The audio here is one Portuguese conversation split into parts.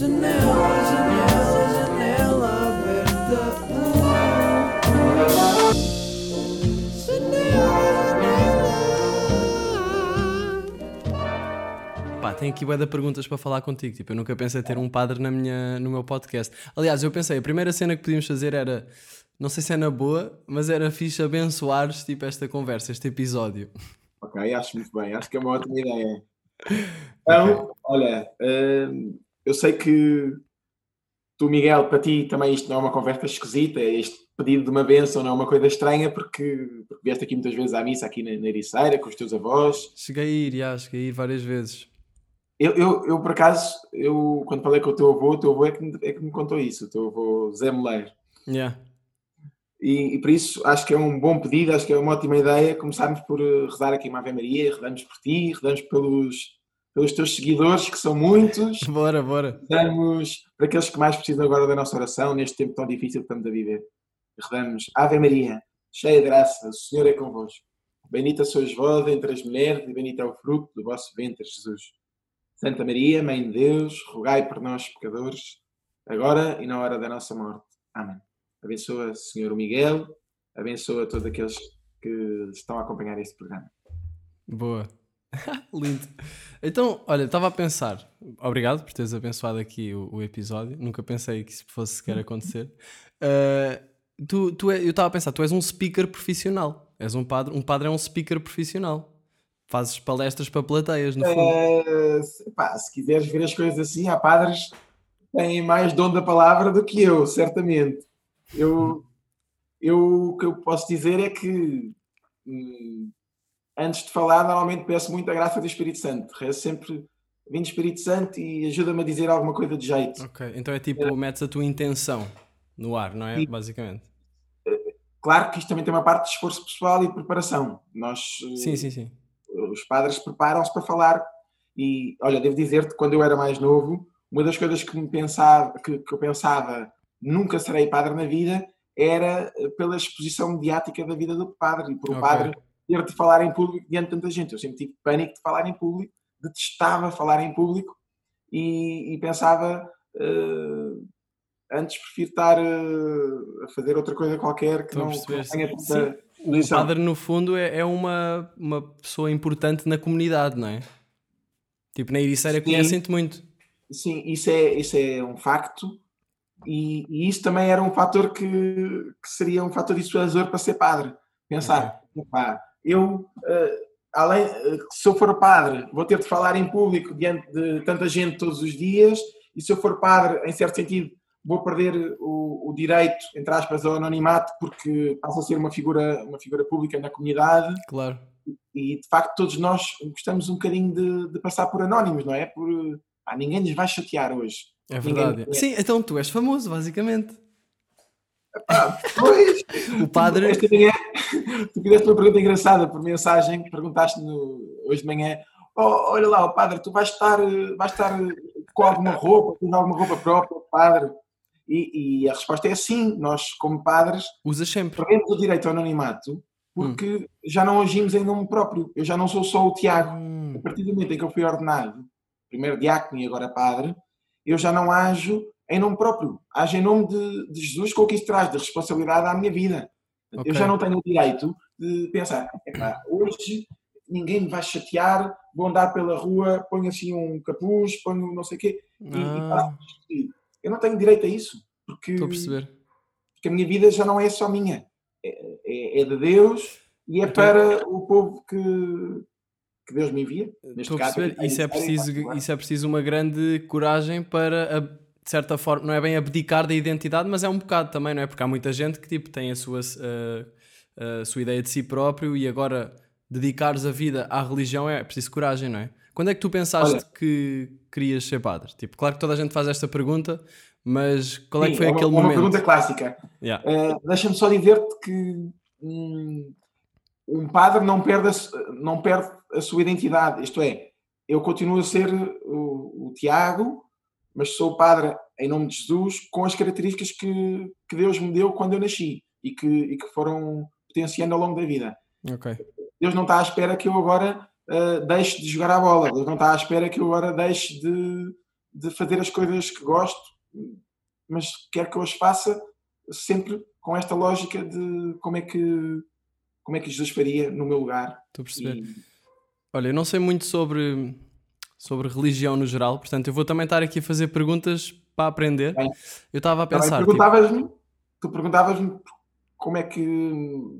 Janela, janela, janela aberta. Janela. Pá, tenho aqui bué de perguntas para falar contigo. Tipo, eu nunca pensei ter um padre na minha, no meu podcast. Aliás, eu pensei, a primeira cena que podíamos fazer era, não sei se é na boa, mas era fixe abençoares tipo esta conversa, este episódio. Ok, acho muito bem, acho que é uma ótima ideia. Então, olha, hum, eu sei que tu, Miguel, para ti também isto não é uma conversa esquisita, este pedido de uma bênção não é uma coisa estranha, porque, porque vieste aqui muitas vezes à missa, aqui na, na Ericeira, com os teus avós. Cheguei a ir, já, cheguei a ir várias vezes. Eu, eu, eu, por acaso, eu, quando falei com o teu avô, o teu avô é que, me, é que me contou isso, o teu avô Zé Moleiro. Yeah. E, e, por isso acho que é um bom pedido, acho que é uma ótima ideia começarmos por eh, rezar aqui uma Ave Maria, rezamos por ti, rezamos pelos, pelos teus seguidores, que são muitos. bora, bora. Rezamos para aqueles que mais precisam agora da nossa oração, neste tempo tão difícil que estamos a viver. Rezamos, Ave Maria, cheia de graça, o Senhor é convosco. Bendita sois vós entre as mulheres e bendito é o fruto do vosso ventre, Jesus. Santa Maria, Mãe de Deus, rogai por nós, pecadores, agora e na hora da nossa morte. Amém. Abençoa, Senhor Miguel, abençoa todos aqueles que estão a acompanhar este programa. Boa. Lindo. Então, olha, estava a pensar, obrigado por teres abençoado aqui o, o, episódio, nunca pensei que isso fosse sequer acontecer. Uh, tu, tu é, eu estava a pensar, tu és um speaker profissional, és um padre, um padre é um speaker profissional. Fazes palestras para plateias, no fundo. Uh, pá, se quiseres ver as coisas assim, há padres que têm mais dom da palavra do que eu, certamente. Eu, eu, o que eu posso dizer é que hum, antes de falar, normalmente peço muito a graça do Espírito Santo. Rezo sempre, do Espírito Santo e ajuda-me a dizer alguma coisa de jeito. Ok, então é tipo, é. metes a tua intenção no ar, não é? Basicamente. Claro que isto também tem uma parte de esforço pessoal e de preparação. Nós, sim, sim, sim. Os padres preparam-se para falar. E olha, devo dizer-te, quando eu era mais novo, uma das coisas que, me pensava, que, que eu pensava nunca serei padre na vida, era eh, pela exposição mediática da vida do padre e por o okay. padre ter de falar em público diante de tanta gente. Eu sempre tive pânico de falar em público, detestava falar em público e, e pensava uh, antes prefiro estar uh, a fazer outra coisa qualquer que não, que não tenha tanta O padre, no fundo, é, é, uma, uma pessoa importante na comunidade, não é? Tipo, na Ericeira conhecem-te muito. Sim, isso é, isso é um facto e, e, isso também era um fator que, que, seria um fator dissuasor para ser padre. Pensar, opa, eu, uh, além, uh, se eu for padre, vou ter de falar em público diante de tanta gente todos os dias, e se eu for padre, em certo sentido, vou perder o, o direito, entre aspas, ao anonimato, porque passo a ser uma figura, uma figura pública na comunidade. Claro. E, de facto, todos nós gostamos um bocadinho de, de passar por anónimos, não é? Por, ah, ninguém nos vai chatear hoje. É verdade. Ninguém... Sim, então tu és famoso, basicamente. Pois. o padre. Esta manhã, tu fizeste uma pergunta engraçada por mensagem que perguntaste no, hoje de manhã. Oh, olha lá, o padre, tu vais estar, vais estar com alguma roupa, com alguma roupa própria, padre? E, e, a resposta é sim. Nós, como padres, Usa sempre. perdemos o direito ao anonimato porque hum. já não agimos em nome próprio. Eu já não sou só o Tiago. Hum. A partir do momento em que eu fui ordenado, primeiro diácono e agora padre, eu já não ajo em nome próprio, ajo em nome de, de Jesus com o que isso traz de responsabilidade à minha vida. Okay. Eu já não tenho o direito de pensar, hoje ninguém me vai chatear, vou andar pela rua, ponho assim um capuz, ponho não sei o quê, ah. e, eu não tenho direito a isso, porque, porque a minha vida já não é só minha, é, é, é de Deus e é então, para o povo que, que Deus me envia. Neste caso, isso, é preciso, isso é preciso uma grande coragem para, de certa forma, não é bem abdicar da identidade, mas é um bocado também, não é? Porque há muita gente que tipo, tem a sua, a, a sua ideia de si próprio e agora dedicares a vida à religião é preciso coragem, não é? Quando é que tu pensaste Olha, que querias ser padre? Tipo, claro que toda a gente faz esta pergunta, mas qual é que foi é aquele uma, momento? Uma pergunta clássica. Yeah. Uh, Deixa-me só dizer-te que hum, um padre não perde, a, não perde a sua identidade. Isto é, eu continuo a ser o, o Tiago, mas sou padre em nome de Jesus com as características que, que Deus me deu quando eu nasci e que, e que foram potenciando ao longo da vida. Okay. Deus não está à espera que eu agora uh, deixe de jogar a bola. Deus não está à espera que eu agora deixe de, de fazer as coisas que gosto, mas quero que eu as faça sempre com esta lógica de como é que como é que Jesus faria no meu lugar. Estou a perceber. E- Olha, eu não sei muito sobre, sobre religião no geral, portanto eu vou também estar aqui a fazer perguntas para aprender. Bem. Eu estava a pensar, tipo, perguntavas-me, tu perguntavas-me como é que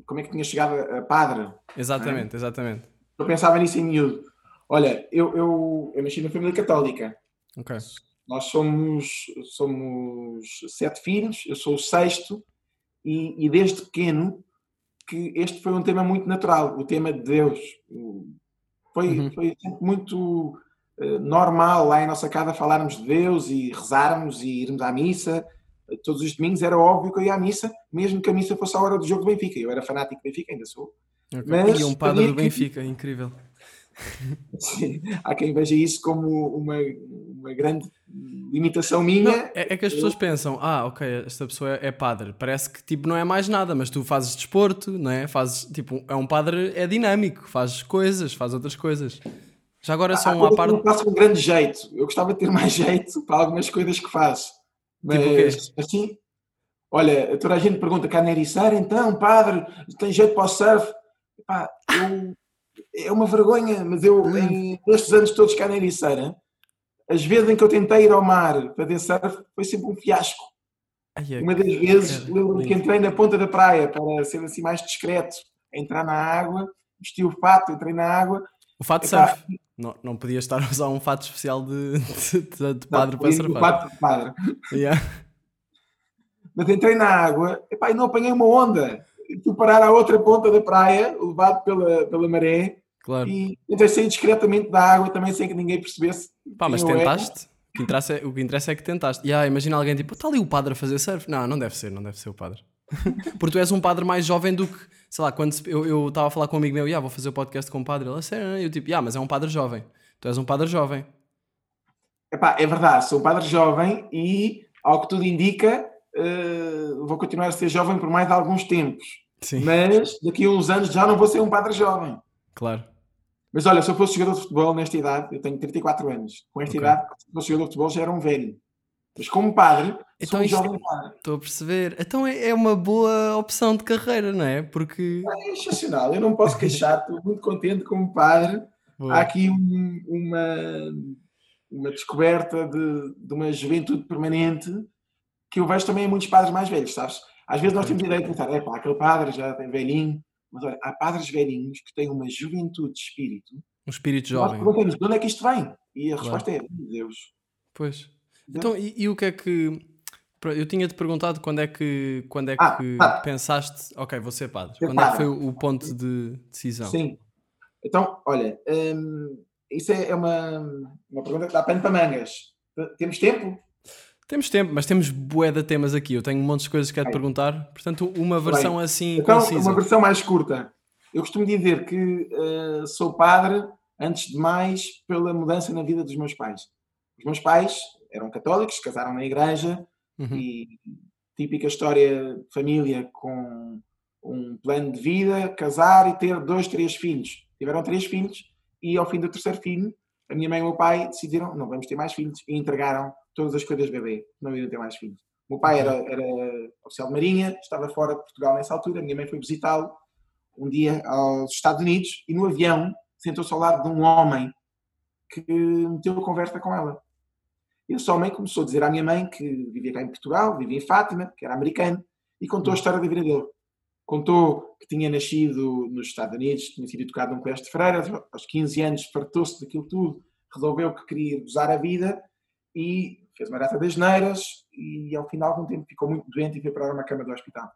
como é que tinha chegado a padre. exatamente, exatamente. Eu pensava nisso em miúdo. Olha, eu, eu, eu nasci na família católica. Ok. Nós somos, somos sete filhos, eu sou o sexto, e, e desde pequeno que este foi um tema muito natural, o tema de Deus. Foi, Uhum. foi sempre muito normal lá em nossa casa falarmos de Deus e rezarmos e irmos à missa. Todos os domingos era óbvio que eu ia à missa, mesmo que a missa fosse à hora do jogo do Benfica. Eu era fanático do Benfica, ainda sou. Mas e um padre do sabia que- Benfica, incrível. Sim, há quem veja isso como uma, uma grande limitação Não, minha. é, é que as pessoas pensam, ah, ok, esta pessoa é, padre. Parece que tipo não é mais nada, mas tu fazes desporto, não é? Fazes, tipo, é um padre, é dinâmico, faz coisas, faz outras coisas. Já agora só um coisas que parte. não faço um grande jeito. Eu gostava de ter mais jeito para algumas coisas que faço. Mas Tipo o quê? assim, olha, toda a gente pergunta, Ericeira, então, padre, tem jeito para o surf? Epá, eu- é uma vergonha, mas eu, em estes anos todos cá na Ericeira, as vezes em que eu tentei ir ao mar fazer surf, foi sempre um fiasco. Ai, Uma das vezes, lembro-me que entrei na ponta da praia para ser assim mais discreto, entrar na água, vesti o fato, entrei na água. O fato Epá, surf. Não, não podia estar a usar um fato especial de, de, de- de não, padre para foi o surfar. fato de padre. Yeah. Mas entrei na água epá, e não apanhei uma onda. Fui parar à outra ponta da praia, levado pela, pela maré, Claro. e tentei sair discretamente da água também sem que ninguém percebesse. Pá, mas era. tentaste. O que, interessa é, o que interessa é que tentaste. Yeah, imagina alguém tipo, está ali o padre a fazer surf. Não, não deve ser, não deve ser o padre. Porque tu és um padre mais jovem do que, sei lá, quando eu estava a falar com um amigo meu, yeah, vou fazer o podcast com um padre. Ele, "A sério? Eu tipo, yeah, mas é um padre jovem. Tu és um padre jovem. Epá, é verdade, sou um padre jovem e, ao que tudo indica, eh, vou continuar a ser jovem por mais alguns tempos. Sim, Mas daqui a uns anos já não vou ser um padre jovem. claro. Mas olha, se eu fosse jogador de futebol nesta idade, eu tenho 34 anos, com esta Ok. idade, se eu fosse jogador de futebol já era um velho. Mas como padre, Então isto-. Estou a perceber. Então é, é uma boa opção de carreira, não é? Porque. É excepcional, eu não posso queixar, estou muito contente como padre. Boa. Há aqui um- uma, uma descoberta de, de uma juventude permanente que eu vejo também em muitos padres mais velhos, sabes? Às vezes nós temos a ideia de pensar, é pá, aquele padre já tem velhinho, mas olha, há padres velhinhos que têm uma juventude de espírito. Um espírito Nós jovem. perguntamos de onde é que isto vem? E a Claro. resposta é, "Meu Deus. Pois. Então, e, e o que é que. Eu tinha-te perguntado quando é que, quando é Ah, que padre. pensaste, ok, vou ser padre. Ser quando é que padre. foi o, ponto de decisão? Sim. Então, olha, hum, isso é é uma, uma pergunta que dá pano para mangas. Temos tempo? Temos tempo, mas temos bué de temas aqui. Eu tenho um monte de coisas que quero te Bem. perguntar. Portanto, uma versão assim Então, concisa. uma versão mais curta. Eu costumo dizer que eh, sou padre, antes de mais, pela mudança na vida dos meus pais. Os meus pais eram católicos, casaram na igreja Uhum. e típica história de família com um plano de vida, casar e ter dois, três filhos. Tiveram três filhos e ao fim do terceiro filho, a minha mãe e o meu pai decidiram não vamos ter mais filhos e entregaram todas as coisas de bebê, não iriam ter mais filhos. O meu pai era, era oficial de marinha, estava fora de Portugal nessa altura, a minha mãe foi visitá-lo um dia aos Estados Unidos e no avião sentou-se ao lado de um homem que meteu a conversa com ela. E esse homem começou a dizer à minha mãe que vivia cá em Portugal, vivia em Fátima, que era americano, e contou a história da vida dele. Contou que tinha nascido nos Estados Unidos, tinha sido educado num colégio de freiras, aos 15 anos fartou-se daquilo tudo, resolveu que queria gozar a vida e fez uma data das neiras e ao final de algum tempo ficou muito doente e foi parar uma cama do hospital,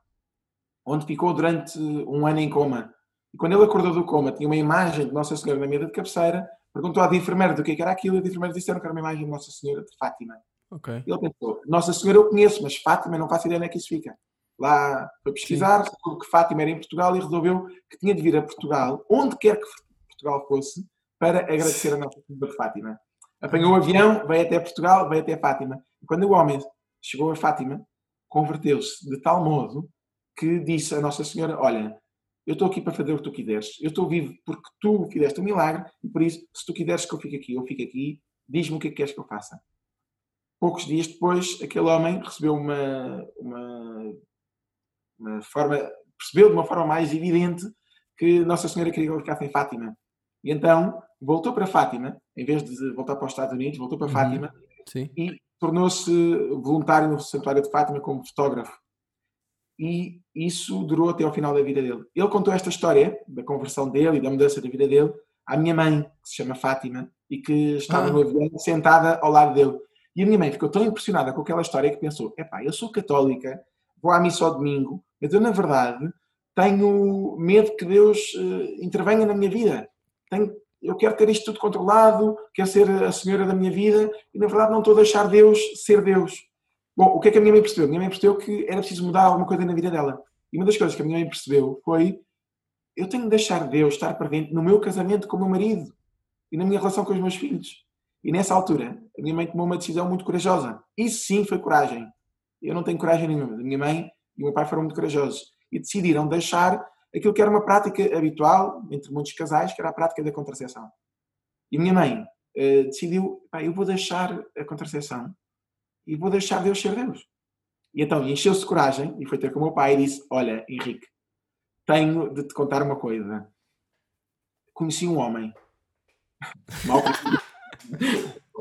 onde ficou durante um ano em coma. E quando ele acordou do coma, tinha uma imagem de Nossa Senhora na mesa de cabeceira, perguntou à enfermeira do que é que era aquilo e a enfermeira disseram que era uma imagem de Nossa Senhora de Fátima. Ok. E ele pensou, Nossa Senhora eu conheço, mas Fátima não faço ideia onde é que isso fica. Lá foi pesquisar, soube que Fátima era em Portugal e resolveu que tinha de vir a Portugal, onde quer que Portugal fosse, para agradecer a Nossa Senhora de Fátima. Apanhou o avião, veio até Portugal, veio até Fátima. E quando o homem chegou a Fátima, converteu-se de tal modo que disse a Nossa Senhora, olha, eu estou aqui para fazer o que tu quiseres. Eu estou vivo porque tu fizeste um milagre e por isso, se tu quiseres que eu fique aqui, eu fico aqui. Diz-me o que é que queres que eu faça. poucos dias depois, aquele homem recebeu uma, uma, uma forma, percebeu de uma forma mais evidente que Nossa Senhora queria que ele ficasse em Fátima. E então voltou para Fátima, em vez de voltar para os Estados Unidos, voltou para Uhum. Fátima Sim. e tornou-se voluntário no Santuário de Fátima como fotógrafo. E isso durou até ao final da vida dele. Ele contou esta história da conversão dele e da mudança da vida dele à minha mãe, que se chama Fátima, e que estava Ah. no avião sentada ao lado dele. E a minha mãe ficou tão impressionada com aquela história que pensou: epá, eu sou católica, vou à missa ao domingo, mas eu, na verdade, tenho medo que Deus eh, intervenha na minha vida. Tenho- eu quero ter isto tudo controlado, quero ser a senhora da minha vida e, na verdade, não estou a deixar Deus ser Deus. Bom, o que é que a minha mãe percebeu? A minha mãe percebeu que era preciso mudar alguma coisa na vida dela. E uma das coisas que a minha mãe percebeu foi: eu tenho de deixar Deus estar presente no meu casamento com o meu marido e na minha relação com os meus filhos. E nessa altura, a minha mãe tomou uma decisão muito corajosa. Isso sim foi coragem. Eu não tenho coragem nenhuma. A minha mãe e o meu pai foram muito corajosos e decidiram deixar aquilo que era uma prática habitual entre muitos casais, que era a prática da contracepção. E a minha mãe eh, decidiu: "Pá, eu vou deixar a contracepção e vou deixar Deus ser Deus. E então encheu-se de coragem e foi ter com o meu pai e disse: Olha, Henrique, tenho de te contar uma coisa. Conheci um homem. Mal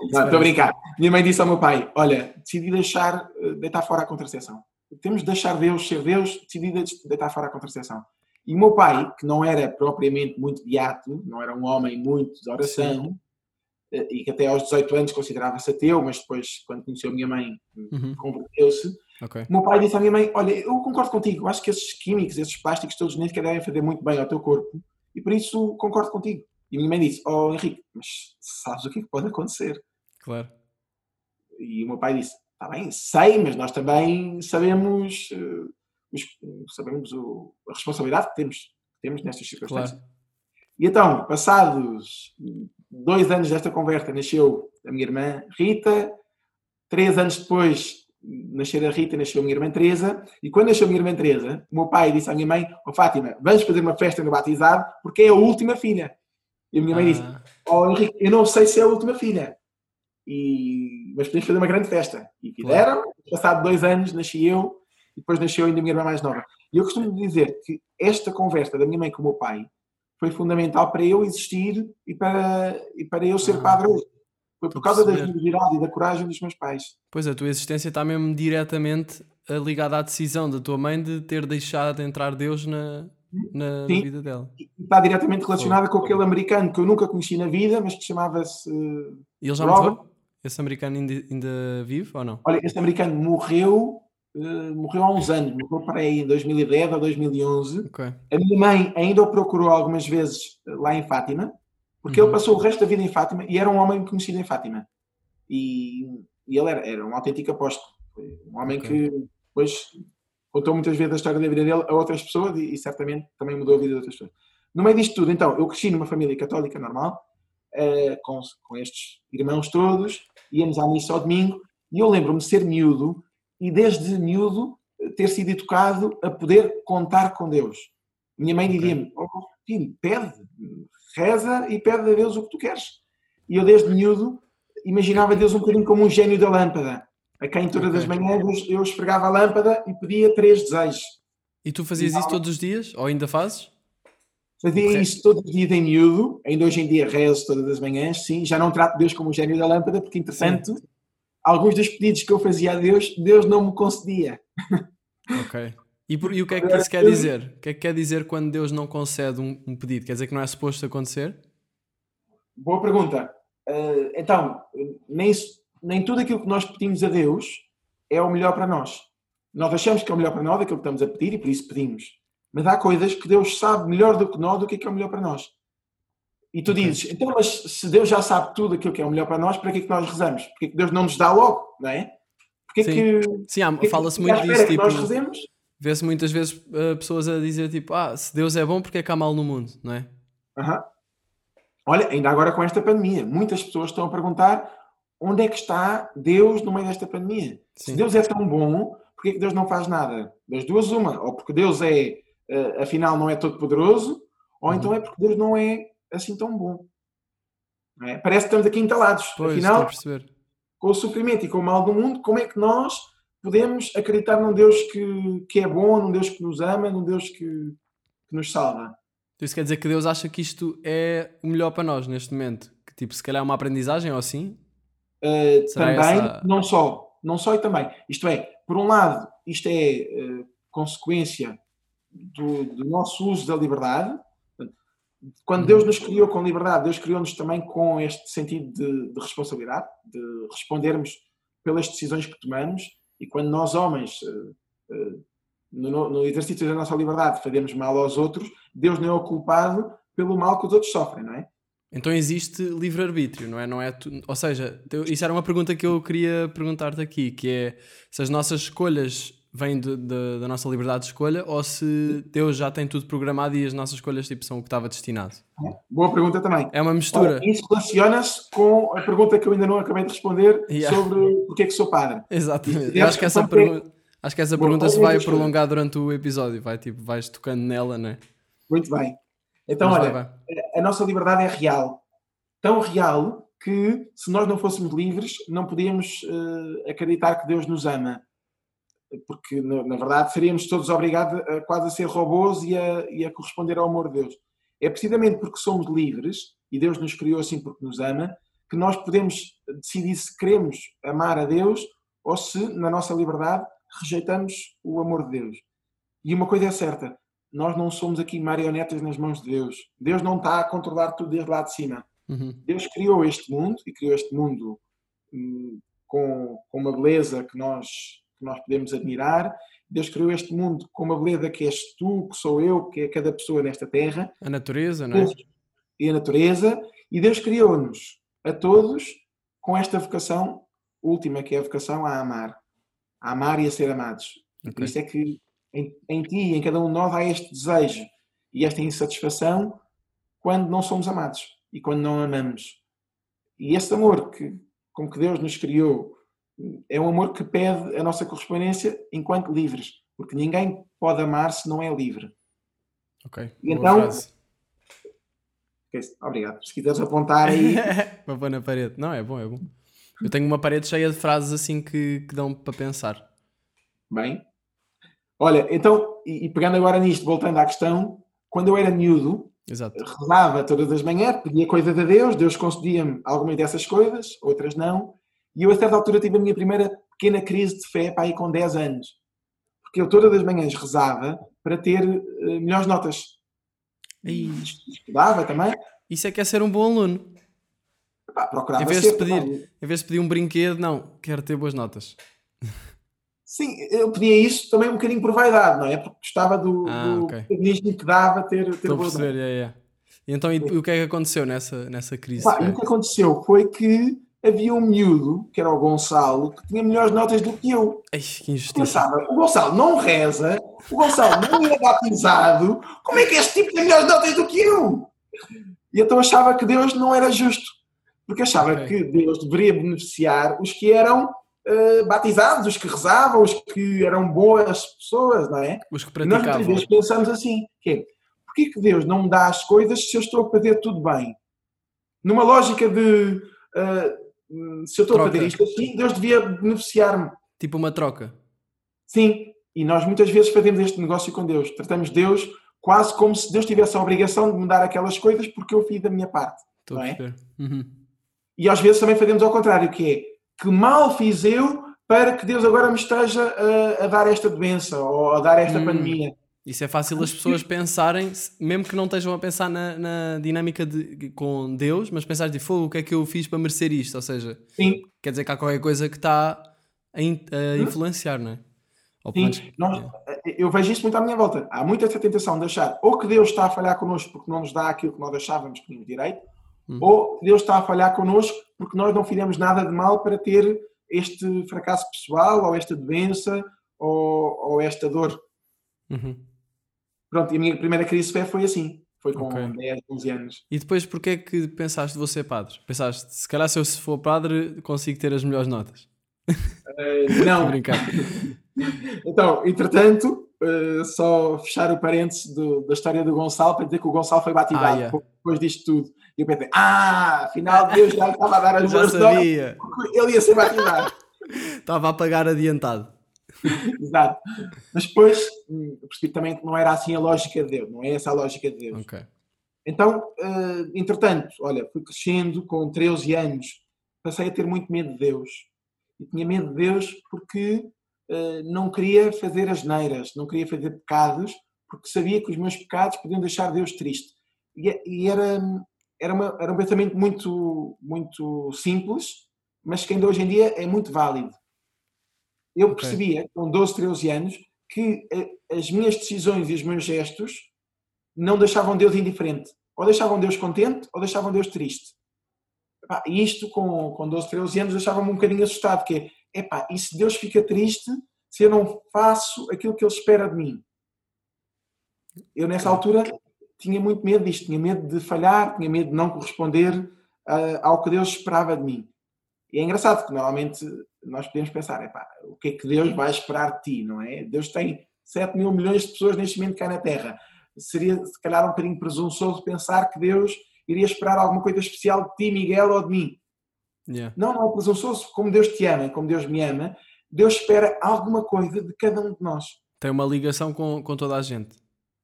estou a brincar. Minha mãe disse ao meu pai: Olha, decidi deixar, eh, deitar fora a contracepção. Temos de deixar Deus ser Deus, decidi de- deitar fora a contracepção. E o meu pai, que não era propriamente muito beato, não era um homem muito de oração, eh, e que até aos 18 anos considerava-se ateu, mas depois, quando conheceu a minha mãe, Uhum. converteu-se. Ok. O meu pai disse à minha mãe: Olha, eu concordo contigo, acho que esses químicos, esses plásticos todos nem sequer devem fazer muito bem ao teu corpo, e por isso concordo contigo. E a minha mãe disse: Oh, Henrique, mas sabes o que é que pode acontecer? Claro. E o meu pai disse: Está bem, sei, mas nós também sabemos, eh, os- sabemos o- a responsabilidade que temos, que temos nestas circunstâncias. Claro. E então, passados dois anos desta conversa, nasceu a minha irmã Rita. Três anos depois, nascer a Rita, nasceu a minha irmã Teresa. E quando nasceu a minha irmã Teresa, o meu pai disse à minha mãe: Ó Fátima, vamos fazer uma festa no batizado porque é a última filha. E a minha mãe disse: Ah, Ó Henrique, eu não sei se é a última filha. E... Mas podemos fazer uma grande festa. E fizeram. Passado dois anos, nasci eu. E depois nasceu ainda a minha irmã mais nova. E eu costumo dizer que esta conversa da minha mãe com o meu pai foi fundamental para eu existir e para, e para eu ser Ah, padre hoje. Foi por causa da generosidade e da coragem dos meus pais. Pois a tua existência está mesmo diretamente eh, ligada à decisão da tua mãe de ter deixado de entrar Deus na, na, na Sim. vida dela. Está diretamente relacionada com aquele americano que eu nunca conheci na vida, mas que chamava-se. E ele já morreu? Esse americano ainda, ainda vive ou não? Olha, esse americano morreu, eh, morreu há uns anos, morreu para aí em 2010 ou 2011. Ok. A minha mãe ainda o procurou algumas vezes eh, lá em Fátima, porque Uhum. ele passou o resto da vida em Fátima e era um homem conhecido em Fátima. E, e ele era, era um autêntico apóstolo. Um homem Ok. que depois contou muitas vezes a história da vida dele a outras pessoas e, e certamente também mudou a vida de outras pessoas. No meio disto tudo, então, eu cresci numa família católica normal, eh, com, com estes irmãos todos, íamos à missa ao domingo, e eu lembro-me de ser miúdo e desde miúdo eh, ter sido educado a poder contar com Deus. Minha mãe dizia-me, oh, filho, pede, reza e pede a Deus o que tu queres. E eu desde miúdo imaginava Deus um bocadinho como um gênio da lâmpada, a quem todas as manhãs eu esfregava a lâmpada e pedia três desejos. E tu fazias isso todos os dias? Ou ainda fazes? Fazia isso todos os dias em miúdo, ainda hoje em dia rezo todas as manhãs, sim, já não trato Deus como o gênio da lâmpada, porque entretanto, alguns dos pedidos que eu fazia a Deus, Deus não me concedia. Ok. E, por- e o que é que isso quer dizer? O que é que quer dizer quando Deus não concede um, um pedido? Quer dizer que não é suposto acontecer? Boa pergunta. Eh, então, nem, nem tudo aquilo que nós pedimos a Deus é o melhor para nós. Nós achamos que é o melhor para nós, aquilo que estamos a pedir, e por isso pedimos. Mas há coisas que Deus sabe melhor do que nós do que é que é o melhor para nós. E tu dizes, então, mas se Deus já sabe tudo aquilo que é o melhor para nós, para que é que nós rezamos? Porque é que Deus não nos dá logo, não é? Porque é Sim. que, Sim, porque é fala-se muito disso, tipo, nós rezemos? vê-se muitas vezes uh, pessoas a dizer tipo, ah, se Deus é bom, porque é que há mal no mundo, não é? Aham. Olha, ainda agora com esta pandemia, muitas pessoas estão a perguntar onde é que está Deus no meio desta pandemia? Se Sim. Deus é tão bom, porquê é que Deus não faz nada? Das duas, uma. Ou porque Deus é, eh, afinal, não é todo poderoso, ou Uhum. então é porque Deus não é assim tão bom. É? Parece que estamos aqui entalados. Pois, afinal, com o sofrimento e com o mal do mundo, como é que nós podemos acreditar num Deus que, que é bom, num Deus que nos ama, num Deus que, que nos salva? Então isso quer dizer que Deus acha que isto é o melhor para nós neste momento? Que tipo, se calhar é uma aprendizagem ou assim? Uh, também, essa- não só, não só e também. Isto é, por um lado, isto é uh, consequência do, do nosso uso da liberdade. Quando. Deus nos criou com liberdade, Deus criou-nos também com este sentido de, de responsabilidade, de respondermos pelas decisões que tomamos. E quando nós, homens, uh, uh, no, no- exercício da nossa liberdade, fazemos mal aos outros, Deus não é o culpado pelo mal que os outros sofrem, não é? Então existe livre-arbítrio, não é? Não é tu- Ou seja, isso era uma pergunta que eu queria perguntar-te aqui, que é se as nossas escolhas vêm de- de- da nossa liberdade de escolha ou se Deus já tem tudo programado e as nossas escolhas tipo, são o que estava destinado. Boa pergunta também. É uma mistura. Ora, isso relaciona-se com a pergunta que eu ainda não acabei de responder Yeah. sobre porque é que sou padre. Exatamente. Acho que essa, porque- pergu- acho que essa Bom, pergunta se vai prolongar durante o episódio, vai tipo, vais tocando nela, não é? Muito bem. Então, Mas olha, vai, vai. a nossa liberdade é real. Tão real que, se nós não fôssemos livres, não podíamos eh, acreditar que Deus nos ama. Porque, na, na verdade, seríamos todos obrigados a, quase a ser robôs e a, e a corresponder ao amor de Deus. É precisamente porque somos livres, e Deus nos criou assim porque nos ama, que nós podemos decidir se queremos amar a Deus ou se, na nossa liberdade, rejeitamos o amor de Deus. E uma coisa é certa, nós não somos aqui marionetas nas mãos de Deus. Deus não está a controlar tudo desde lá de cima. Uhum. Deus criou este mundo e criou este mundo hum, com, com uma beleza que nós, que nós podemos admirar. Deus criou este mundo com uma beleza que és tu, que sou eu, que é cada pessoa nesta terra A natureza, não é? e a natureza. E Deus criou-nos a todos com esta vocação última, que é a vocação a amar. A amar e a ser amados. E por isso é que em, em ti e em cada um de nós há este desejo e esta insatisfação quando não somos amados e quando não amamos. E esse amor que, com que Deus nos criou é um amor que pede a nossa correspondência enquanto livres, porque ninguém pode amar se não é livre. Ok. E então- Obrigado. Se quiseres apontar aí. pôr na parede. Não, é bom, é bom. Eu tenho uma parede cheia de frases assim que, que dão para pensar. Bem. Olha, então, e, e pegando agora nisto, voltando à questão, quando eu era miúdo, Exato. rezava todas as manhãs, pedia coisas a Deus, Deus concedia-me algumas dessas coisas, outras não, e eu a certa altura tive a minha primeira pequena crise de fé para aí com 10 anos. Porque eu todas as manhãs rezava para ter eh, melhores notas. E Estudava também, isso é que é ser um bom aluno. pá, procurava Em vez ser de pedir- também. Em vez de pedir um brinquedo, não, quero ter boas notas. Sim, eu pedia isso também um bocadinho por vaidade, não é? Porque gostava do, Ah, do ok. protagonismo que dava ter, ter Estou boas perceber, é, é. Então, e, o que é que aconteceu nessa, nessa crise? Pá, o que aconteceu foi que havia um miúdo, que era o Gonçalo, que tinha melhores notas do que eu. Ai, que injustiça. Pensava, o Gonçalo não reza, o Gonçalo não é batizado, como é que este tipo tem melhores notas do que eu? E então achava que Deus não era justo, porque achava Ok. que Deus deveria beneficiar os que eram eh, batizados, os que rezavam, os que eram boas pessoas, não é? Os que E nós muitas praticavam. vezes pensamos assim, que é, porquê que Deus não me dá as coisas se eu estou a fazer tudo bem? Numa lógica de, hum, se eu estou a Troca. fazer isto assim, Deus devia beneficiar-me. Tipo uma troca. Sim, e nós muitas vezes fazemos este negócio com Deus. Tratamos Deus quase como se Deus tivesse a obrigação de me dar aquelas coisas porque eu fiz da minha parte. Estou Não a é? Uhum. E às vezes também fazemos ao contrário, que é, que mal fiz eu para que Deus agora me esteja a, a dar esta doença ou a dar esta Hum. pandemia. Isso é fácil as pessoas pensarem, mesmo que não estejam a pensar na, na dinâmica de, com Deus, mas pensar de fogo, o que é que eu fiz para merecer isto? Ou seja, Sim, quer dizer que há qualquer coisa que está a, in- a influenciar, não é? Ou Sim, menos- nós- eu vejo isso muito à minha volta. Há muita essa tentação de achar ou que Deus está a falhar connosco porque não nos dá aquilo que nós achávamos que tínhamos direito, Hum. ou que Deus está a falhar connosco porque nós não fizemos nada de mal para ter este fracasso pessoal, ou esta doença, ou, ou esta dor. Uhum. Pronto, e a minha primeira crise de fé foi assim. Foi com Ok. 10, 11 anos. E depois, porquê é que pensaste vou ser padre? Pensaste, se calhar se eu for padre consigo ter as melhores notas. A não, brincar. Então, entretanto, eh, só fechar o parênteses do- da história do Gonçalo para dizer que o Gonçalo foi batizado Ah, yeah. depois disto tudo. E eu pensei, ah, afinal Deus já estava a dar as Já boas sabia. ele ia ser batizado. Estava a pagar adiantado. Exato. Mas depois hum, percebi também que não era assim a lógica de Deus, não é essa a lógica de Deus. Ok. Então, eh, entretanto, olha, fui crescendo com 13 anos, passei a ter muito medo de Deus. E tinha medo de Deus porque eh, não queria fazer as neiras, não queria fazer pecados, porque sabia que os meus pecados podiam deixar Deus triste. E, e era, era, uma- era um pensamento muito, muito simples, mas que ainda hoje em dia é muito válido. Eu Ok. percebia, com 12, 13 anos, que eh, as minhas decisões e os meus gestos não deixavam Deus indiferente. Ou deixavam Deus contente, ou deixavam Deus triste. E isto, com, com 12, 13 anos, deixava-me um bocadinho assustado, que é, epá, e se Deus fica triste se eu não faço aquilo que Ele espera de mim? Eu, nessa altura, tinha muito medo disto. Tinha medo de falhar, tinha medo de não corresponder ah, ao que Deus esperava de mim. E é engraçado, porque normalmente nós podemos pensar, epá, o que é que Deus vai esperar de ti, não é? Deus tem 7 mil milhões de pessoas neste momento cá na Terra. Seria, se calhar, um bocadinho presunçoso pensar que Deus iria esperar alguma coisa especial de ti, Miguel, ou de mim. Yeah. Não, não é presunçoso. Como Deus te ama, como Deus me ama, Deus espera alguma coisa de cada um de nós. Tem uma ligação com, com toda a gente.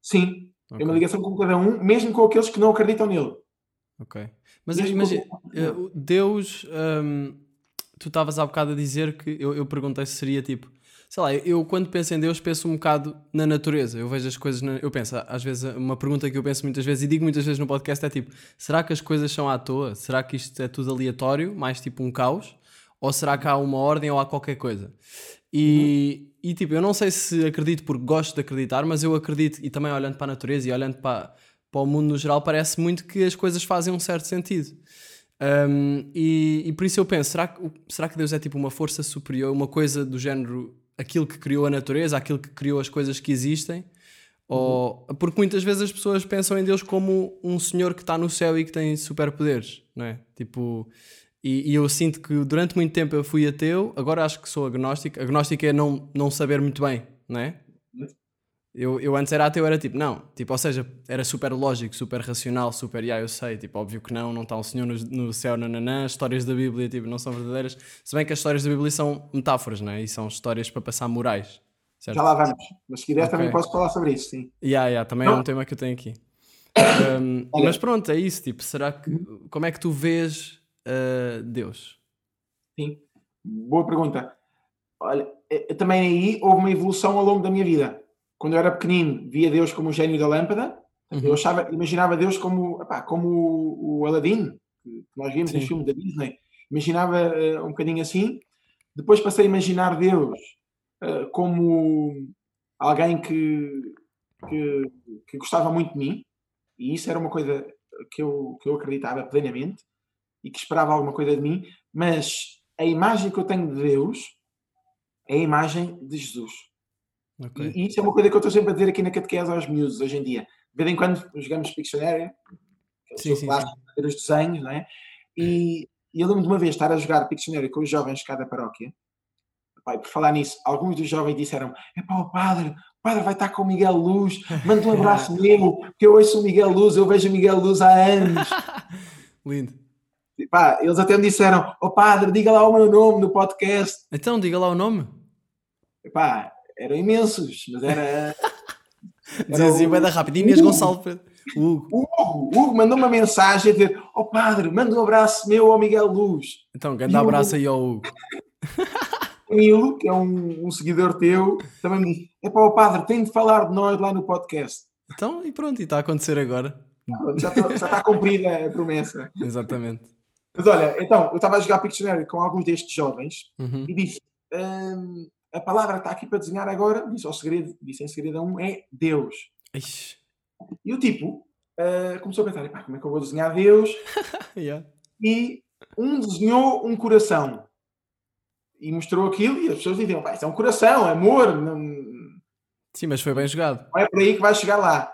Sim, Ok. tem uma ligação com cada um, mesmo com aqueles que não acreditam nele. Ok. Mas imagina, Deus, hum, tu estavas há bocado a dizer que eu, eu perguntei se seria tipo, sei lá, eu, quando penso em Deus penso um bocado na natureza. Eu vejo as coisas, na- eu penso, às vezes, uma pergunta que eu penso muitas vezes e digo muitas vezes no podcast é tipo, será que as coisas são à toa? Será que isto é tudo aleatório, mais tipo um caos? Ou será que há uma ordem ou há qualquer coisa? E, e tipo, eu não sei se acredito porque gosto de acreditar, mas eu acredito, e também olhando para a natureza e olhando para, para o mundo no geral, parece muito que as coisas fazem um certo sentido. Um, e, e por isso eu penso, será que, será que Deus é tipo uma força superior, uma coisa do género, aquilo que criou a natureza, aquilo que criou as coisas que existem? Ou, porque muitas vezes as pessoas pensam em Deus como um senhor que está no céu e que tem superpoderes, não é? Tipo, e, e eu sinto que durante muito tempo eu fui ateu, agora acho que sou agnóstico. Agnóstico é não, não saber muito bem, não é? Eu, eu antes era ateu, era tipo, não, tipo, ou seja, era super lógico, super racional, super, yeah, eu sei, tipo, óbvio que não, não está um senhor no, no céu, nananã, as histórias da Bíblia, tipo, não são verdadeiras, se bem que as histórias da Bíblia são metáforas, não é? E são histórias para passar morais, certo? Já lá vamos. Mas se quiser Ok. também posso falar sobre isso, sim. Yeah, yeah, também é Não. um tema que eu tenho aqui. Um, mas pronto, é isso, tipo, será que, como é que tu vês uh, Deus? Sim. Boa pergunta. Olha, eh, também aí houve uma evolução ao longo da minha vida. Quando eu era pequenino, via Deus como o gênio da lâmpada. Eu Uhum. achava, imaginava Deus como, epá, como o, o Aladdin, que nós vimos nos Sim. filmes da Disney. Imaginava eh, um bocadinho assim. Depois passei a imaginar Deus eh, como alguém que, que, que gostava muito de mim. E isso era uma coisa que eu, que eu acreditava plenamente e que esperava alguma coisa de mim. Mas a imagem que eu tenho de Deus é a imagem de Jesus. Ok. E, e isso é uma coisa que eu estou sempre a dizer aqui na catequese aos miúdos hoje em dia. De vez em quando jogamos Pictionary, Sim, sim, clássico, fazer os desenhos, não é? E, e eu lembro de uma vez estar a jogar Pictionary com os jovens de cada paróquia. Pai, por falar nisso, alguns dos jovens disseram: é pá, o padre, o padre vai estar com o Miguel Luz, manda um abraço meu, porque eu ouço o Miguel Luz, eu vejo o Miguel Luz há anos. Lindo. E, pá, eles até me disseram: ó padre, diga lá o meu nome no podcast. Então, diga lá o nome. Epá, eram imensos, mas era. Dizia vai dar rápido. Inês Hugo. Gonçalves. Hugo. O Hugo, Hugo mandou uma mensagem a dizer: ó padre, manda um abraço meu ao Miguel Luz. Então, grande o- abraço aí ao Hugo. Camilo, que é um, um seguidor teu, também me disse: é para o padre, tem de falar de nós lá no podcast. Então, e pronto, e está a acontecer agora. Já, já está cumprida a promessa. Exatamente. Mas olha, então, eu estava a jogar Pictionary com alguns destes jovens Uhum. e disse: "Hum, a palavra que está aqui para desenhar agora, disse ao segredo, disse em segredo a um, é Deus. Ixi. E o tipo ah, começou a pensar: "Epá, como é que eu vou desenhar Deus? Yeah. E um desenhou um coração e mostrou aquilo, e as pessoas diziam: "Pá, isso é um coração, é amor, não, não Sim, mas foi bem jogado. é por aí que vai chegar lá.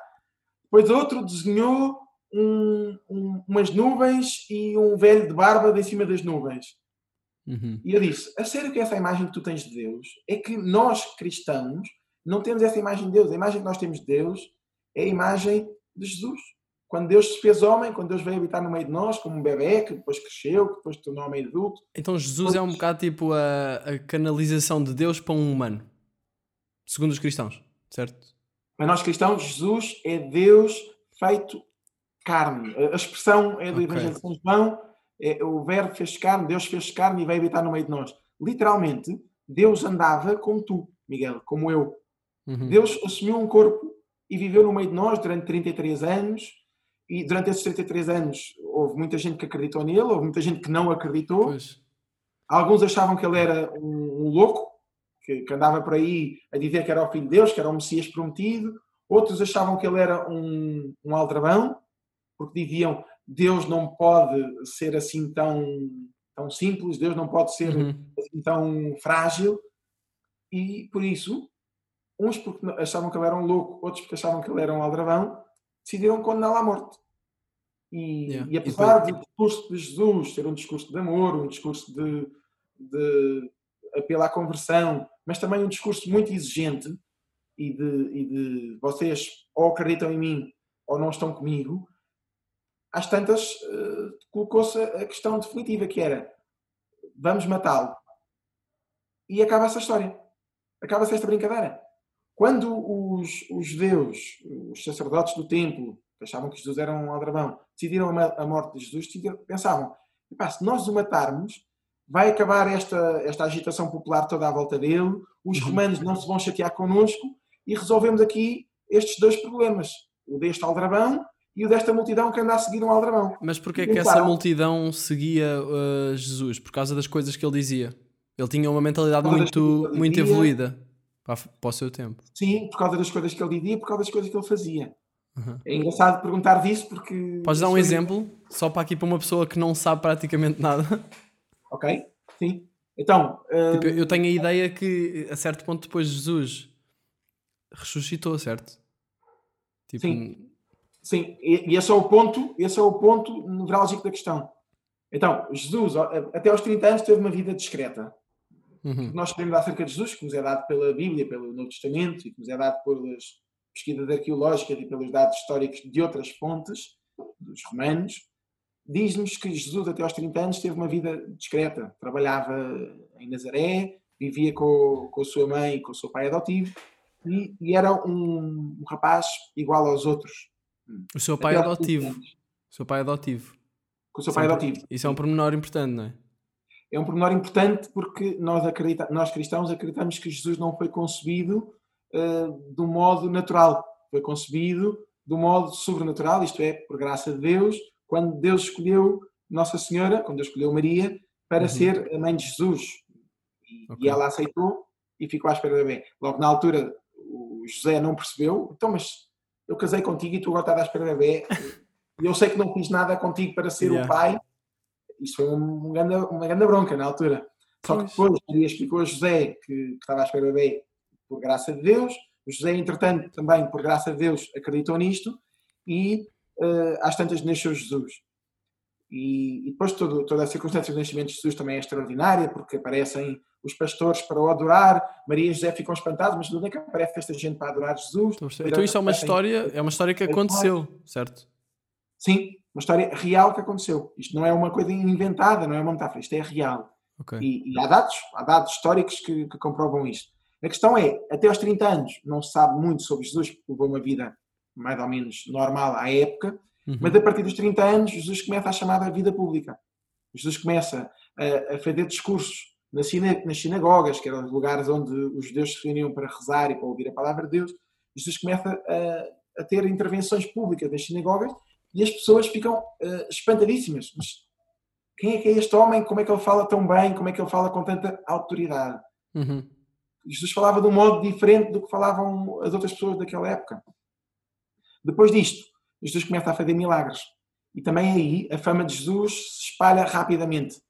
Depois outro desenhou um- um- umas nuvens e um velho de barba em cima das nuvens. Uhum. E eu disse: A sério que essa imagem que tu tens de Deus é que nós cristãos não temos essa imagem de Deus. A imagem que nós temos de Deus é a imagem de Jesus. quando Deus se fez homem, quando Deus veio habitar no meio de nós, como um bebê, que depois cresceu, que depois se tornou homem adulto. Então Jesus é um bocado tipo a, a canalização de Deus para um humano, segundo os cristãos, certo? Para nós cristãos, Jesus é Deus feito carne. A expressão é do Ok. Evangelho de São João, é, o verbo fez carne, Deus fez carne e veio habitar no meio de nós. Literalmente, Deus andava como tu, Miguel, como eu. Uhum. Deus assumiu um corpo e viveu no meio de nós durante 33 anos. E durante esses 33 anos houve muita gente que acreditou nele, houve muita gente que não acreditou. Pois. Alguns achavam que ele era um, um louco, que, que andava por aí a dizer que era o Filho de Deus, que era o Messias prometido. Outros achavam que ele era um, um aldrabão, porque diziam Deus não pode ser assim tão, tão simples, Deus não pode ser Uhum. assim tão frágil. E por isso, uns porque achavam que ele era um louco, outros porque achavam que ele era um aldrabão, decidiram condená-lo à morte. E, Yeah. e apesar do discurso de Jesus ser um discurso de amor, um discurso de, de apelo à conversão, mas também um discurso muito exigente e de, e de vocês ou acreditam em mim ou não estão comigo, às tantas eh, colocou-se a questão definitiva que era vamos matá-lo. E acaba-se a história. Acaba-se esta brincadeira. Quando os, os judeus, os sacerdotes do templo, que achavam que Jesus era um aldrabão, decidiram a, morte de Jesus, pensavam, "Epá, se nós o matarmos, vai acabar esta, esta agitação popular toda à volta dele, os Uhum. romanos não se vão chatear connosco e resolvemos aqui estes dois problemas, o deste aldrabão e o desta multidão que anda a seguir um aldrabão. Mas porquê E que essa multidão seguia uh, Jesus? Por causa das coisas que ele dizia. Ele tinha uma mentalidade muito, muito dizia. evoluída para, para o seu tempo. Sim, por causa das coisas que ele dizia, por causa das coisas que ele fazia. Uhum. É engraçado perguntar disso porque. Podes dar um é- exemplo? Só para aqui para uma pessoa que não sabe praticamente nada. Ok? Sim. Então, ah, Tipo, eu tenho a ideia que a certo ponto depois Jesus ressuscitou, certo? Tipo, Sim. Sim, e, e esse é o ponto, esse é o ponto nevrálgico da questão. Então, Jesus, até aos 30 anos, teve uma vida discreta. uhum. nós sabemos acerca de Jesus, que nos é dado pela Bíblia, pelo Novo Testamento, e que nos é dado pelas pesquisas arqueológicas e pelos dados históricos de outras fontes, dos romanos, diz-nos que Jesus, até aos 30 anos, teve uma vida discreta. Trabalhava em Nazaré, vivia com, com a sua mãe e com o seu pai adotivo, e, e era um, um rapaz igual aos outros. O seu pai 30 adotivo. O seu pai adotivo. Com o seu Isso é pai um- adotivo. Isso é um pormenor importante, não é? é um pormenor importante porque nós, acredita, nós cristãos acreditamos que Jesus não foi concebido uh, do modo natural, foi concebido do modo sobrenatural, isto é, por graça de Deus, quando Deus escolheu Nossa Senhora, quando Deus escolheu Maria, para Uhum. ser a mãe de Jesus. E, Ok. e ela aceitou e ficou à espera do bebê. Logo na altura, o José não percebeu, então, mas eu casei contigo e tu agora estás à espera do bebê, e eu sei que não fiz nada contigo para ser Yeah. o pai, isso foi um, um grande, uma grande bronca na altura. Só que Pois. depois Maria explicou a José que, que estava à espera do bebê por graça de Deus. O José, entretanto, também por graça de Deus, acreditou nisto e eh, às tantas nasceu Jesus. E, e depois todo, toda a circunstância do nascimento de Jesus também é extraordinária, porque aparecem os pastores para o adorar, Maria e José ficam espantados, mas de onde é que aparece esta gente para adorar Jesus? Então isto é uma história, é uma história que aconteceu, certo? Sim, uma história real que aconteceu. Isto não é uma coisa inventada, não é uma metáfora, isto é real. Ok. E, e há dados, há dados históricos que, que comprovam isto. A questão é, até aos 30 anos não se sabe muito sobre Jesus, porque levou uma vida mais ou menos normal à época, Uhum. mas a partir dos 30 anos Jesus começa a chamada vida pública. Jesus começa a, a fazer discursos nas, sina- nas sinagogas, que eram os lugares onde os judeus se reuniam para rezar e para ouvir a palavra de Deus. Jesus começa a, a ter intervenções públicas nas sinagogas e as pessoas ficam eh, espantadíssimas. Mas quem é que é este homem? Como é que ele fala tão bem? Como é que ele fala com tanta autoridade? Uhum. Jesus falava de um modo diferente do que falavam as outras pessoas daquela época. Depois disto, Jesus começa a fazer milagres. E também aí a fama de Jesus se espalha rapidamente.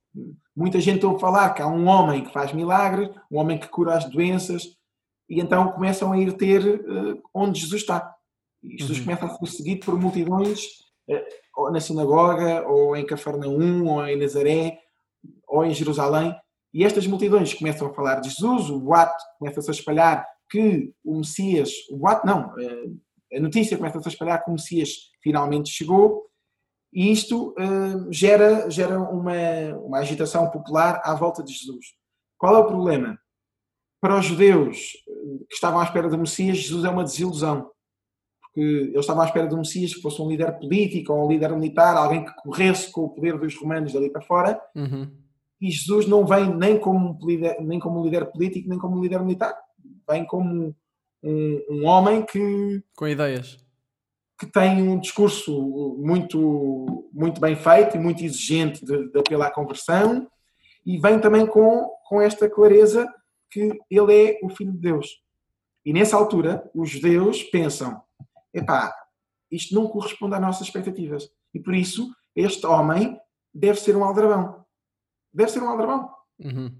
Muita gente ouve falar que há um homem que faz milagres, um homem que cura as doenças, e então começam a ir ter eh, onde Jesus está. E Jesus Uhum. começa a ser seguido por multidões, eh, ou na sinagoga, ou em Cafarnaum, ou em Nazaré, ou em Jerusalém. E estas multidões começam a falar de Jesus, o boato começa-se a espalhar que o Messias, o boato não, eh, a notícia começa-se a espalhar que o Messias finalmente chegou e isto uh, gera, gera uma, uma agitação popular à volta de Jesus. Qual é o problema? Para os judeus que estavam à espera do Messias, Jesus é uma desilusão. Porque eles estavam à espera do Messias que fosse um líder político ou um líder militar, alguém que corresse com o poder dos romanos dali para fora. Uhum. E Jesus não vem nem como, um líder, nem como um líder político, nem como um líder militar. Vem como um, um homem que. Com ideias que tem um discurso muito, muito bem feito e muito exigente de, de apelo à conversão e vem também com, com esta clareza que ele é o Filho de Deus. E nessa altura, os judeus pensam: epá, isto não corresponde às nossas expectativas. E por isso, este homem deve ser um aldrabão. Deve ser um aldrabão. Uhum.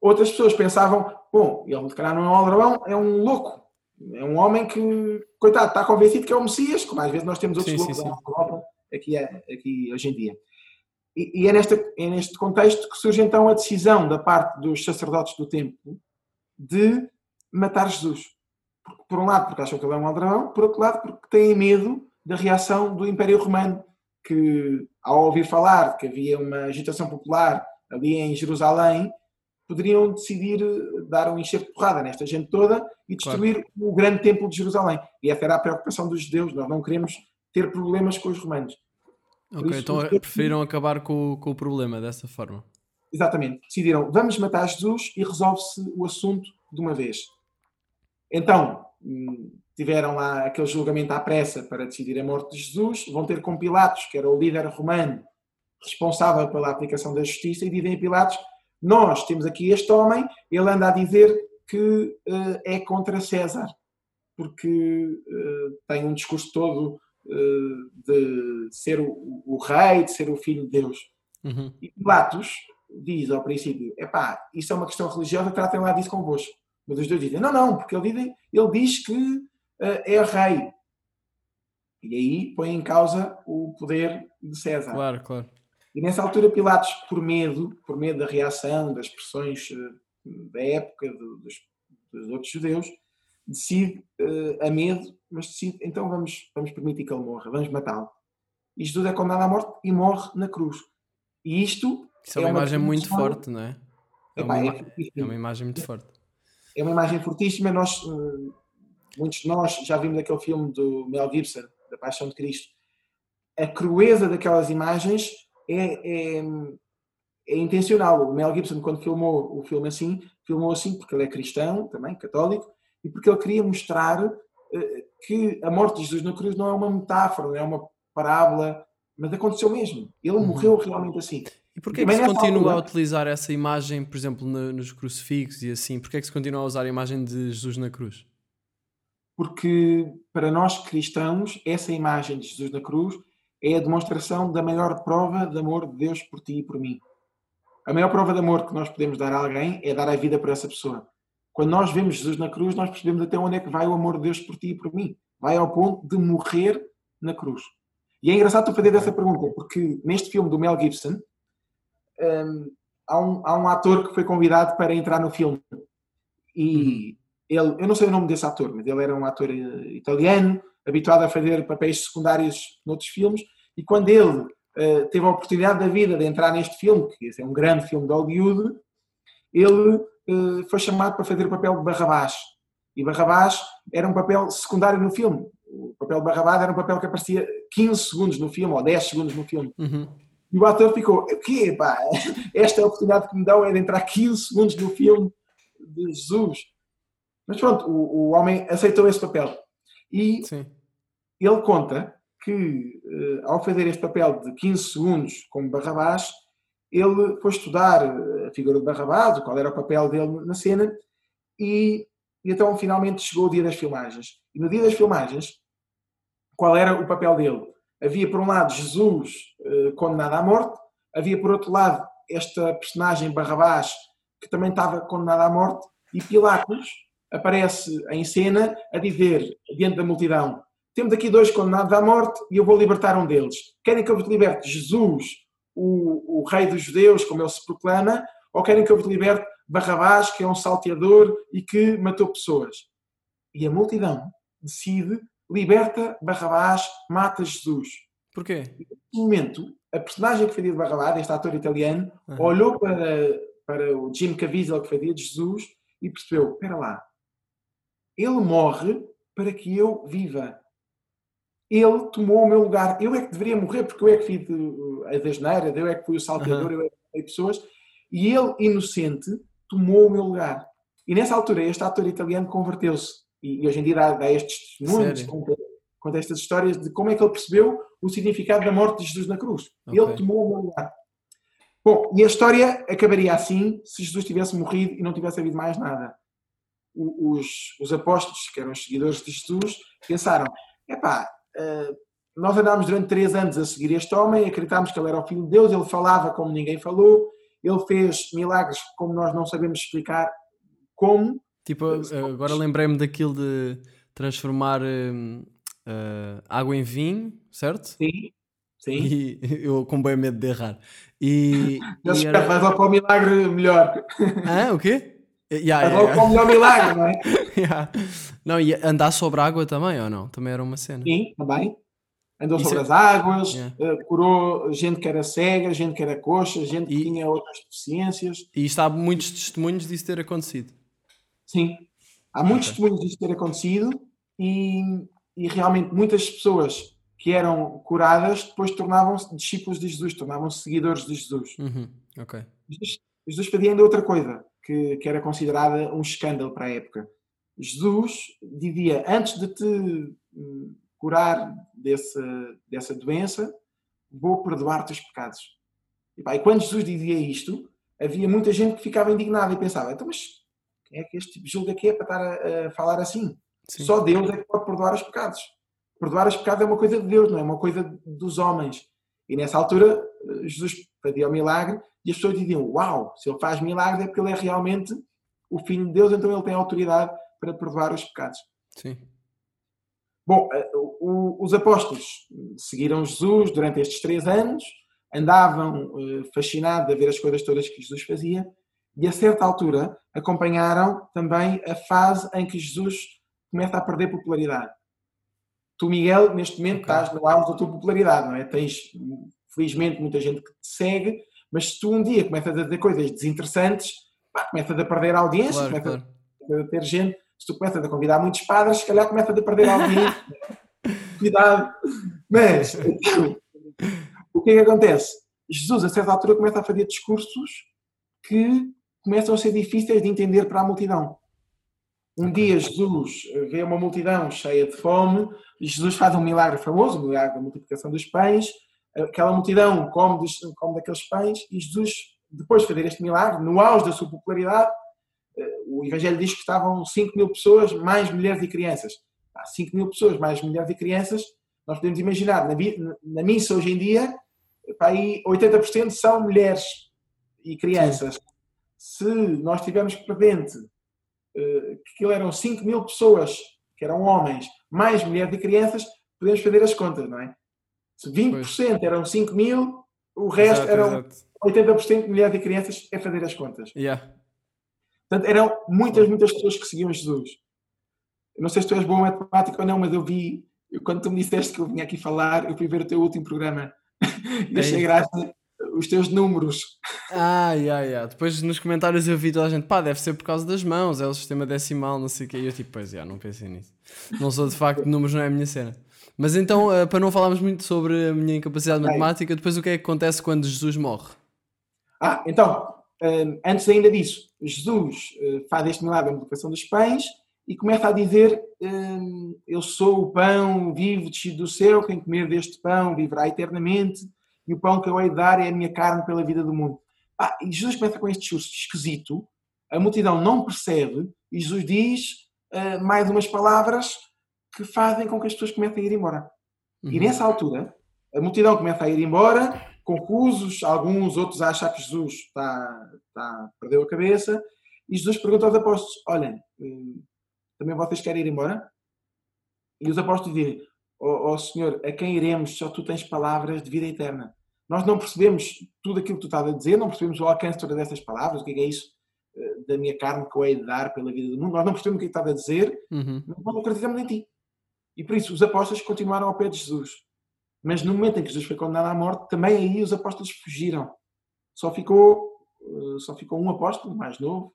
Outras pessoas pensavam: bom, ele de calhar não é um aldrabão, é um louco. É um homem que, coitado, está convencido que é o Messias, como às vezes nós temos outros sim, loucos sim, Europa aqui, aqui hoje em dia. E, e é, neste, é neste contexto que surge então a decisão da parte dos sacerdotes do templo de matar Jesus. Por, por um lado, porque acham que ele é um aldrabão, por outro lado, porque têm medo da reação do Império Romano, que ao ouvir falar que havia uma agitação popular ali em Jerusalém, poderiam decidir eh, dar um enxerto de porrada nesta gente toda e destruir claro. o grande templo de Jerusalém. E essa era a preocupação dos judeus. Nós não queremos ter problemas com os romanos. Ok, isso, então preferiram acabar com, com o problema dessa forma. Exatamente. Decidiram, vamos matar Jesus e resolve-se o assunto de uma vez. Então, hum, tiveram lá aquele julgamento à pressa para decidir a morte de Jesus. Vão ter com Pilatos, que era o líder romano responsável pela aplicação da justiça, e dizem a Pilatos: nós temos aqui este homem, ele anda a dizer que uh, é contra César, porque uh, tem um discurso todo uh, de ser o, o, rei, de ser o filho de Deus. Uhum. E Pilatos diz ao princípio: epá, isso é uma questão religiosa, tratem lá disso convosco. Mas os dois dizem: não, não, porque ele, diz, ele diz que é rei. E aí põe em causa o poder de César. Claro, claro. E nessa altura Pilatos, por medo, por medo da reação, das pressões eh, da época dos, dos outros judeus, decide, uh, a medo, mas decide, então vamos, vamos permitir que ele morra, vamos matá-lo. E Jesus é condenado à morte e morre na cruz. E isto... Isso é uma, é uma imagem muito forte, não é? É, uma, é, é uma imagem muito forte. É uma imagem fortíssima. Nós, uh, muitos de nós já vimos aquele filme do Mel Gibson, da Paixão de Cristo. A crueza daquelas imagens é, é, é, intencional. O Mel Gibson, quando filmou o filme assim, filmou assim porque ele é cristão, também católico, e porque ele queria mostrar uh, que a morte de Jesus na cruz não é uma metáfora, não é uma parábola, mas aconteceu mesmo. Ele uhum. morreu realmente assim. E porquê é que se continua altura, a utilizar essa imagem, por exemplo, no, nos crucifixos e assim? Porquê é que se continua a usar a imagem de Jesus na cruz? Porque para nós cristãos, essa imagem de Jesus na cruz é a demonstração da maior prova de amor de Deus por ti e por mim. A maior prova de amor que nós podemos dar a alguém é dar a vida por essa pessoa. Quando nós vemos Jesus na cruz, nós percebemos até onde é que vai o amor de Deus por ti e por mim. Vai ao ponto de morrer na cruz. E é engraçado tu fazer essa pergunta, porque neste filme do Mel Gibson um, há, um, há um ator que foi convidado para entrar no filme. E ele, eu não sei o nome desse ator, mas ele era um ator eh, italiano, habituado a fazer papéis secundários noutros filmes, e quando ele uh, teve a oportunidade da vida de entrar neste filme, que é um grande filme de Hollywood, ele uh, foi chamado para fazer o papel de Barrabás. E Barrabás era um papel secundário no filme. O papel de Barrabás era um papel que aparecia 15 segundos no filme, ou 10 segundos no filme. Uhum. E o ator ficou, o quê, pá? Esta oportunidade que me dão é de entrar 15 segundos no filme de Jesus. Mas pronto, o, o homem aceitou esse papel. E Sim. ele conta que, eh, ao fazer este papel de 15 segundos como Barrabás, ele foi estudar eh, a figura de Barrabás, qual era o papel dele na cena, e, e então finalmente chegou o dia das filmagens. E no dia das filmagens, qual era o papel dele? Havia, por um lado, Jesus eh, condenado à morte, havia, por outro lado, esta personagem Barrabás, que também estava condenada à morte, e Pilatos, aparece em cena a dizer, diante da multidão: Temos aqui dois condenados à morte e eu vou libertar um deles. Querem que eu vos liberte Jesus, o, o rei dos judeus, como ele se proclama, ou querem que eu vos liberte Barrabás, que é um salteador e que matou pessoas? E a multidão decide liberta Barrabás, mata Jesus. Porquê? Nesse momento, a personagem que fazia de Barrabás, este ator italiano, Aham. olhou para, para o Jim Caviezel que fazia de Jesus e percebeu, espera lá, ele morre para que eu viva. Ele tomou o meu lugar. Eu é que deveria morrer porque eu é que fiz uh, a dasneira, eu é que fui o salteador, Aham. eu é que matei pessoas. E ele, inocente, tomou o meu lugar. E nessa altura, este ator italiano converteu-se. E, hoje em dia dá, dá estes testemunhos, conta, conta estas histórias de como é que ele percebeu o significado da morte de Jesus na cruz. Ok. Ele tomou o meu lugar. Bom, e a história acabaria assim se Jesus tivesse morrido e não tivesse havido mais nada. Os, os apóstolos, que eram os seguidores de Jesus, pensaram: epá, eh, nós andámos durante três anos a seguir este homem, acreditámos que ele era o Filho de Deus, ele falava como ninguém falou, ele fez milagres como nós não sabemos explicar como. Tipo, agora lembrei-me daquilo de transformar ah, água em vinho, certo? Sim, sim. E eu com bem medo de errar. E, Ele e era... faz para o milagre melhor. Hã? O quê? Yeah, Faz yeah, logo yeah. para o melhor milagre, não é? Yeah. Não, e andar sobre água também, ou não? Também era uma cena. Sim, também. Andou Isso sobre é- as águas, eh, curou gente que era cega, gente que era coxa, gente que E- tinha outras deficiências. E está muitos testemunhos disso ter acontecido. Sim. Há muitos testemunhos disto ter acontecido e, e realmente muitas pessoas que eram curadas depois tornavam-se discípulos de Jesus, tornavam-se seguidores de Jesus. Uhum. Jesus, Jesus fazia ainda outra coisa que, que era considerada um escândalo para a época. Jesus dizia: Antes de te hum, curar desse, dessa doença, vou perdoar-te os pecados. E, pá, e quando Jesus dizia isto, havia muita gente que ficava indignada e pensava: então, mas quem é que este tipo julga que é para estar a, a falar assim? Sim. Só Deus é que pode perdoar os pecados. Perdoar os pecados é uma coisa de Deus, não é uma coisa dos homens. E nessa altura, Jesus fazia o milagre e as pessoas diziam: Uau, se ele faz milagres é porque ele é realmente o Filho de Deus, então ele tem autoridade para perdoar os pecados. Sim. Bom, eh, os apóstolos seguiram Jesus durante estes três anos, andavam eh, fascinados a ver as coisas todas que Jesus fazia e a certa altura acompanharam também a fase em que Jesus começa a perder popularidade. Tu, Miguel, neste momento Ok. estás no auge da tua popularidade, não é? Tens, felizmente, muita gente que te segue, mas se tu um dia começas a dizer coisas desinteressantes, pá, começas a perder a audiência, Claro, começas claro. a ter gente, se tu começas a convidar muitos padres, se calhar começas a perder alguém. Cuidado. Mas, o que é que acontece? Jesus, a certa altura, começa a fazer discursos que começam a ser difíceis de entender para a multidão. Um dia Jesus vê uma multidão cheia de fome e Jesus faz um milagre famoso, o milagre da multiplicação dos pães. Aquela multidão come, dos, come daqueles pães e Jesus, depois de fazer este milagre, no auge da sua popularidade, eh, o Evangelho diz que estavam 5 mil pessoas, mais mulheres e crianças. Há 5 mil pessoas, mais mulheres e crianças, nós podemos imaginar, na, na missa hoje em dia, aí 80% são mulheres e crianças. Se nós tivermos presente eh, que eram 5 mil pessoas, que eram homens, mais mulheres e crianças, podemos fazer as contas, não é? Se 20% eram 5 mil, o resto Exato, eram exato. 80% de mulheres e crianças, é fazer as contas. Yeah. Portanto, eram muitas, muitas pessoas que seguiam Jesus. Eu não sei se tu és bom em matemática ou não, mas eu vi, eu, quando tu me disseste que eu vinha aqui falar, eu fui ver o teu último programa e achei Ei. graça os teus números. Ah, yeah, yeah. Depois nos comentários eu vi toda a gente, pá, deve ser por causa das mãos, é o sistema decimal, não sei o quê. E eu tipo, pois, já, não pensei nisso. Não sou de facto, números não é a minha cena. Mas então, eh, para não falarmos muito sobre a minha incapacidade matemática, depois o que é que acontece quando Jesus morre? Ah, então, hum, antes ainda disso, Jesus eh, faz este milagre da multiplicação dos pães e começa a dizer: Eu sou o pão vivo descido do céu, quem comer deste pão viverá eternamente, e o pão que eu hei de dar é a minha carne pela vida do mundo. Ah, e Jesus começa com este discurso esquisito, a multidão não percebe, e Jesus diz eh, mais umas palavras que fazem com que as pessoas comecem a ir embora. E Uhum. nessa altura, a multidão começa a ir embora, confusos, alguns outros a achar que Jesus está, está, perdeu a cabeça, e Jesus pergunta aos apóstolos: Olhem, hum, também vocês querem ir embora? E os apóstolos dizem: Ó ó Senhor, a quem iremos? Só tu tens palavras de vida eterna. Nós não percebemos tudo aquilo que tu estás a dizer, não percebemos o alcance de todas essas palavras, o que é, é isso eh, da minha carne que eu hei de dar pela vida do mundo. Nós não percebemos o que é que estás a dizer, Uhum. mas nós acreditamos em ti. E por isso os apóstolos continuaram ao pé de Jesus. Mas no momento em que Jesus foi condenado à morte, também aí os apóstolos fugiram. Só ficou, eh, só ficou um apóstolo, mais novo.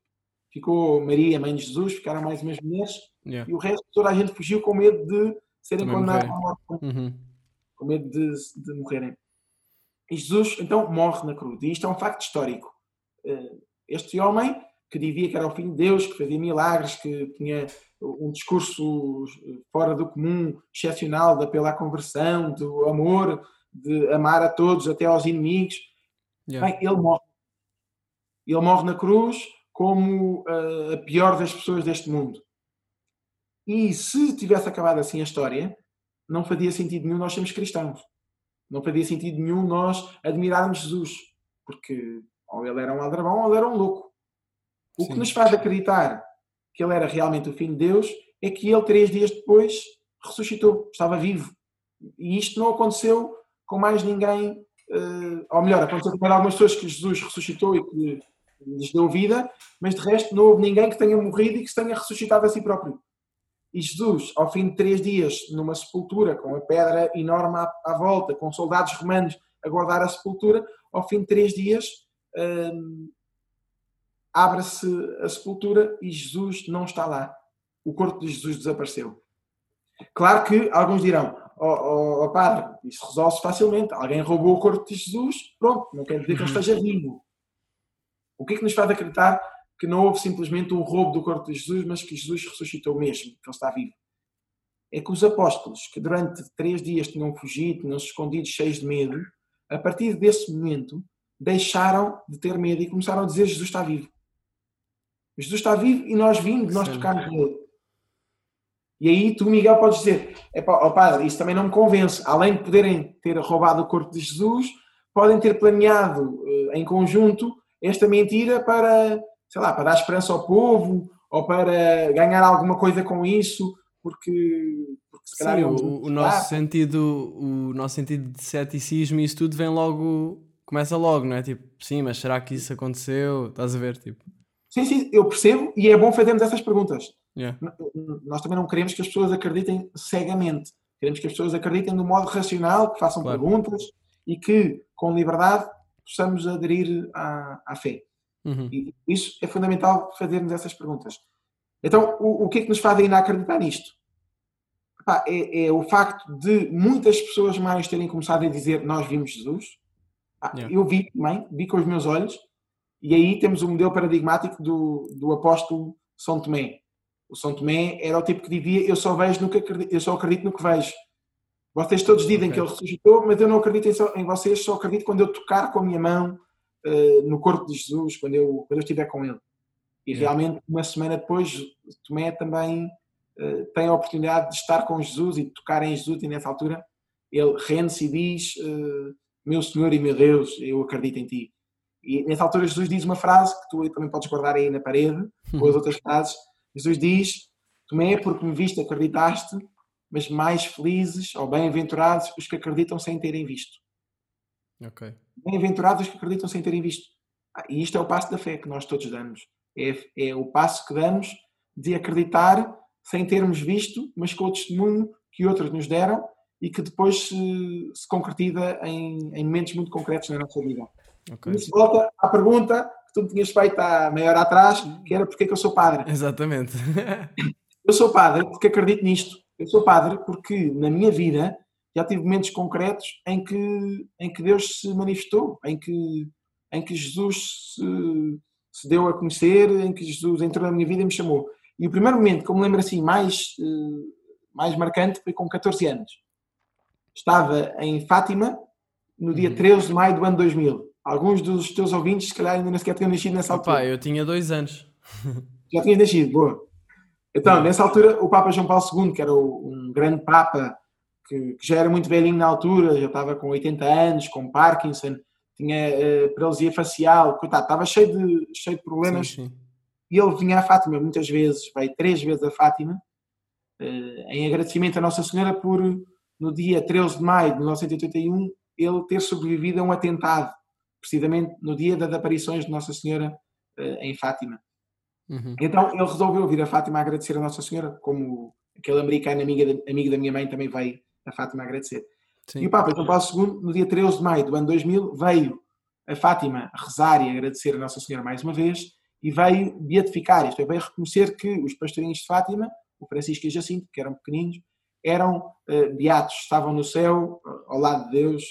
Ficou Maria, mãe de Jesus, ficaram mais umas mulheres. Yeah. E o resto, toda a gente fugiu com medo de serem Também condenados à morte. Uhum. Com medo de, de morrerem. E Jesus, então, morre na cruz. E isto é um facto histórico. Eh, Este homem, que dizia que era o Filho de Deus, que fazia milagres, que tinha um discurso fora do comum, excepcional, de apelo à conversão, do amor, de amar a todos, até aos inimigos, Yeah. Bem, ele morre. Ele morre na cruz como ah, a pior das pessoas deste mundo. E se tivesse acabado assim a história, não fazia sentido nenhum nós sermos cristãos. Não fazia sentido nenhum nós admirarmos Jesus. Porque ou ele era um aldrabão ou ele era um louco. O que Sim. nos faz acreditar que ele era realmente o Filho de Deus é que ele, três dias depois, ressuscitou, estava vivo. E isto não aconteceu com mais ninguém, eh, ou melhor, aconteceu com algumas pessoas que Jesus ressuscitou e que lhes deu vida, mas de resto não houve ninguém que tenha morrido e que se tenha ressuscitado a si próprio. E Jesus, ao fim de três dias, numa sepultura, com a pedra enorme à, à volta, com soldados romanos a guardar a sepultura, ao fim de três dias, hum, abre-se a sepultura e Jesus não está lá. O corpo de Jesus desapareceu. Claro que alguns dirão, ó oh, padre, isso resolve-se facilmente. Alguém roubou o corpo de Jesus, pronto, não quer dizer que ele esteja vivo. O que é que nos faz acreditar que não houve simplesmente um roubo do corpo de Jesus, mas que Jesus ressuscitou mesmo, que ele está vivo? É que os apóstolos, que durante três dias tinham fugido, tinham-se escondido cheios de medo, a partir desse momento, deixaram de ter medo e começaram a dizer: Jesus está vivo. Jesus está vivo e nós vimos, nós tocamos nele. E aí tu, Miguel, podes dizer: ó padre, isso também não me convence. Além de poderem ter roubado o corpo de Jesus, podem ter planeado eh, em conjunto esta mentira para, sei lá, para dar esperança ao povo ou para ganhar alguma coisa com isso, porque, porque se calhar Sim, o, o nosso sentido, o nosso sentido de ceticismo e isso tudo vem logo, começa logo, não é? Tipo, sim, mas será que isso aconteceu? Estás a ver? Tipo, Sim, sim, eu percebo e é bom fazermos essas perguntas. yeah. Nós também não queremos que as pessoas acreditem cegamente. Queremos que as pessoas acreditem de um modo racional, que façam Claro. perguntas e que, com liberdade, possamos aderir à, à fé. Uhum. E isso é fundamental fazermos essas perguntas. Então, o, o que é que nos faz ainda acreditar nisto? Epá, é, é o facto de muitas pessoas mais terem começado a dizer nós vimos Jesus. Ah, Yeah. Eu vi também, vi com os meus olhos, e aí temos o modelo paradigmático do, do apóstolo São Tomé. O São Tomé era o tipo que dizia eu só vejo no que acredito, eu só acredito no que vejo. Vocês todos dizem Ok. que ele ressuscitou, mas eu não acredito em, só- em vocês, só acredito quando eu tocar com a minha mão eh, no corpo de Jesus, quando eu, quando eu estiver com ele. E Yeah. realmente, uma semana depois, Tomé também eh, tem a oportunidade de estar com Jesus e de tocar em Jesus, e nessa altura ele rende-se e diz: eh, Meu Senhor e meu Deus, eu acredito em ti. E nessa altura, Jesus diz uma frase que tu também podes guardar aí na parede, ou as outras frases. Jesus diz: Tomé, porque me viste, acreditaste, mas mais felizes ou bem-aventurados os que acreditam sem terem visto. Ok. Bem-aventurados os que acreditam sem terem visto. Ah, e isto é o passo da fé que nós todos damos. É, é o passo que damos de acreditar sem termos visto, mas com o testemunho que outros nos deram e que depois se, se concretiza em, em momentos muito concretos na nossa vida. Ok. E isso volta à pergunta que tu me tinhas feito há meia hora atrás, que era porque é que eu sou padre. Exatamente. Eu sou padre porque acredito nisto. Eu sou padre porque na minha vida já tive momentos concretos em que, em que Deus se manifestou, em que, em que Jesus se, se deu a conhecer, em que Jesus entrou na minha vida e me chamou. E o primeiro momento que eu me lembro assim mais, eh, mais marcante foi com 14 anos. Estava em Fátima no dia Uhum. 13 de maio do ano 2000. Alguns dos teus ouvintes, se calhar, ainda nem sequer tinham nascido nessa altura. Opa, eu tinha dois anos. Já tinhas nascido, boa. Então, nessa altura, o Papa João Paulo II, que era um grande Papa, que, já era muito velhinho na altura, já estava com 80 anos, com Parkinson, tinha eh, paralisia facial, coitado, estava cheio de, cheio de problemas. Sim, sim. E ele vinha a Fátima muitas vezes, veio três vezes a Fátima, eh, em agradecimento à Nossa Senhora por, no dia 13 de maio de 1981, ele ter sobrevivido a um atentado, precisamente no dia das aparições de Nossa Senhora eh, em Fátima. Uhum. Então ele resolveu vir a Fátima agradecer a Nossa Senhora, como aquele americano amigo da, amigo da minha mãe também veio a Fátima agradecer. Sim. E o Papa João Paulo II, no dia 13 de maio do ano 2000, veio a Fátima rezar e agradecer a Nossa Senhora mais uma vez e veio beatificar, isto é, veio reconhecer que os pastorinhos de Fátima, o Francisco e o Jacinto, que eram pequeninos, eram eh, beatos, estavam no céu, ao lado de Deus.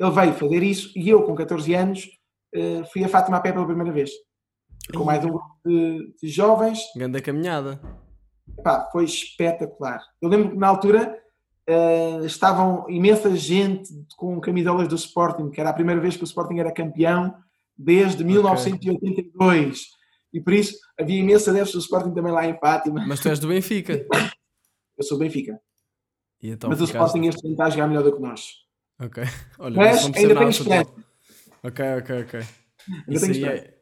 Ele veio fazer isso e eu, com 14 anos, eh, fui a Fátima a pé pela primeira vez. Com mais um grupo de, de jovens, Grande caminhada. Pá, foi espetacular. Eu lembro que na altura eh, estavam imensa gente com camisolas do Sporting, que era a primeira vez que o Sporting era campeão desde 1982. E por isso havia imensa adeptos do Sporting também lá em Fátima. Mas tu és do Benfica. Eu sou Benfica. E então mas o Sporting este ano está a jogar melhor do que nós. Ok. Olha, Mas ainda tenho esperança. Ok, ok, ok. Ainda tenho aí esperança. é...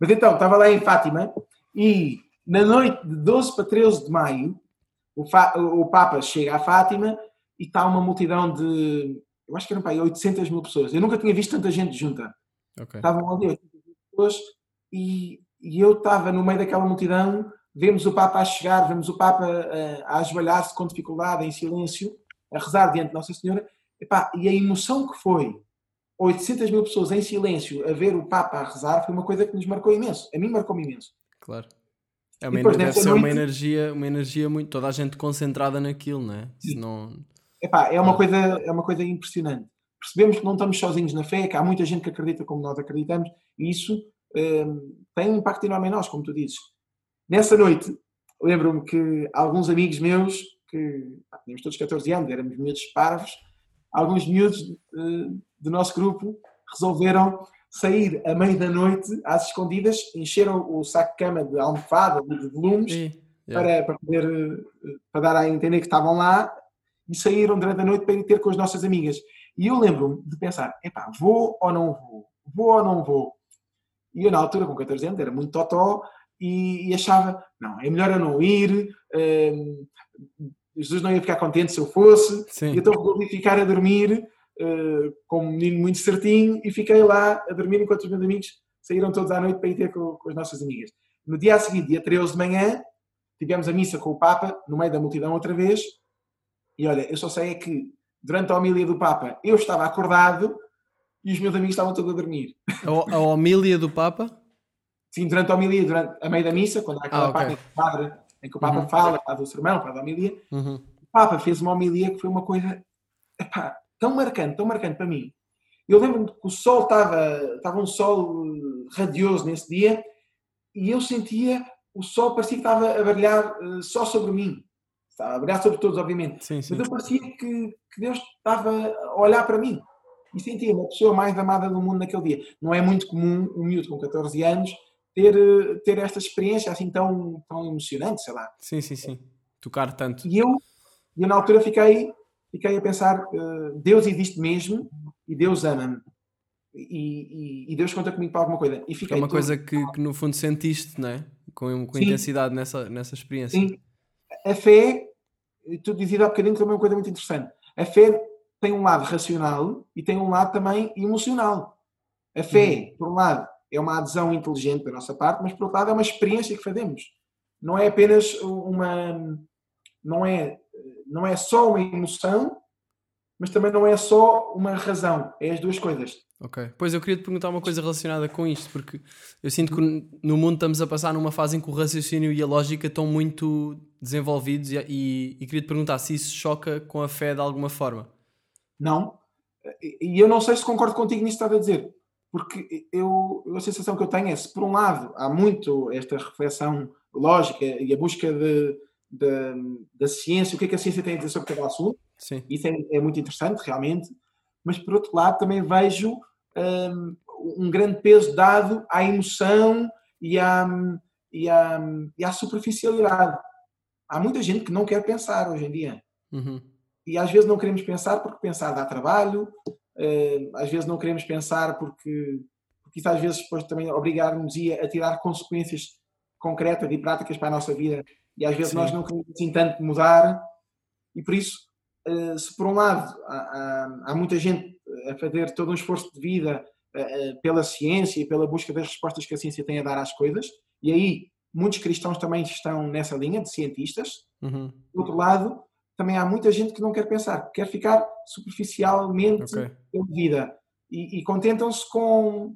Mas então, estava lá em Fátima e na noite de 12 para 13 de maio, o, Fa- o Papa chega a Fátima e está uma multidão de, eu acho que eram para aí 800 mil pessoas. Eu nunca tinha visto tanta gente junta. Ok. Estavam ali 800 mil pessoas e, e eu estava no meio daquela multidão, vemos o Papa a chegar, vemos o Papa eh, a ajoelhar-se com dificuldade, em silêncio, a rezar diante de Nossa Senhora. Epá, e a emoção que foi 800 mil pessoas em silêncio a ver o Papa a rezar foi uma coisa que nos marcou imenso. A mim marcou-me imenso. Claro. É uma, depois deve ser uma noite- energia, uma energia muito. Toda a gente concentrada naquilo, não é? Senão. Epá, é uma coisa, é uma coisa impressionante. Percebemos que não estamos sozinhos na fé, que há muita gente que acredita como nós acreditamos, e isso hum, tem um impacto enorme em nós, como tu dizes. Nessa noite, lembro-me que alguns amigos meus, que pá, tínhamos todos 14 anos, éramos miúdos parvos, alguns miúdos eh, do nosso grupo resolveram sair à meia da noite, às escondidas, encheram o saco de cama de almofada, de volumes, yeah. para, para poder eh, para dar a entender que estavam lá e saíram durante a noite para ir ter com as nossas amigas. E eu lembro-me de pensar, epá, vou ou não vou? Vou ou não vou? E eu na altura, com 14 anos, era muito totó e, e achava, não, é melhor eu não ir, hum, Jesus não ia ficar contente se eu fosse, Sim. e então resolvi ficar a dormir eh, como um menino muito certinho e fiquei lá a dormir enquanto os meus amigos saíram todos à noite para ir ter com, com as nossas amigas. No dia a seguir, dia 13 de manhã, tivemos a missa com o Papa, no meio da multidão outra vez, e olha, eu só sei é que durante a homilia do Papa eu estava acordado e os meus amigos estavam todos a dormir. A, a homília do Papa? Sim, durante a homilia, durante a meio da missa, quando há aquela Ah, ok. parte que o, padre, em que o Papa Uhum. fala, faz o sermão, faz a homilia, Uhum. o Papa fez uma homilia que foi uma coisa epá, tão marcante, tão marcante para mim. Eu lembro-me que o sol estava, estava um sol eh, radioso nesse dia e eu sentia o sol parecia que estava a brilhar eh, só sobre mim. Estava a brilhar sobre todos, obviamente. Sim, sim. Mas eu parecia que, que Deus estava a olhar para mim e sentia uma pessoa mais amada do mundo naquele dia. Não é muito comum um miúdo com 14 anos ter, eh, ter esta experiência assim tão, tão emocionante, sei lá. Sim, sim, sim. Tocar tanto. E eu, eu na altura fiquei, fiquei a pensar, eh, Deus existe mesmo e Deus ama-me. E, e- e Deus conta comigo para alguma coisa. E É fiquei uma todo- coisa que, que no fundo sentiste, não é? Com, com Sim. intensidade nessa, nessa experiência. Sim. A fé, e tu dizias há bocadinho também uma coisa muito interessante. A fé tem um lado racional e tem um lado também emocional. A fé, por um lado, é uma adesão inteligente da nossa parte, mas por outro lado é uma experiência que fazemos. Não é apenas uma. Não é, não é só uma emoção, mas também não é só uma razão. É as duas coisas. Ok. Pois eu queria te perguntar uma coisa relacionada com isto, porque eu sinto que no mundo estamos a passar numa fase em que o raciocínio e a lógica estão muito desenvolvidos e, e, e queria te perguntar se isso choca com a fé de alguma forma. Não. E e eu não sei se concordo contigo nisso que estás a dizer. Porque eu, a sensação que eu tenho é se, por um lado, há muito esta reflexão lógica e a busca de, de- da ciência, o que é que a ciência tem a dizer sobre cada assunto, Sim. isso é, é muito interessante, realmente, mas, por outro lado, também vejo hum, um grande peso dado à emoção e à, e à, e à superficialidade. Há muita gente que não quer pensar hoje em dia Uhum. e às vezes não queremos pensar porque pensar dá trabalho, às vezes não queremos pensar porque, porque isso às vezes depois também obrigar-nos a tirar consequências concretas e práticas para a nossa vida e às vezes Sim. nós não queremos assim tanto mudar e por isso eh, se por um lado há, há- muita gente a fazer todo um esforço de vida eh, eh, pela ciência e pela busca das respostas que a ciência tem a dar às coisas e aí muitos cristãos também estão nessa linha de cientistas Uhum. Do outro lado, também há muita gente que não quer pensar, quer ficar superficialmente Ok. pela vida e, e contentam-se com,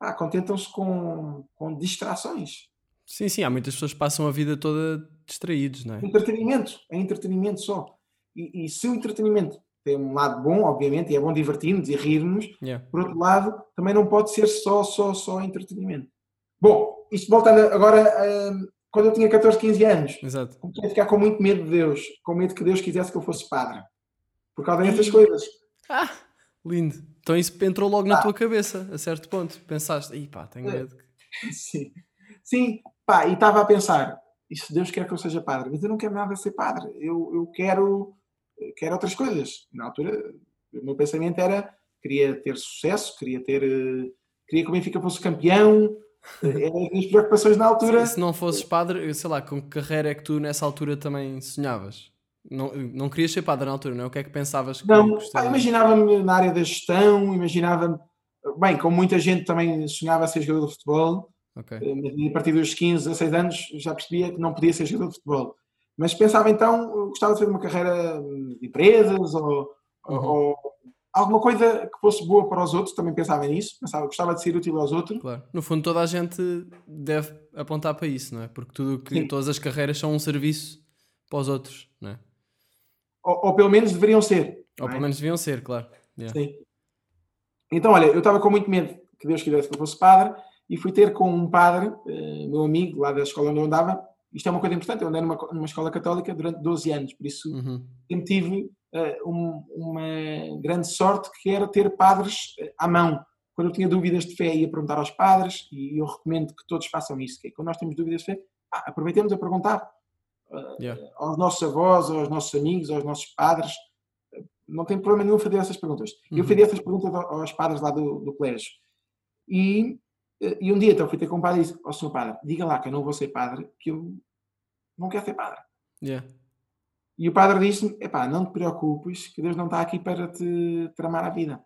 ah, contentam-se com, com distrações. Sim, sim, há muitas pessoas que passam a vida toda distraídos, não é? Entretenimento, é entretenimento só. E, e se o entretenimento tem um lado bom, obviamente, e é bom divertir-nos e rir-nos, Yeah. por outro lado, também não pode ser só, só, só entretenimento. Bom, isto voltando agora, hum, quando eu tinha 14, 15 anos, Exato. comecei a ficar com muito medo de Deus, com medo que Deus quisesse que eu fosse padre. Por causa dessas coisas. Ah, lindo. Então isso entrou logo na Ah. tua cabeça, a certo ponto. Pensaste, ih pá, tenho É. medo. Sim. Sim, pá, e estava a pensar, e se Deus quer que eu seja padre? Mas eu não quero nada ser padre, eu, eu quero, quero outras coisas. Na altura, o meu pensamento era, queria ter sucesso, queria ter, eh, queria que o Benfica fosse campeão, eram as minhas preocupações na altura. Se não fosses padre, sei lá, com que carreira é que tu nessa altura também sonhavas? Não, não querias ser padre na altura, não é? O que é que pensavas que Não, gostarias? imaginava-me na área da gestão, imaginava-me, bem, como muita gente também sonhava ser jogador de futebol, Ok. Eh, a partir dos 15, 16 anos já percebia que não podia ser jogador de futebol. Mas pensava então, gostava de fazer uma carreira de empresas ou, Uhum. ou alguma coisa que fosse boa para os outros, também pensava nisso, pensava, gostava de ser útil aos outros. Claro. No fundo, toda a gente deve apontar para isso, não é? Porque tudo que, Sim. todas as carreiras são um serviço para os outros, não é? Ou, ou pelo menos deveriam ser. Ou é? pelo menos deviam ser, claro. Yeah. Sim. Então, olha, eu estava com muito medo que Deus quisesse que eu fosse padre e fui ter com um padre, eh, meu amigo, lá da escola onde eu andava. Isto é uma coisa importante, eu andei numa, numa escola católica durante 12 anos, por isso Uhum. sempre tive uma grande sorte que era ter padres eh, à mão. Quando eu tinha dúvidas de fé, ia perguntar aos padres e eu recomendo que todos façam isso. Que é, quando nós temos dúvidas de fé, aproveitemos a perguntar eh, Yeah. aos nossos avós, aos nossos amigos, aos nossos padres. Eh, Não tem problema nenhum fazer essas perguntas. Eu Uhum. fiz essas perguntas ao- aos padres lá do, do colégio. E, eh, e um dia então fui ter com o padre e disse: Ó senhor padre, diga lá que eu não vou ser padre, que eu não quero ser padre. Yeah. E o padre disse-me: epá, não te preocupes, que Deus não está aqui para te tramar a vida.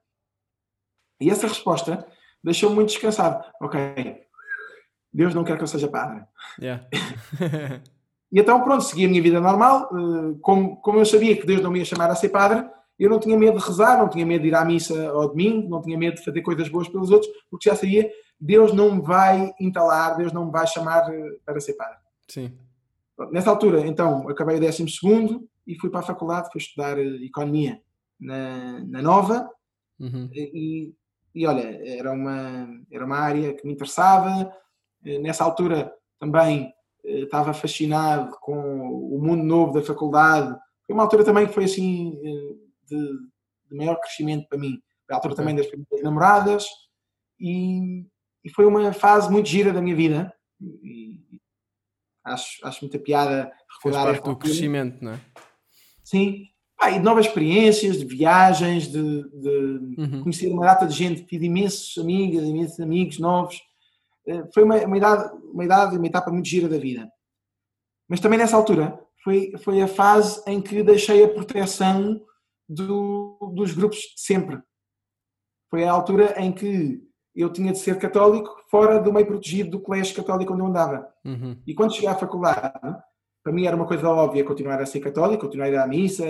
E essa resposta deixou-me muito descansado. Ok, Deus não quer que eu seja padre. Yeah. E então, pronto, segui a minha vida normal. eh, Como, como eu sabia que Deus não me ia chamar a ser padre, eu não tinha medo de rezar, não tinha medo de ir à missa ao domingo, não tinha medo de fazer coisas boas pelos outros, porque já sabia, Deus não me vai entalar, Deus não me vai chamar eh, para ser padre. Sim. Nessa altura, então, acabei o 12 e fui para a faculdade, fui estudar eh, Economia na, na Nova Uhum. e, e olha, era uma, era uma área que me interessava. Eh, Nessa altura também eh, estava fascinado com o mundo novo da faculdade. Foi uma altura também que foi assim de, de maior crescimento para mim. Foi a altura Ok. também das primeiras namoradas e, e foi uma fase muito gira da minha vida. E acho, acho muita piada recordar parte essa do crescimento, não é? Sim. Ah, e de novas experiências, de viagens, de, de Uhum. conhecer uma data de gente, tive imensos amigas, imensos amigos novos. Eh, Foi uma, uma idade, uma idade, uma etapa muito gira da vida. Mas também nessa altura foi, foi a fase em que deixei a proteção do- dos grupos de sempre. Foi a altura em que eu tinha de ser católico fora do meio protegido do colégio católico onde eu andava. Uhum. E quando cheguei à faculdade, para mim era uma coisa óbvia continuar a ser católico, continuar a ir à missa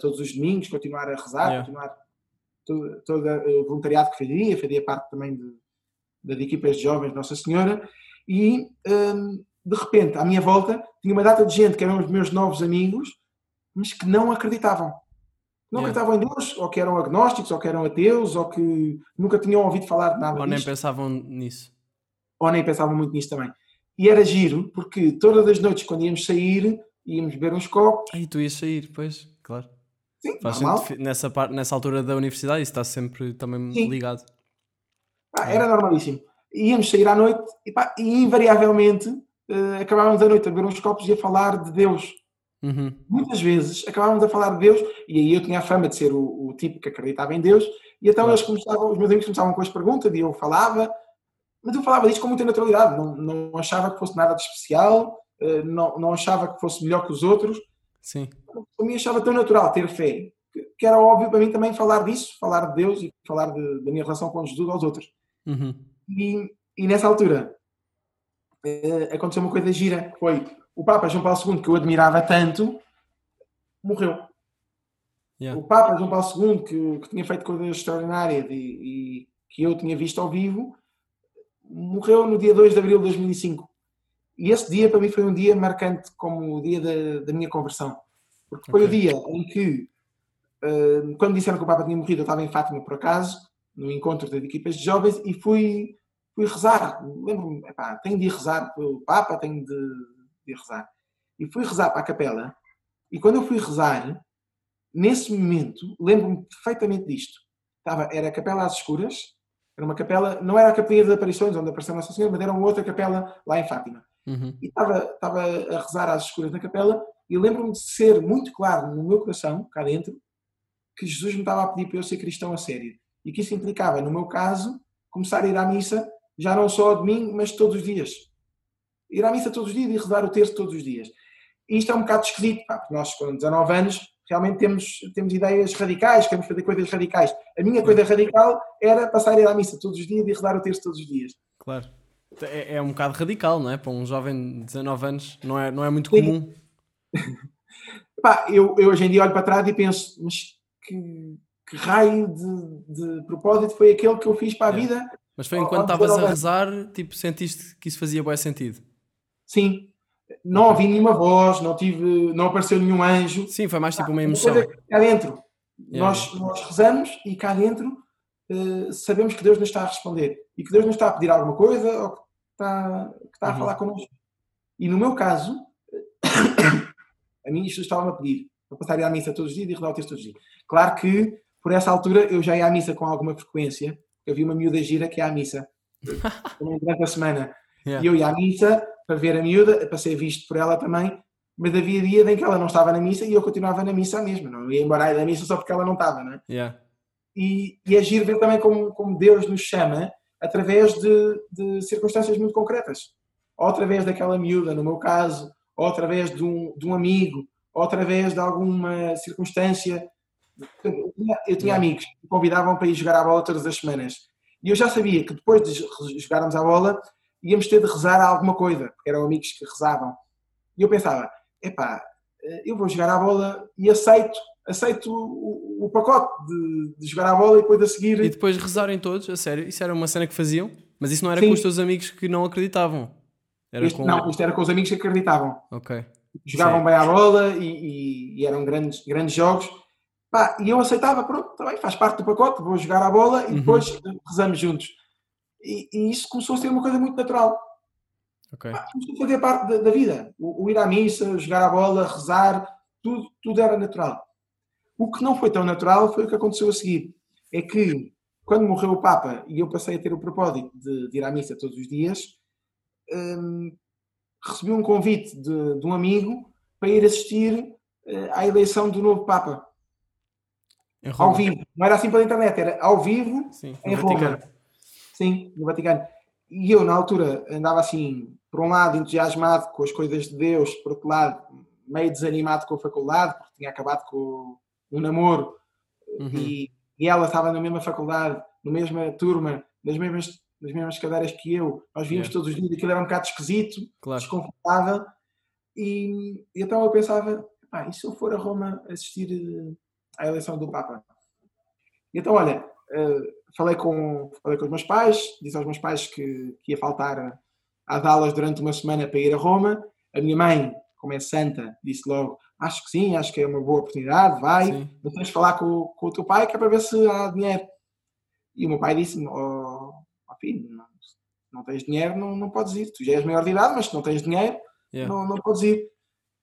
todos os domingos, continuar a rezar, Yeah. continuar todo, todo o voluntariado que fazia, fazia parte também de, das equipas de jovens de Nossa Senhora. E hum, de repente, à minha volta, tinha uma data de gente que eram os meus novos amigos, mas que não acreditavam. Não Yeah. acreditavam em Deus, ou que eram agnósticos, ou que eram ateus, ou que nunca tinham ouvido falar de nada Ou nem disto pensavam nisso. ou nem pensavam muito nisso também. E era giro, porque todas as noites, quando íamos sair, íamos beber uns copos. Aí tu ias sair, pois, claro. Sim, Faz normal. nessa, parte, nessa altura da universidade, isso está sempre também Sim. ligado. Pá, era normalíssimo. Íamos sair à noite e, pá, e invariavelmente eh, acabávamos a noite a beber uns copos e a falar de Deus. Uhum. Muitas vezes acabávamos a falar de Deus e aí eu tinha a fama de ser o, o tipo que acreditava em Deus e então eles começavam, os meus amigos começavam com as perguntas e eu falava, mas eu falava disso com muita naturalidade, não, não achava que fosse nada de especial, eh, não, não achava que fosse melhor que os outros, Sim. para mim achava tão natural ter fé, que, era óbvio para mim também falar disso, falar de Deus e falar de- da minha relação com Jesus aos outros. Uhum. E, e nessa altura eh, aconteceu uma coisa gira, foi o Papa João Paulo II, que eu admirava tanto, morreu. Yeah. O Papa João Paulo II, que, que tinha feito coisas extraordinárias e, e que eu tinha visto ao vivo, morreu no dia 2 de abril de 2005. E esse dia para mim foi um dia marcante como o dia da, da minha conversão. Porque foi Ok. o dia em que, eh, quando disseram que o Papa tinha morrido, eu estava em Fátima por acaso, no encontro de equipas de jovens, e fui, fui rezar. Lembro-me, tenho de ir rezar pelo Papa, tenho de, de rezar. E fui rezar para a capela, e quando eu fui rezar, nesse momento, lembro-me perfeitamente disto. Estava, era a capela às escuras, era uma capela, não era a capela das aparições, onde apareceu Nossa Senhora, mas era uma outra capela lá em Fátima. Uhum. E estava, estava a rezar às escuras na capela e lembro-me de ser muito claro no meu coração, cá dentro, que Jesus me estava a pedir para eu ser cristão a sério. E que isso implicava, no meu caso, começar a ir à missa, já não só ao domingo, mas todos os dias. Ir à missa todos os dias e rezar o terço todos os dias. E isto é um bocado esquisito, pá, porque nós com 19 anos realmente temos, temos ideias radicais, queremos fazer coisas radicais. A minha coisa radical era passar a ir à missa todos os dias e rezar o terço todos os dias. Claro. É, é um bocado radical, não é? Para um jovem de 19 anos não é, não é muito comum. Pá, eu, eu hoje em dia olho para trás e penso, mas que, que raio de, de propósito foi aquele que eu fiz para a É. vida? Mas foi enquanto estavas a 19 rezar, tipo, sentiste que isso fazia bom sentido. Sim. Não ouvi nenhuma voz, não tive, não apareceu nenhum anjo. Sim, foi mais tipo uma emoção. cá dentro. Yeah. Nós, nós rezamos e cá dentro eh, sabemos que Deus nos está a responder e que Deus nos está a pedir alguma coisa ou que está, que está a Uhum. falar connosco. E no meu caso, a mim isto estava-me a pedir para passar a à missa todos os dias e rezar o texto todos os dias. Claro que, por essa altura, eu já ia à missa com alguma frequência. Eu vi uma miúda gira que ia à missa durante a semana. Yeah. E eu ia à missa para ver a miúda, para ser visto por ela também, mas havia dias em que ela não estava na missa e eu continuava na missa mesmo. Não ia embora da missa só porque ela não estava, não é? Yeah. E, e é giro ver também como, como Deus nos chama através de, de circunstâncias muito concretas. Ou através daquela miúda, no meu caso, ou através de um, de um amigo, ou através de alguma circunstância. Eu tinha, eu tinha amigos que me convidavam para ir jogar à bola todas as semanas. E eu já sabia que depois de jogarmos à bola, íamos ter de rezar a alguma coisa, porque eram amigos que rezavam. E eu pensava, epá, eh, eu vou jogar à bola e aceito, aceito o, o pacote de, de jogar à bola e depois a seguir. E depois rezarem todos, a sério. Isso era uma cena que faziam, mas isso não era Sim. com os teus amigos que não acreditavam. Era Isto, com. Não, isto era com os amigos que acreditavam. Ok. Jogavam Sim. bem à bola e, e- e eram grandes, grandes jogos. Pá, e eu aceitava, pronto, também faz parte do pacote, vou jogar à bola e Uhum. depois rezamos juntos. E, e isso começou a ser uma coisa muito natural. Ok. Começou a fazer parte da, da vida. O, o ir à missa, jogar à bola, rezar, tudo, tudo era natural. O que não foi tão natural foi o que aconteceu a seguir. É que, quando morreu o Papa e eu passei a ter o propósito de, de ir à missa todos os dias, hum, recebi um convite de, de um amigo para ir assistir eh, à eleição do novo Papa, ao vivo. Não era assim pela internet, era ao vivo Sim, em Roma. Vaticano. Sim, no Vaticano. E eu, na altura, andava assim, por um lado, entusiasmado com as coisas de Deus, por outro lado, meio desanimado com a faculdade, porque tinha acabado com um namoro Uhum. e, e ela estava na mesma faculdade, na mesma turma, nas mesmas, nas mesmas cadeiras que eu. Nós víamos Yeah. todos os dias, aquilo era um bocado esquisito, Claro. desconfortável. E, e então eu pensava, pá, e se eu for a Roma assistir eh, à eleição do Papa? E então, olha, eh, falei, com, falei com os meus pais, disse aos meus pais que, que ia faltar às aulas durante uma semana para ir a Roma. A minha mãe, como é santa, disse logo, acho que sim, acho que é uma boa oportunidade, vai, Sim. mas tens de falar com, com o teu pai que é para ver se há dinheiro. E o meu pai disse-me, oh, oh filho, não, não tens dinheiro, não, não podes ir. Tu já és maior de idade, mas se não tens dinheiro, Yeah. não, não podes ir.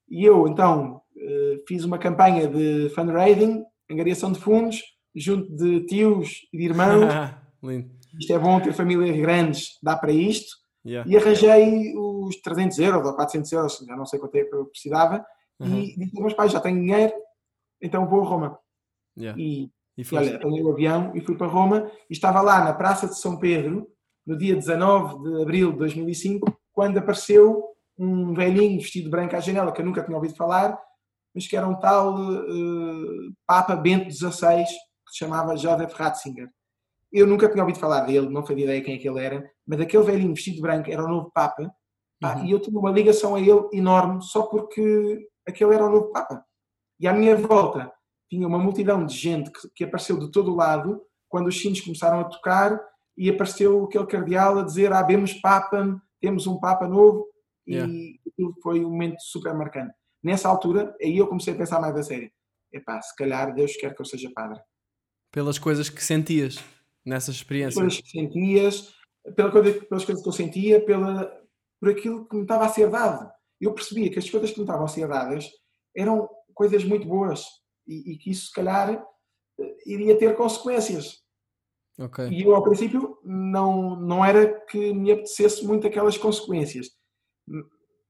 E eu, então, eh, fiz uma campanha de fundraising, angariação de fundos, junto de tios e de irmãos. Lindo. Isto é bom ter famílias grandes, dá para isto. Yeah. E arranjei os 300 euros ou 400 euros, já não sei quanto é que eu precisava. Uhum. E disse aos meus pais, já tenho dinheiro, então vou a Roma. Yeah. E, E olha, apanhei o avião e fui para Roma e estava lá na Praça de São Pedro, no dia 19 de abril de 2005, quando apareceu um velhinho vestido de branco à janela, que eu nunca tinha ouvido falar, mas que era um tal eh, Papa Bento XVI, que se chamava Joseph Ratzinger. Eu nunca tinha ouvido falar dele, não fazia ideia quem é que ele era, mas aquele velhinho vestido branco era o novo Papa Pá, Uhum. E eu tinha uma ligação a ele enorme só porque aquele era o novo Papa. E à minha volta tinha uma multidão de gente que, que apareceu de todo o lado quando os sinos começaram a tocar e apareceu aquele cardeal a dizer ah, vemos Papa, temos um Papa novo e Yeah. aquilo foi um momento super marcante. Nessa altura, aí eu comecei a pensar mais a sério. Epá, se calhar Deus quer que eu seja padre. Pelas coisas que sentias nessas experiências. Pelas que sentias, pela coisa, pelas coisas que eu sentia, pela, por aquilo que me estava a ser dado. Eu percebia que as coisas que me estavam a ser dadas eram coisas muito boas e, e que isso, se calhar, eh, iria ter consequências. Ok. E eu, ao princípio, não, não era que me apetecesse muito aquelas consequências.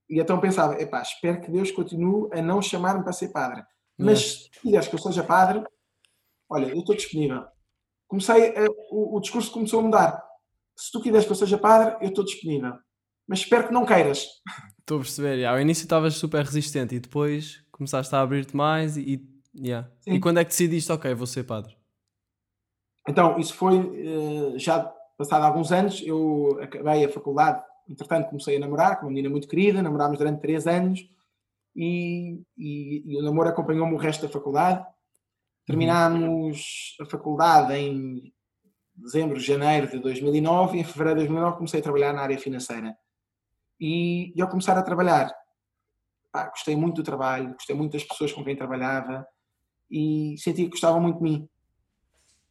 E então pensava, epá, espero que Deus continue a não chamar-me para ser padre. Mas se tu quiseres que eu seja padre, olha, eu estou disponível. Comecei, a- o, o discurso começou a mudar. Se tu quiseres que eu seja padre, eu estou disponível. Mas espero que não queiras. Estou a perceber. yeah. Ao início estavas super resistente e depois começaste a abrir-te mais e, e- yeah. E quando é que decidiste, ok, vou ser padre? Então, isso foi eh, já passado alguns anos. Eu acabei a faculdade, entretanto, comecei a namorar com uma menina muito querida. Namorámos durante três anos e, e- e o namoro acompanhou-me o resto da faculdade. Terminámos a faculdade em dezembro, janeiro de 2009 e em fevereiro de 2009 comecei a trabalhar na área financeira. E, e ao começar a trabalhar, pá, gostei muito do trabalho, gostei muito das pessoas com quem trabalhava e senti que gostavam muito de mim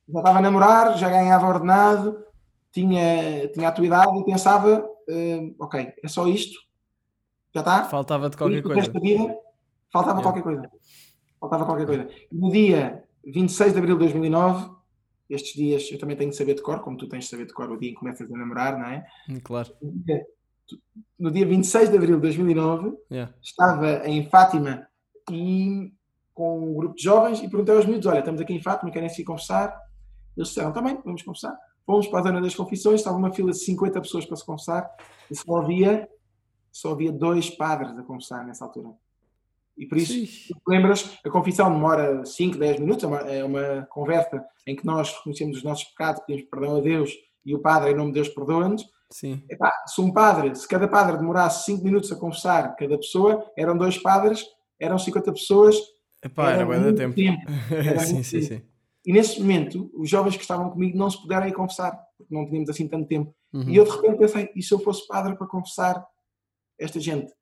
já estava a namorar, já ganhava ordenado, tinha, tinha a tua idade e pensava, eh, ok, é só isto, já está, Faltava-te e qualquer coisa. vida, faltava Yeah. qualquer coisa. Faltava qualquer coisa. No dia 26 de abril de 2009, estes dias eu também tenho de saber de cor, como tu tens de saber de cor o dia em que começas a namorar, não é? Hum, Claro. No dia- No dia 26 de abril de 2009, Yeah. estava em Fátima e com um grupo de jovens e perguntei aos miúdos, olha, estamos aqui em Fátima, querem se conversar? Eles disseram, também, vamos conversar. Fomos para a zona das confissões, estava uma fila de 50 pessoas para se confessar e só havia, só havia dois padres a conversar nessa altura. E por isso, lembras, a confissão demora 5, 10 minutos, é uma, é uma conversa em que nós reconhecemos os nossos pecados, pedimos perdão a Deus e o padre, em nome de Deus, perdoa-nos. Sim. Epá, se um padre, se cada padre demorasse 5 minutos a confessar cada pessoa, eram dois padres, eram 50 pessoas. Epá, era de muito tempo. Era sim, sim, tempo. sim. E nesse momento, os jovens que estavam comigo não se puderam ir confessar, porque não tínhamos assim tanto tempo. Uhum. E eu de repente pensei, e se eu fosse padre para confessar esta gente?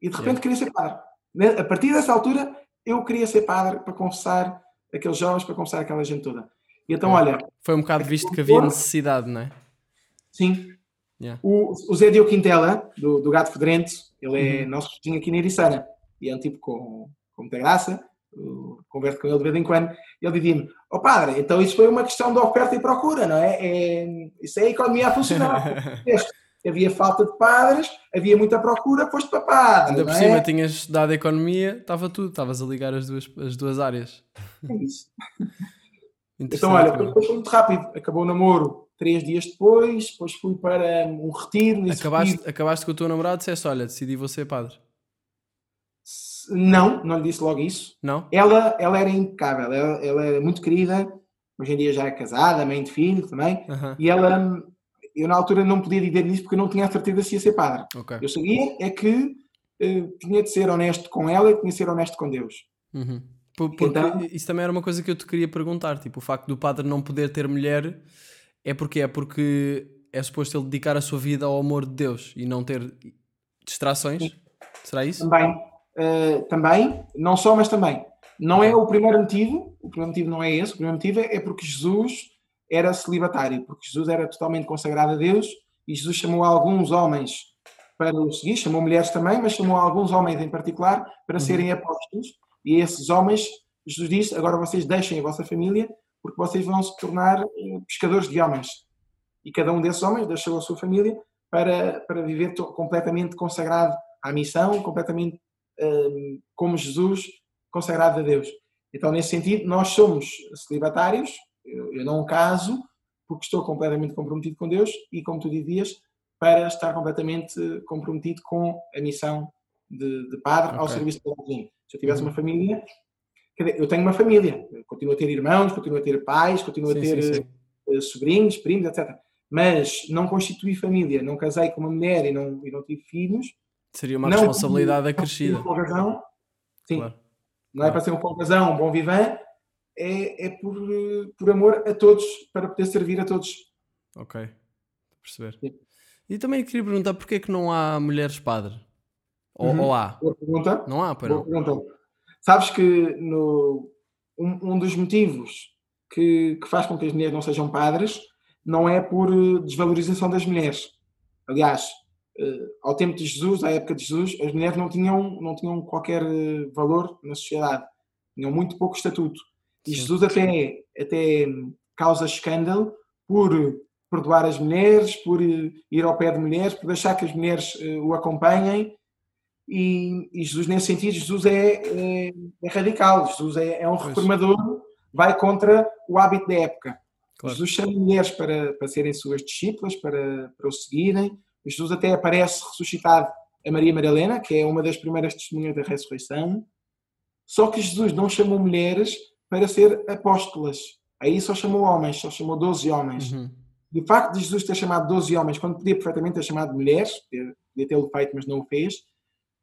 E de repente Yeah. queria ser padre. Né? A partir dessa altura, eu queria ser padre para confessar aqueles jovens, para confessar aquela gente toda. E então, Ok. olha, Foi um bocado visto que havia necessidade, não é? sim, Yeah. O, o Zé Diogo Quintela, do, do Gato Fedorento, ele é Uhum. nosso vizinho aqui na Eriçana. E é um tipo com, com muita graça, eu converso com ele de vez em quando. Ele dizia-me: Ó padre, então isso foi uma questão de oferta e procura, não é? é isso é a economia a funcionar. Havia falta de padres, havia muita procura, foste para padre. Ainda por cima é? tinhas estudado economia, estava tudo, estavas a ligar as duas, as duas áreas. É isso. Então, olha, depois foi muito rápido. Acabou o namoro três dias depois, depois fui para um retiro. Acabaste, retiro- acabaste com o teu namorado e disseste: Olha, decidi ser padre. Não, não lhe disse logo isso. Não? Ela, ela era impecável, ela, ela era muito querida, hoje em dia já é casada, mãe de filho também, e ela, eu na altura não podia dizer isso porque eu não tinha a certeza se ia ser padre. Ok. Eu sabia é que eh, tinha de ser honesto com ela e tinha de ser honesto com Deus. Uhum. Por- Porque Então- isso também era uma coisa que eu te queria perguntar. Tipo, o facto do padre não poder ter mulher é porque é porque é suposto ele dedicar a sua vida ao amor de Deus e não ter distrações. Será isso? Também, eh, também, não só, mas também. Não é o primeiro motivo, o primeiro motivo não é esse, o primeiro motivo é porque Jesus era celibatário, porque Jesus era totalmente consagrado a Deus e Jesus chamou alguns homens para o seguir, chamou mulheres também, mas chamou alguns homens em particular para serem apóstolos e esses homens Jesus disse, agora vocês deixem a vossa família porque vocês vão se tornar eh, pescadores de homens. E cada um desses homens deixou a sua família para, para viver to- completamente consagrado à missão, completamente hum, como Jesus, consagrado a Deus. Então, nesse sentido, nós somos celibatários, eu, eu não caso, porque estou completamente comprometido com Deus e, como tu dizias, para estar completamente comprometido com a missão de, de padre ao Ok. serviço da igreja. Se eu tivesse Uhum. uma família, eu tenho uma família, eu continuo a ter irmãos, continuo a ter pais, continuo Sim, a ter sim, sim. eh, sobrinhos, primos, etc. mas não constituí família, não casei com uma mulher e não, e não tive filhos, Seria uma não responsabilidade não acrescida. Sim, Claro. não é para ser um folgazão, um bom vivant, é, é por, eh, por amor a todos, para poder servir a todos. Ok. Perceber. Sim. E também queria perguntar porquê é que não há mulheres padre? Ou, Uhum. ou há? Boa pergunta. Não há, pergunta. Sabes que no, um, um dos motivos que, que faz com que as mulheres não sejam padres não é por eh, desvalorização das mulheres. Aliás, eh, ao tempo de Jesus, à época de Jesus, as mulheres não tinham, não tinham qualquer valor na sociedade. Tinham muito pouco estatuto. E. Jesus até, até causa escândalo por perdoar as mulheres, por ir ao pé de mulheres, por deixar que as mulheres eh, o acompanhem. E, e Jesus, nesse sentido, Jesus é, é- é radical. Jesus é, é um reformador, vai contra o hábito da época. Claro. Jesus chama mulheres para, para serem suas discípulas, para, para o seguirem. Jesus até aparece ressuscitado a Maria Madalena, que é uma das primeiras testemunhas da ressurreição. Só que Jesus não chamou mulheres para ser apóstolas. Aí só chamou homens, só chamou 12 homens. Uhum. E o facto de Jesus ter chamado 12 homens, quando podia perfeitamente ter chamado mulheres, podia tê-lo feito, mas não o fez,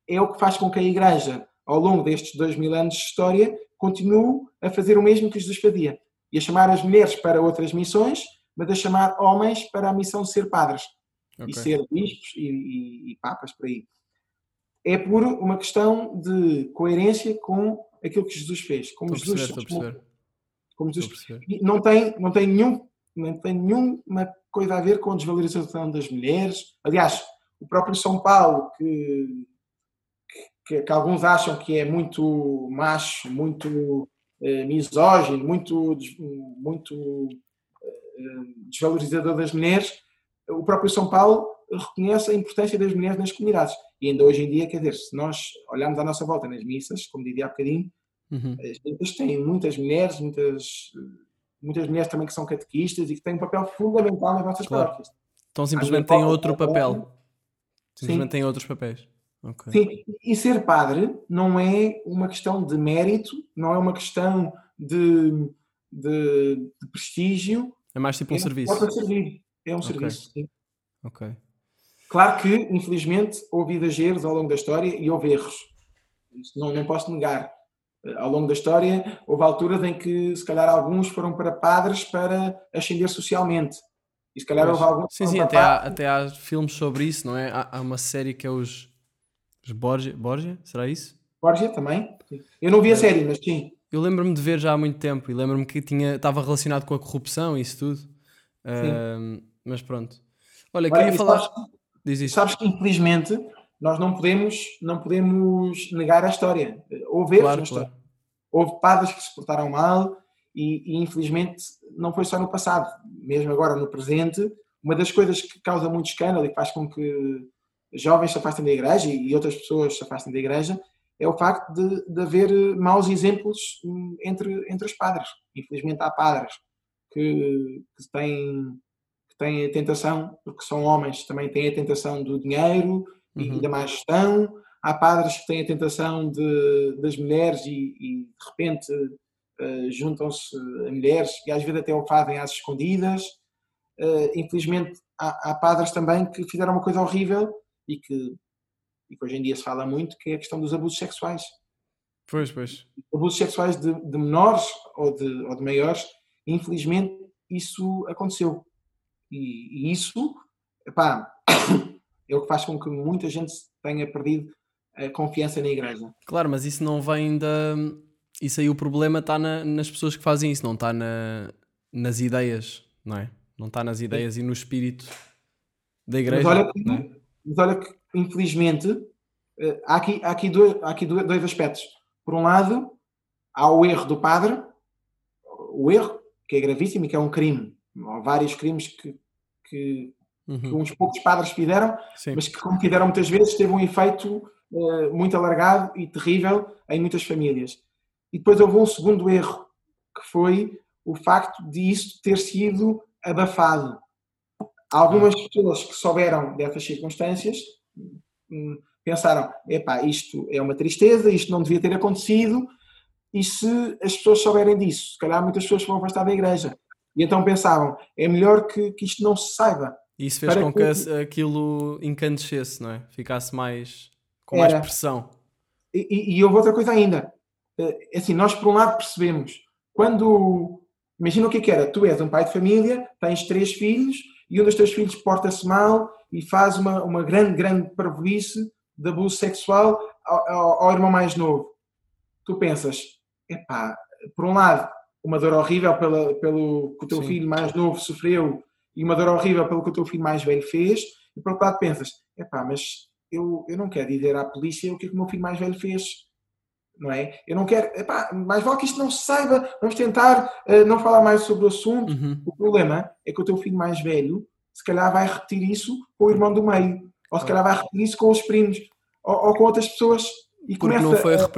é o que faz com que a Igreja, ao longo destes dois mil anos de história, continue a fazer o mesmo que Jesus fazia. E a chamar as mulheres para outras missões, mas a chamar homens para a missão de ser padres Ok. e ser bispos e, e- e papas por aí. É por uma questão de coerência com aquilo que Jesus fez. Como Estou Jesus, perceber, como Jesus não tem, não tem nenhum, não tem nenhuma coisa a ver com a desvalorização das mulheres. Aliás, o próprio São Paulo, que, que, que alguns acham que é muito macho, muito eh, misógino, muito, muito eh, desvalorizador das mulheres, o próprio São Paulo reconhece a importância das mulheres nas comunidades. E ainda hoje em dia, quer dizer, se nós olharmos à nossa volta nas missas, como dizia há bocadinho, Uhum. as missas têm muitas mulheres, muitas, muitas mulheres também que são catequistas e que têm um papel fundamental nas nossas Claro. paróquias. Então simplesmente pode- outro papel. Simplesmente Sim. tem outros papéis. Ok. Sim, e ser padre não é uma questão de mérito, não é uma questão de, de, de prestígio, É mais tipo um é serviço. para servir. É um Ok. serviço. sim. Ok. Claro que, infelizmente, houve exageros ao longo da história e houve erros. Isso não, não posso negar. Eh, Ao longo da história, houve alturas em que, se calhar, alguns foram para padres para ascender socialmente. E se calhar Pois. houve alguns Sim, sim, até há, até há filmes sobre isso, não é? Há, há uma série que é os, os Borgia, Borgia, será isso? Borgia também. Sim. Eu não vi a É. série, mas sim. Eu lembro-me de ver já há muito tempo e lembro-me que tinha, estava relacionado com a corrupção e isso tudo. Ahm, mas pronto. Olha, Olha, queria falar. sabes- Diz isso. Sabes que, infelizmente, nós não podemos, não podemos negar a história. Houve erros Claro, na história. claro. Houve padres que se portaram mal e, e, infelizmente, não foi só no passado. Mesmo agora, no presente, uma das coisas que causa muito escândalo e faz com que jovens se afastem da igreja e outras pessoas se afastem da igreja é o facto de, de haver maus exemplos hum, entre, entre os padres. Infelizmente, há padres que, que têm que têm a tentação, porque são homens, também têm a tentação do dinheiro e Uhum. da má gestão. Há padres que têm a tentação de, das mulheres e, e, de repente eh, juntam-se a mulheres e às vezes até o fazem às escondidas. Eh, infelizmente, há, há padres também que fizeram uma coisa horrível e que, e que hoje em dia se fala muito, que é a questão dos abusos sexuais Pois, pois. abusos sexuais de, de menores ou de, ou de maiores, infelizmente isso aconteceu. E, e isso, é o que faz com que muita gente tenha perdido a confiança na igreja. Claro, mas isso não vem da. Isso aí o problema está na- nas pessoas que fazem isso, não está na, nas ideias, não é? Não está nas ideias e no espírito da igreja. Mas olha, é? mas olha que, infelizmente, eh, há aqui, há aqui, dois, há aqui dois aspectos. Por um lado, há o erro do padre, o erro, que é gravíssimo e que é um crime. Há vários crimes que, que, que Uhum. uns poucos padres fizeram, Sim. mas que, como fizeram muitas vezes, teve um efeito eh, muito alargado e terrível em muitas famílias. E depois houve um segundo erro, que foi o facto de isso ter sido abafado. Algumas pessoas que souberam dessas circunstâncias hum, pensaram: epá, isto é uma tristeza, isto não devia ter acontecido, e se as pessoas souberem disso, se calhar muitas pessoas vão afastar da igreja. E então pensavam, é melhor que, que isto não se saiba. E isso fez Para com que que- aquilo incandescesse, não é? Ficasse mais. com mais Era. pressão. E, e, e houve outra coisa ainda. Eh, Assim, nós por um lado percebemos, quando. Imagina o que é que era. Tu és um pai de família, tens três filhos e um dos teus filhos porta-se mal e faz uma, uma grande, grande parvoíce de abuso sexual ao, ao- ao irmão mais novo. Tu pensas, epá, por um lado, uma dor horrível pela, pelo que o teu Sim. filho mais novo sofreu e uma dor horrível pelo que o teu filho mais velho fez, e por outro lado pensas, epá, mas eu, eu não quero dizer à polícia o que é que o meu filho mais velho fez. Não é? Eu não quero, epá, mais vale que isto não se saiba, vamos tentar eh, não falar mais sobre o assunto. Uhum. O problema é que o teu filho mais velho, se calhar vai repetir isso com o irmão do meio, ou se calhar vai repetir isso com os primos, ou, ou com outras pessoas, e Porque começa não foi a- a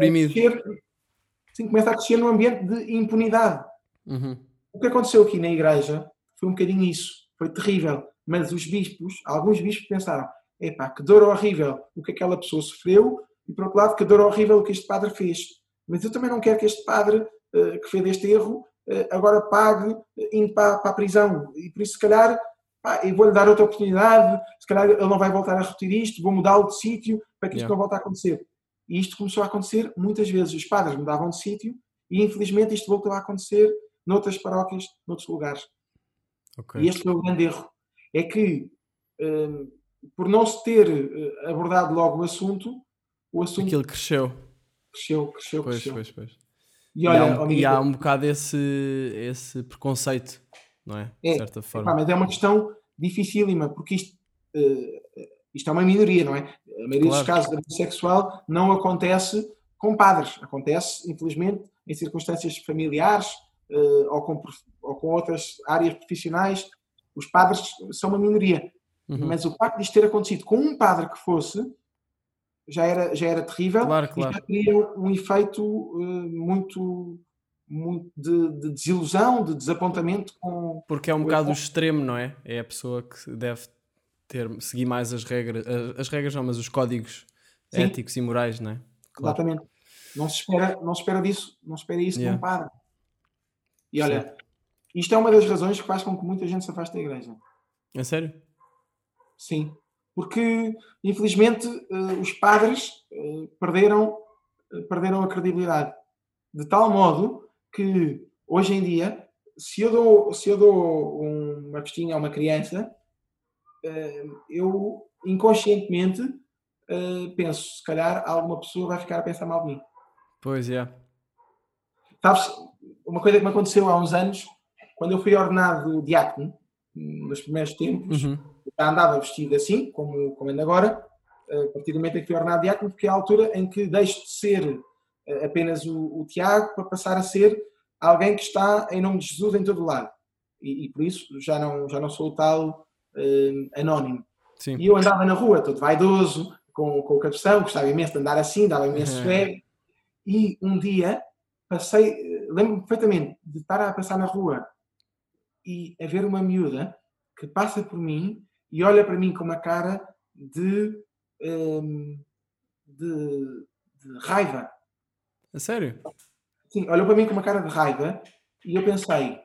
reprimido. crescer- sim, começa a crescer num ambiente de impunidade. Uhum. O que aconteceu aqui na igreja foi um bocadinho isso, foi terrível, mas os bispos, alguns bispos pensaram, epá, que dor horrível o que aquela pessoa sofreu, e por outro lado, que dor horrível o que este padre fez. Mas eu também não quero que este padre eh, que fez este erro eh, agora pague eh, indo para, para a prisão. E por isso, se calhar, pá, eu vou-lhe dar outra oportunidade, se calhar ele não vai voltar a repetir isto, vou mudá-lo de sítio para que isto Yeah. não volte a acontecer. E isto começou a acontecer muitas vezes. Os padres mudavam de sítio e, infelizmente, isto voltou a acontecer noutras paróquias, noutros lugares. Ok. E este foi o grande erro. É que, hum, por não se ter eh, abordado logo o assunto, o assunto Aquilo cresceu. cresceu, cresceu, Pois, cresceu. pois, pois. E E, olha, há, ó, um, e há um bocado esse, esse preconceito, não é? De É, certa forma. mas é uma questão dificílima, porque isto, eh, isto é uma minoria, não é? A maioria dos Claro. casos de abuso sexual não acontece com padres, acontece, infelizmente, em circunstâncias familiares eh, ou, com, ou com outras áreas profissionais. Os padres são uma minoria, Uhum. mas o facto de isto ter acontecido com um padre que fosse já era, já era terrível Claro, e claro. já teria um efeito eh, muito, muito de, de desilusão, de desapontamento com, Porque é um bocado o extremo, não é? É a pessoa que deve ter, seguir mais as regras, as, as regras não, mas os códigos Sim. éticos e morais, não é? Claro. Exatamente. Não se espera, não se espera disso, não se espera isso de Yeah. um padre. E olha, isto é uma das razões que faz com que muita gente se afaste da igreja. É sério? Sim. Porque, infelizmente, eh, os padres eh, perderam, eh, perderam a credibilidade. De tal modo que, hoje em dia, se eu dou, se eu dou uma festinha a uma criança, eu inconscientemente eh, penso, se calhar alguma pessoa vai ficar a pensar mal de mim. Pois, é. Sabes, uma coisa que me aconteceu há uns anos, quando eu fui ordenado diácono, nos primeiros tempos, Uhum. já andava vestido assim, como, como ando agora, eh, a partir do momento em que fui ordenado diácono, porque é a altura em que deixo de ser eh, apenas o, o Tiago para passar a ser alguém que está em nome de Jesus em todo lado. E, e por isso já não, já não sou o tal eh, anónimo. Sim. E eu andava na rua, todo vaidoso, com, com o cabeção, gostava imenso de andar assim, dava imenso Uhum. E um dia passei, eh, lembro-me perfeitamente de estar a passar na rua e a ver uma miúda que passa por mim e olha para mim com uma cara de, hum, de, de raiva. A sério? Sim, olhou para mim com uma cara de raiva e eu pensei,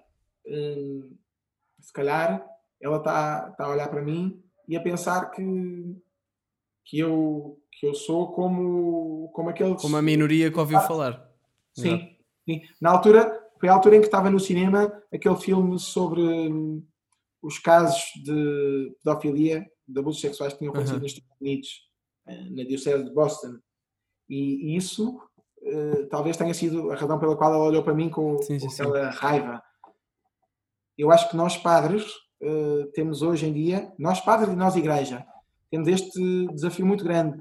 hum, se calhar ela está está a olhar para mim e a pensar que, que, eu, que eu sou como, como aqueles... Como a minoria que ouviu falar. Sim, sim. Na altura, foi a altura em que estava no cinema aquele filme sobre hum, os casos de pedofilia, de abusos sexuais que tinham acontecido Uhum. nos Estados Unidos, eh, na Diocese de Boston. E, e isso eh, talvez tenha sido a razão pela qual ela olhou para mim com, Sim, com sim, sim. aquela raiva. Eu acho que nós padres eh, temos hoje em dia, nós padres e nós igreja, temos este desafio muito grande,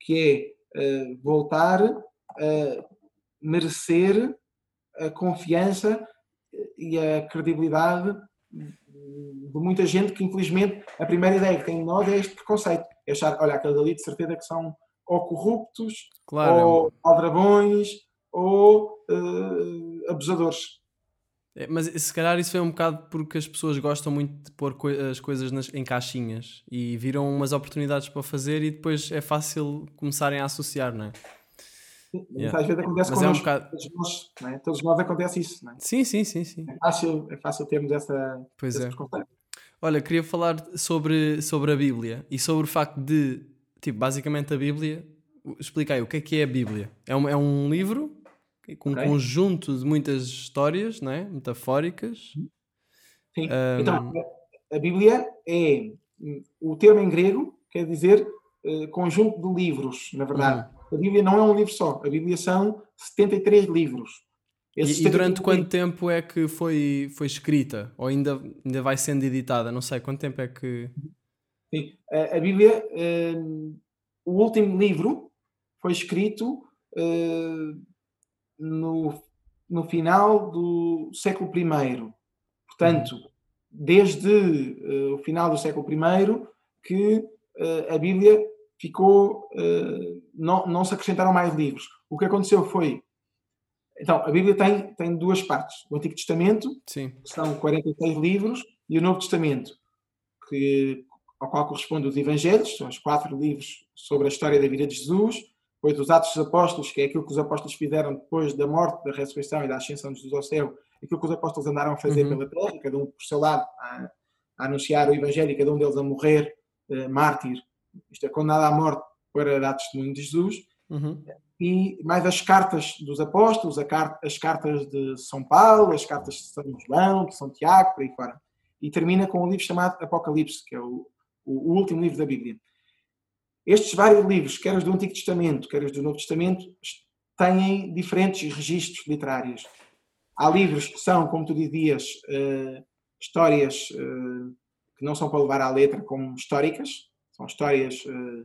que é eh, voltar a merecer a confiança e a credibilidade de muita gente que, infelizmente, a primeira ideia que tem de nós é este preconceito. É achar, olha, aqueles ali de certeza que são ou corruptos, Claro. ou aldrabões, ou eh, abusadores. É, Mas se calhar isso foi um bocado porque as pessoas gostam muito de pôr coi- as coisas nas- em caixinhas e viram umas oportunidades para fazer e depois é fácil começarem a associar, não é? Mas Yeah. às vezes acontece Mas é um connosco. bocado- Todos nós, não é? Todos nós acontece isso. Não é? Sim, sim, sim, sim. É, fácil, é fácil termos essa, Pois é. Olha, queria falar sobre, sobre a Bíblia e sobre o facto de, tipo, basicamente a Bíblia. Explica aí, o que é que é a Bíblia? É um, é um livro com um Ok. conjunto de muitas histórias, não é? Metafóricas. Sim. Ahm. Então, a- Bíblia é o termo em grego quer dizer eh, conjunto de livros, na verdade. Uhum. A Bíblia não é um livro só. A Bíblia são 73 livros. Esses E, e durante 73 quanto tempo é que foi, foi escrita? Ou ainda, ainda vai sendo editada? Não sei, quanto tempo é que. Sim. A, a Bíblia, eh, o último livro foi escrito eh, no, no final do século I. Portanto, desde eh, o final do século I que eh, a Bíblia ficou. eh, não, não se acrescentaram mais livros. O que aconteceu foi. Então, a Bíblia tem, tem duas partes: o Antigo Testamento, Sim. que são 46 livros, e o Novo Testamento, que, ao qual correspondem os Evangelhos, são os quatro livros sobre a história da vida de Jesus, depois os Atos dos Apóstolos, que é aquilo que os apóstolos fizeram depois da morte, da ressurreição e da ascensão de Jesus ao céu, aquilo que os apóstolos andaram a fazer Uhum. pela terra, cada um por seu lado, a, a anunciar o Evangelho e cada um deles a morrer, eh, mártir, isto é, condenado à morte para dar testemunho de Jesus Uhum. e mais as cartas dos apóstolos, car- as cartas de São Paulo, as cartas de São João, de São Tiago, por aí fora. E termina com um livro chamado Apocalipse, que é o- o último livro da Bíblia. Estes vários livros, quer os do Antigo Testamento, quer os do Novo Testamento, têm diferentes registros literários. Há livros que são, como tu dizias, eh, histórias eh, que não são para levar à letra como históricas, são histórias eh,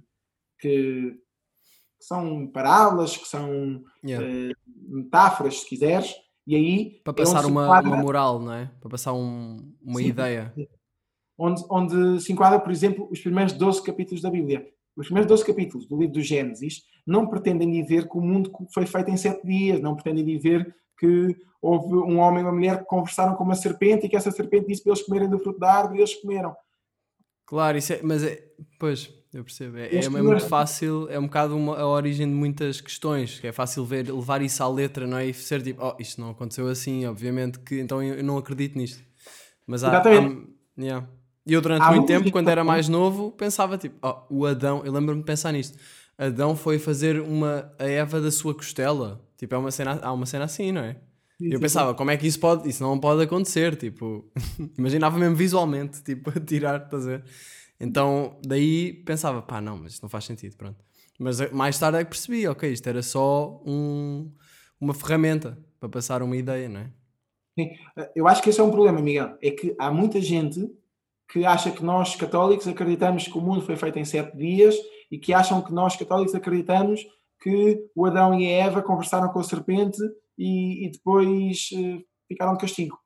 que são parábolas, que são Yeah. metáforas, se quiseres, e aí Para é passar se uma, enquadra- uma moral, não é? Para passar um- uma Sim. ideia. onde, onde se enquadra, por exemplo, os primeiros 12 capítulos da Bíblia. Os primeiros 12 capítulos do livro do Gênesis não pretendem dizer que o mundo foi feito em sete dias, não pretendem dizer que houve um homem e uma mulher que conversaram com uma serpente e que essa serpente disse para eles comerem do fruto da árvore e eles comeram. Claro, isso é, mas é, pois, eu percebo. É, é, é muito fácil, é um bocado uma- a origem de muitas questões, que é fácil ver, levar isso à letra, não é? E ser tipo, oh, isto não aconteceu assim, obviamente que então eu, eu não acredito nisto. Mas há, Exatamente. há- yeah. E eu durante Há muito tempo, quando era mais novo, pensava tipo, oh, o Adão, eu lembro-me de pensar nisto. Adão foi fazer uma a Eva da sua costela. Tipo, é uma cena, há uma cena assim, não é? E eu pensava, como é que isso pode, isso não pode acontecer, tipo, imaginava mesmo visualmente, tipo, a tirar, estás a ver? Então, daí pensava, pá, não, mas isto não faz sentido, pronto. Mas eh, mais tarde é que percebi, ok, isto era só um, uma ferramenta para passar uma ideia, não é? Eu acho que esse é um problema, Miguel. É que há muita gente que acha que nós católicos acreditamos que o mundo foi feito em sete dias e que acham que nós católicos acreditamos que o Adão e a Eva conversaram com a serpente e, e depois eh, ficaram de castigo.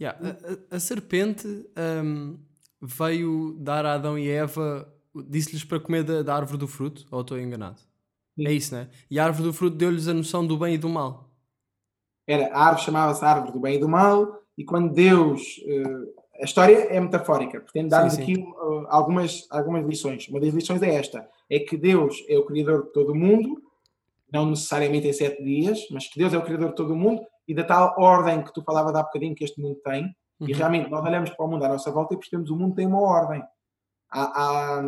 Yeah, a, a- a serpente hum, veio dar a Adão e Eva, disse-lhes para comer da, da árvore do fruto, ou estou enganado? Sim. É isso, né? E a árvore do fruto deu-lhes a noção do bem e do mal. Era, a árvore chamava-se árvore do bem e do mal e quando Deus... eh, a história é metafórica, pretende dar-nos aqui eh, algumas, algumas lições. Uma das lições é esta, é que Deus é o Criador de todo o mundo, não necessariamente em sete dias, mas que Deus é o Criador de todo o mundo e da tal ordem que tu falavas há bocadinho que este mundo tem, e Uhum. realmente nós olhamos para o mundo à nossa volta e percebemos que o mundo tem uma ordem. Há, há,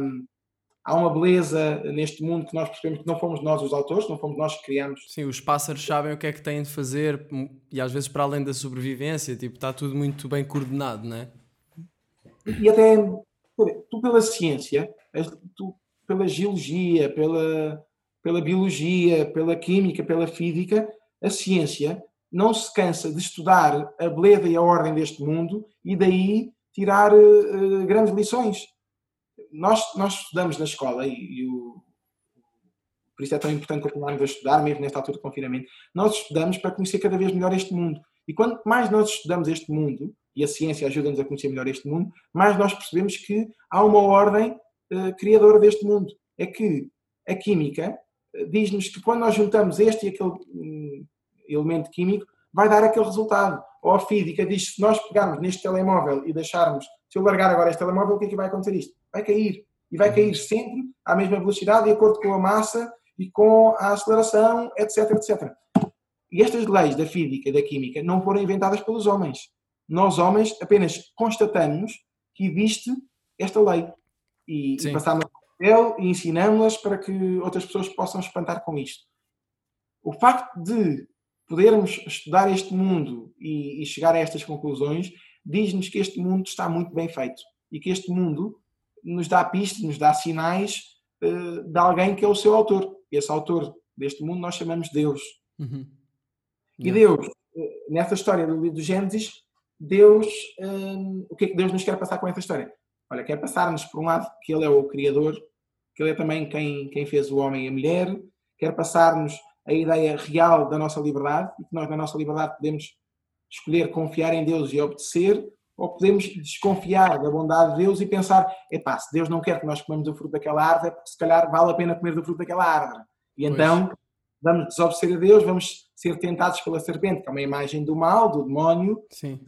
há uma beleza neste mundo que nós percebemos que não fomos nós os autores, não fomos nós que criamos. Sim, os pássaros sabem o que é que têm de fazer hum, e às vezes para além da sobrevivência, tipo, está tudo muito bem coordenado, não é? E até tu pela ciência, tu pela geologia, pela, pela biologia, pela química, pela física, a ciência não se cansa de estudar a beleza e a ordem deste mundo e daí tirar eh, grandes lições. Nós, nós estudamos na escola e, e o, por isso é tão importante continuarmos a estudar, mesmo nesta altura de confinamento. Nós estudamos para conhecer cada vez melhor este mundo. E quanto mais nós estudamos este mundo, e a ciência ajuda-nos a conhecer melhor este mundo, mais nós percebemos que há uma ordem eh, criadora deste mundo. É que a química eh, diz-nos que quando nós juntamos este e aquele hum, elemento químico, vai dar aquele resultado. Ou a física diz que se nós pegarmos neste telemóvel e deixarmos, se eu largar agora este telemóvel, o que é que vai acontecer isto? Vai cair. E vai cair sempre à mesma velocidade, de acordo com a massa e com a aceleração, etc, etc. E estas leis da física e da química não foram inventadas pelos homens. Nós, homens, apenas constatamos que existe esta lei e, Sim. e passamos papel e ensinamos-las para que outras pessoas possam espantar com isto. O facto de podermos estudar este mundo e, e chegar a estas conclusões diz-nos que este mundo está muito bem feito e que este mundo nos dá pistas, nos dá sinais eh, de alguém que é o seu autor. E esse autor deste mundo nós chamamos Deus. Uhum. E Yeah. Deus, eh, nessa história do livro do Gênesis, Deus, hum, o que é que Deus nos quer passar com essa história? Olha, quer passar-nos, por um lado, que Ele é o Criador, que Ele é também quem, quem fez o homem e a mulher, quer passar-nos a ideia real da nossa liberdade, e que nós, na nossa liberdade, podemos escolher confiar em Deus e obedecer, ou podemos desconfiar da bondade de Deus e pensar: epá, se Deus não quer que nós comamos do fruto daquela árvore, é porque se calhar vale a pena comer do fruto daquela árvore. E Pois. então vamos desobedecer a Deus, vamos ser tentados pela serpente, que é uma imagem do mal, do demónio, Sim.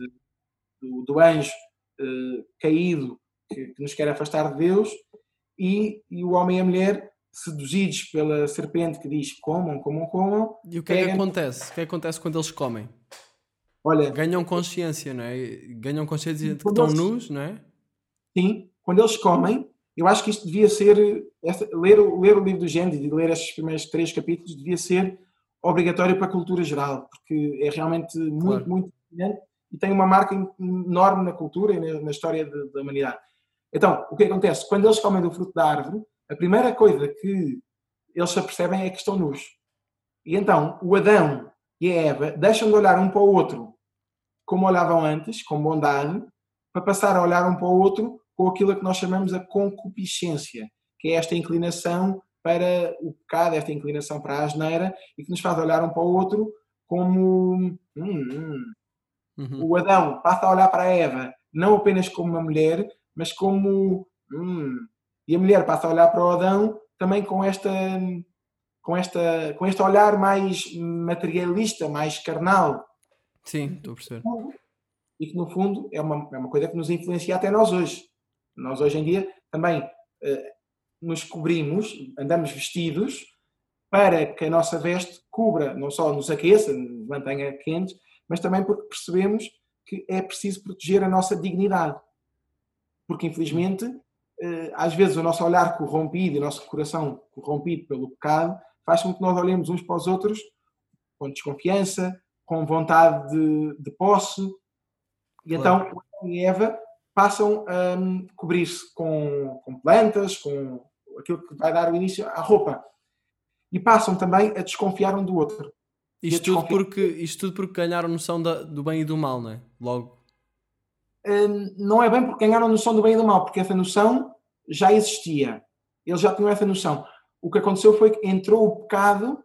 do, do anjo eh, caído que, que nos quer afastar de Deus, e, e o homem e a mulher seduzidos pela serpente que diz comam, comam, comam. E o que é que acontece? O que é que acontece quando eles comem? Olha, Ganham consciência, não é? Ganham consciência de que estão eles- nus, não é? sim, quando eles comem, eu acho que isto devia ser, esta- ler, o- ler o livro do Gênesis e ler estes primeiros três capítulos devia ser obrigatório para a cultura geral, porque é realmente muito, Claro. muito fascinante e tem uma marca enorme na cultura e na, na história de- da humanidade. Então, o que acontece? Quando eles comem do fruto da árvore, a primeira coisa que eles se apercebem é que estão nus. E então, o Adão e a Eva deixam de olhar um para o outro como olhavam antes, com bondade, para passar a olhar um para o outro com aquilo que nós chamamos a concupiscência, que é esta inclinação para o pecado, esta inclinação para a asneira, e que nos faz olhar um para o outro como. Hum, hum. Uhum. O Adão passa a olhar para a Eva não apenas como uma mulher, mas como. Hum. E a mulher passa a olhar para o Adão também com esta. Com, esta, com este olhar mais materialista, mais carnal, Sim, estou a perceber. e que no fundo é uma, é uma coisa que nos influencia até nós hoje. Nós hoje em dia também eh, nos cobrimos, andamos vestidos para que a nossa veste cubra, não só nos aqueça, nos mantenha quentes, mas também porque percebemos que é preciso proteger a nossa dignidade. Porque infelizmente, eh, às vezes o nosso olhar corrompido o nosso coração corrompido pelo pecado faz com que nós olhemos uns para os outros com desconfiança, com vontade de, de posse, e Claro. então Adão e Eva passam a hum, cobrir-se com, com plantas, com aquilo que vai dar o início à roupa. E passam também a desconfiar um do outro. Isto tudo, porque, isto tudo porque ganharam noção da- do bem e do mal, não é? Logo. Hum, não é bem porque ganharam noção do bem e do mal, porque essa noção já existia. Eles já tinham essa noção. O que aconteceu foi que entrou o pecado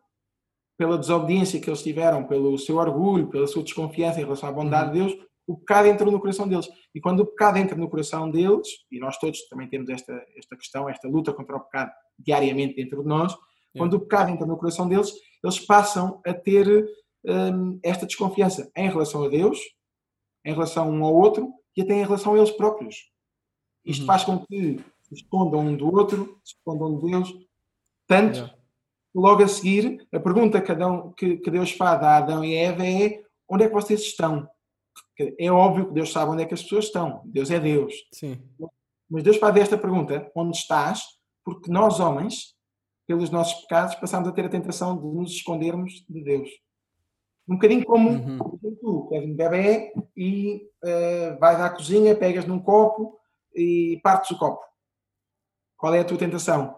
pela desobediência que eles tiveram, pelo seu orgulho, pela sua desconfiança em relação à bondade de Deus, o pecado entrou no coração deles. E quando o pecado entra no coração deles, e nós todos também temos esta, esta questão, esta luta contra o pecado diariamente dentro de nós, quando o pecado entra no coração deles, eles passam a ter hum, esta desconfiança em relação a Deus, em relação um ao outro e até em relação a eles próprios. Isto Uhum. faz com que se escondam um do outro, se escondam de Deus, tanto. Logo a seguir, a pergunta que, Adão, que, que Deus faz a Adão e Eva é onde é que vocês estão? É óbvio que Deus sabe onde é que as pessoas estão. Deus é Deus. Sim. Mas Deus faz esta pergunta, onde estás? Porque nós, homens, pelos nossos pecados, passamos a ter a tentação de nos escondermos de Deus. Um bocadinho como Uhum. tu, que és um bebê e eh, vais à cozinha, pegas num copo e partes o copo. Qual é a tua tentação?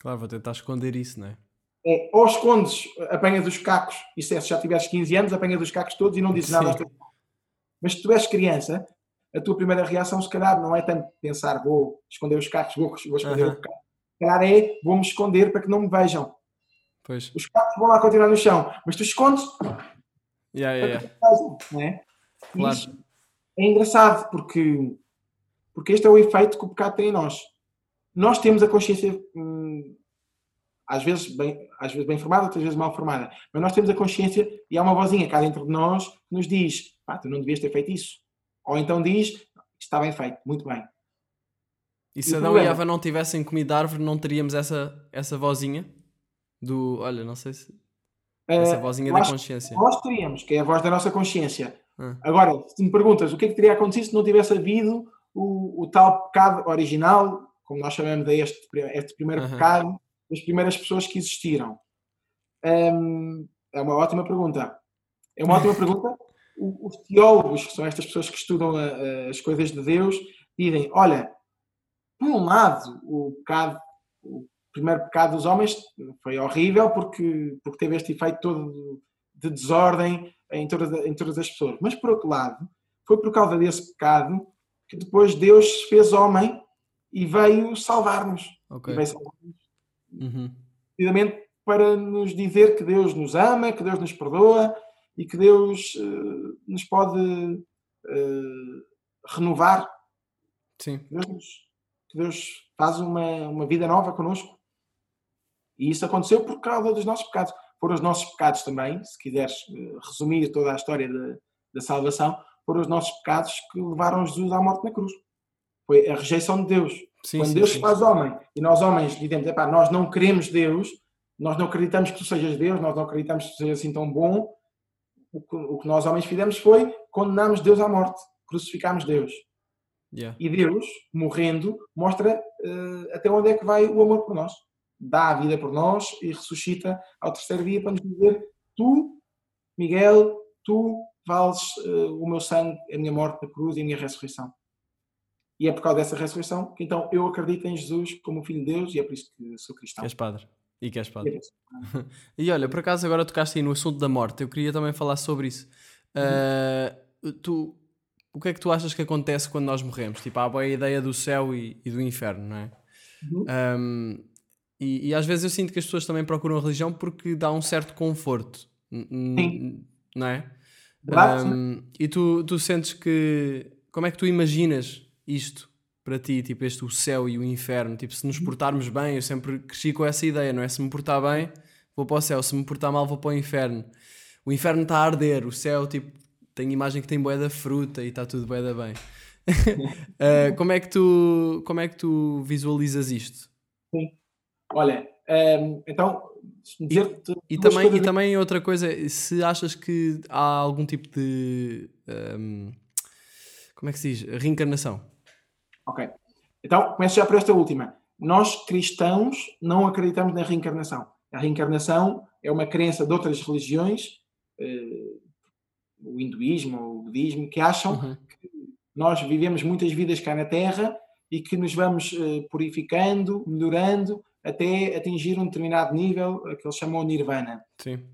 Claro, vou tentar esconder isso, não é? É, ou escondes, apanhas os cacos, isso é, se já tiveres 15 anos, apanhas os cacos todos e não dizes nada Sim. pais. Mas se tu és criança, a tua primeira reação, se calhar, não é tanto pensar, vou esconder os cacos, vou, vou esconder Aham. o caco. Se calhar é, vou-me esconder para que não me vejam. Pois. Os cacos vão lá continuar no chão, mas tu escondes Yeah, yeah, yeah. vejam, não é? Claro. Isso é engraçado, porque, porque este é o efeito que o pecado tem em nós. Nós temos a consciência, hum, às, vezes bem, às vezes bem formada, outras vezes mal formada, mas nós temos a consciência e há uma vozinha cá dentro de nós que nos diz: pá, tu não devias ter feito isso. Ou então diz: está bem feito, muito bem. E se o Adão e? Eva não tivessem comido árvore, não teríamos essa, essa vozinha? Do, olha, não sei se. Essa Eh, vozinha eu da consciência. Nós teríamos, que é a voz da nossa consciência. Ah. Agora, se me perguntas o que é que teria acontecido se não tivesse havido o, o tal pecado original, como nós chamamos a este, este primeiro pecado, das primeiras pessoas que existiram? Hum, é uma ótima pergunta. É uma ótima pergunta. Os teólogos, que são estas pessoas que estudam a- a- as coisas de Deus, dizem: olha, por um lado, o pecado, o primeiro pecado dos homens foi horrível porque, porque teve este efeito todo de desordem em todas, em todas as pessoas. Mas, por outro lado, foi por causa desse pecado que depois Deus fez homem e veio salvar-nos. Ok. E veio salvar-nos Uhum. precisamente para nos dizer que Deus nos ama, que Deus nos perdoa e que Deus eh, nos pode eh, renovar, Sim. que Deus, que Deus faz uma, uma vida nova connosco. E isso aconteceu por causa dos nossos pecados. Foram os nossos pecados também, se quiseres eh, resumir toda a história da, da salvação, foram os nossos pecados que levaram Jesus à morte na cruz. Foi a rejeição de Deus. Sim, Quando sim, Deus se faz homem e nós homens dizemos, epá, nós não queremos Deus, nós não acreditamos que tu sejas Deus, nós não acreditamos que tu sejas assim tão bom, o que, o que nós homens fizemos foi condenarmos Deus à morte, crucificámos Deus. Yeah. E Deus, morrendo, mostra eh, até onde é que vai o amor por nós. Dá a vida por nós e ressuscita ao terceiro dia para nos dizer: Tu, Miguel, tu vales eh, o meu sangue, a minha morte na cruz e a minha ressurreição. E é por causa dessa ressurreição que então eu acredito em Jesus como Filho de Deus e é por isso que sou cristão. Que és padre. E que és é padre. isso. E olha, por acaso agora tocaste aí no assunto da morte. Eu queria também falar sobre isso. Ah, tu, o que é que tu achas que acontece quando nós morremos? Tipo, há boa ideia do céu e, e do inferno, não é? Uhum. Um, e, e às vezes eu sinto que as pessoas também procuram a religião porque dá um certo conforto, Sim. não é? Verdade. Um, e tu, tu sentes que. Como é que tu imaginas isto para ti? Tipo, este o céu e o inferno? Tipo, se nos Uhum. portarmos bem, eu sempre cresci com essa ideia, não é? Se me portar bem, vou para o céu, se me portar mal, vou para o inferno. O inferno está a arder, o céu, tipo, tem imagem que tem bué da fruta e está tudo bué da bem. Uh, como, é que tu, como é que tu visualizas isto? Olha, ehm, então, dizer-te. E duas também, e também outra coisa, se achas que há algum tipo de. um, como é que se diz? Reencarnação. Ok. Então, começo já por esta última. Nós, cristãos, não acreditamos na reencarnação. A reencarnação é uma crença de outras religiões, eh, o hinduísmo ou o budismo, que acham Uhum. que nós vivemos muitas vidas cá na Terra e que nos vamos eh, purificando, melhorando, até atingir um determinado nível, eh, que eles chamam de nirvana. Sim.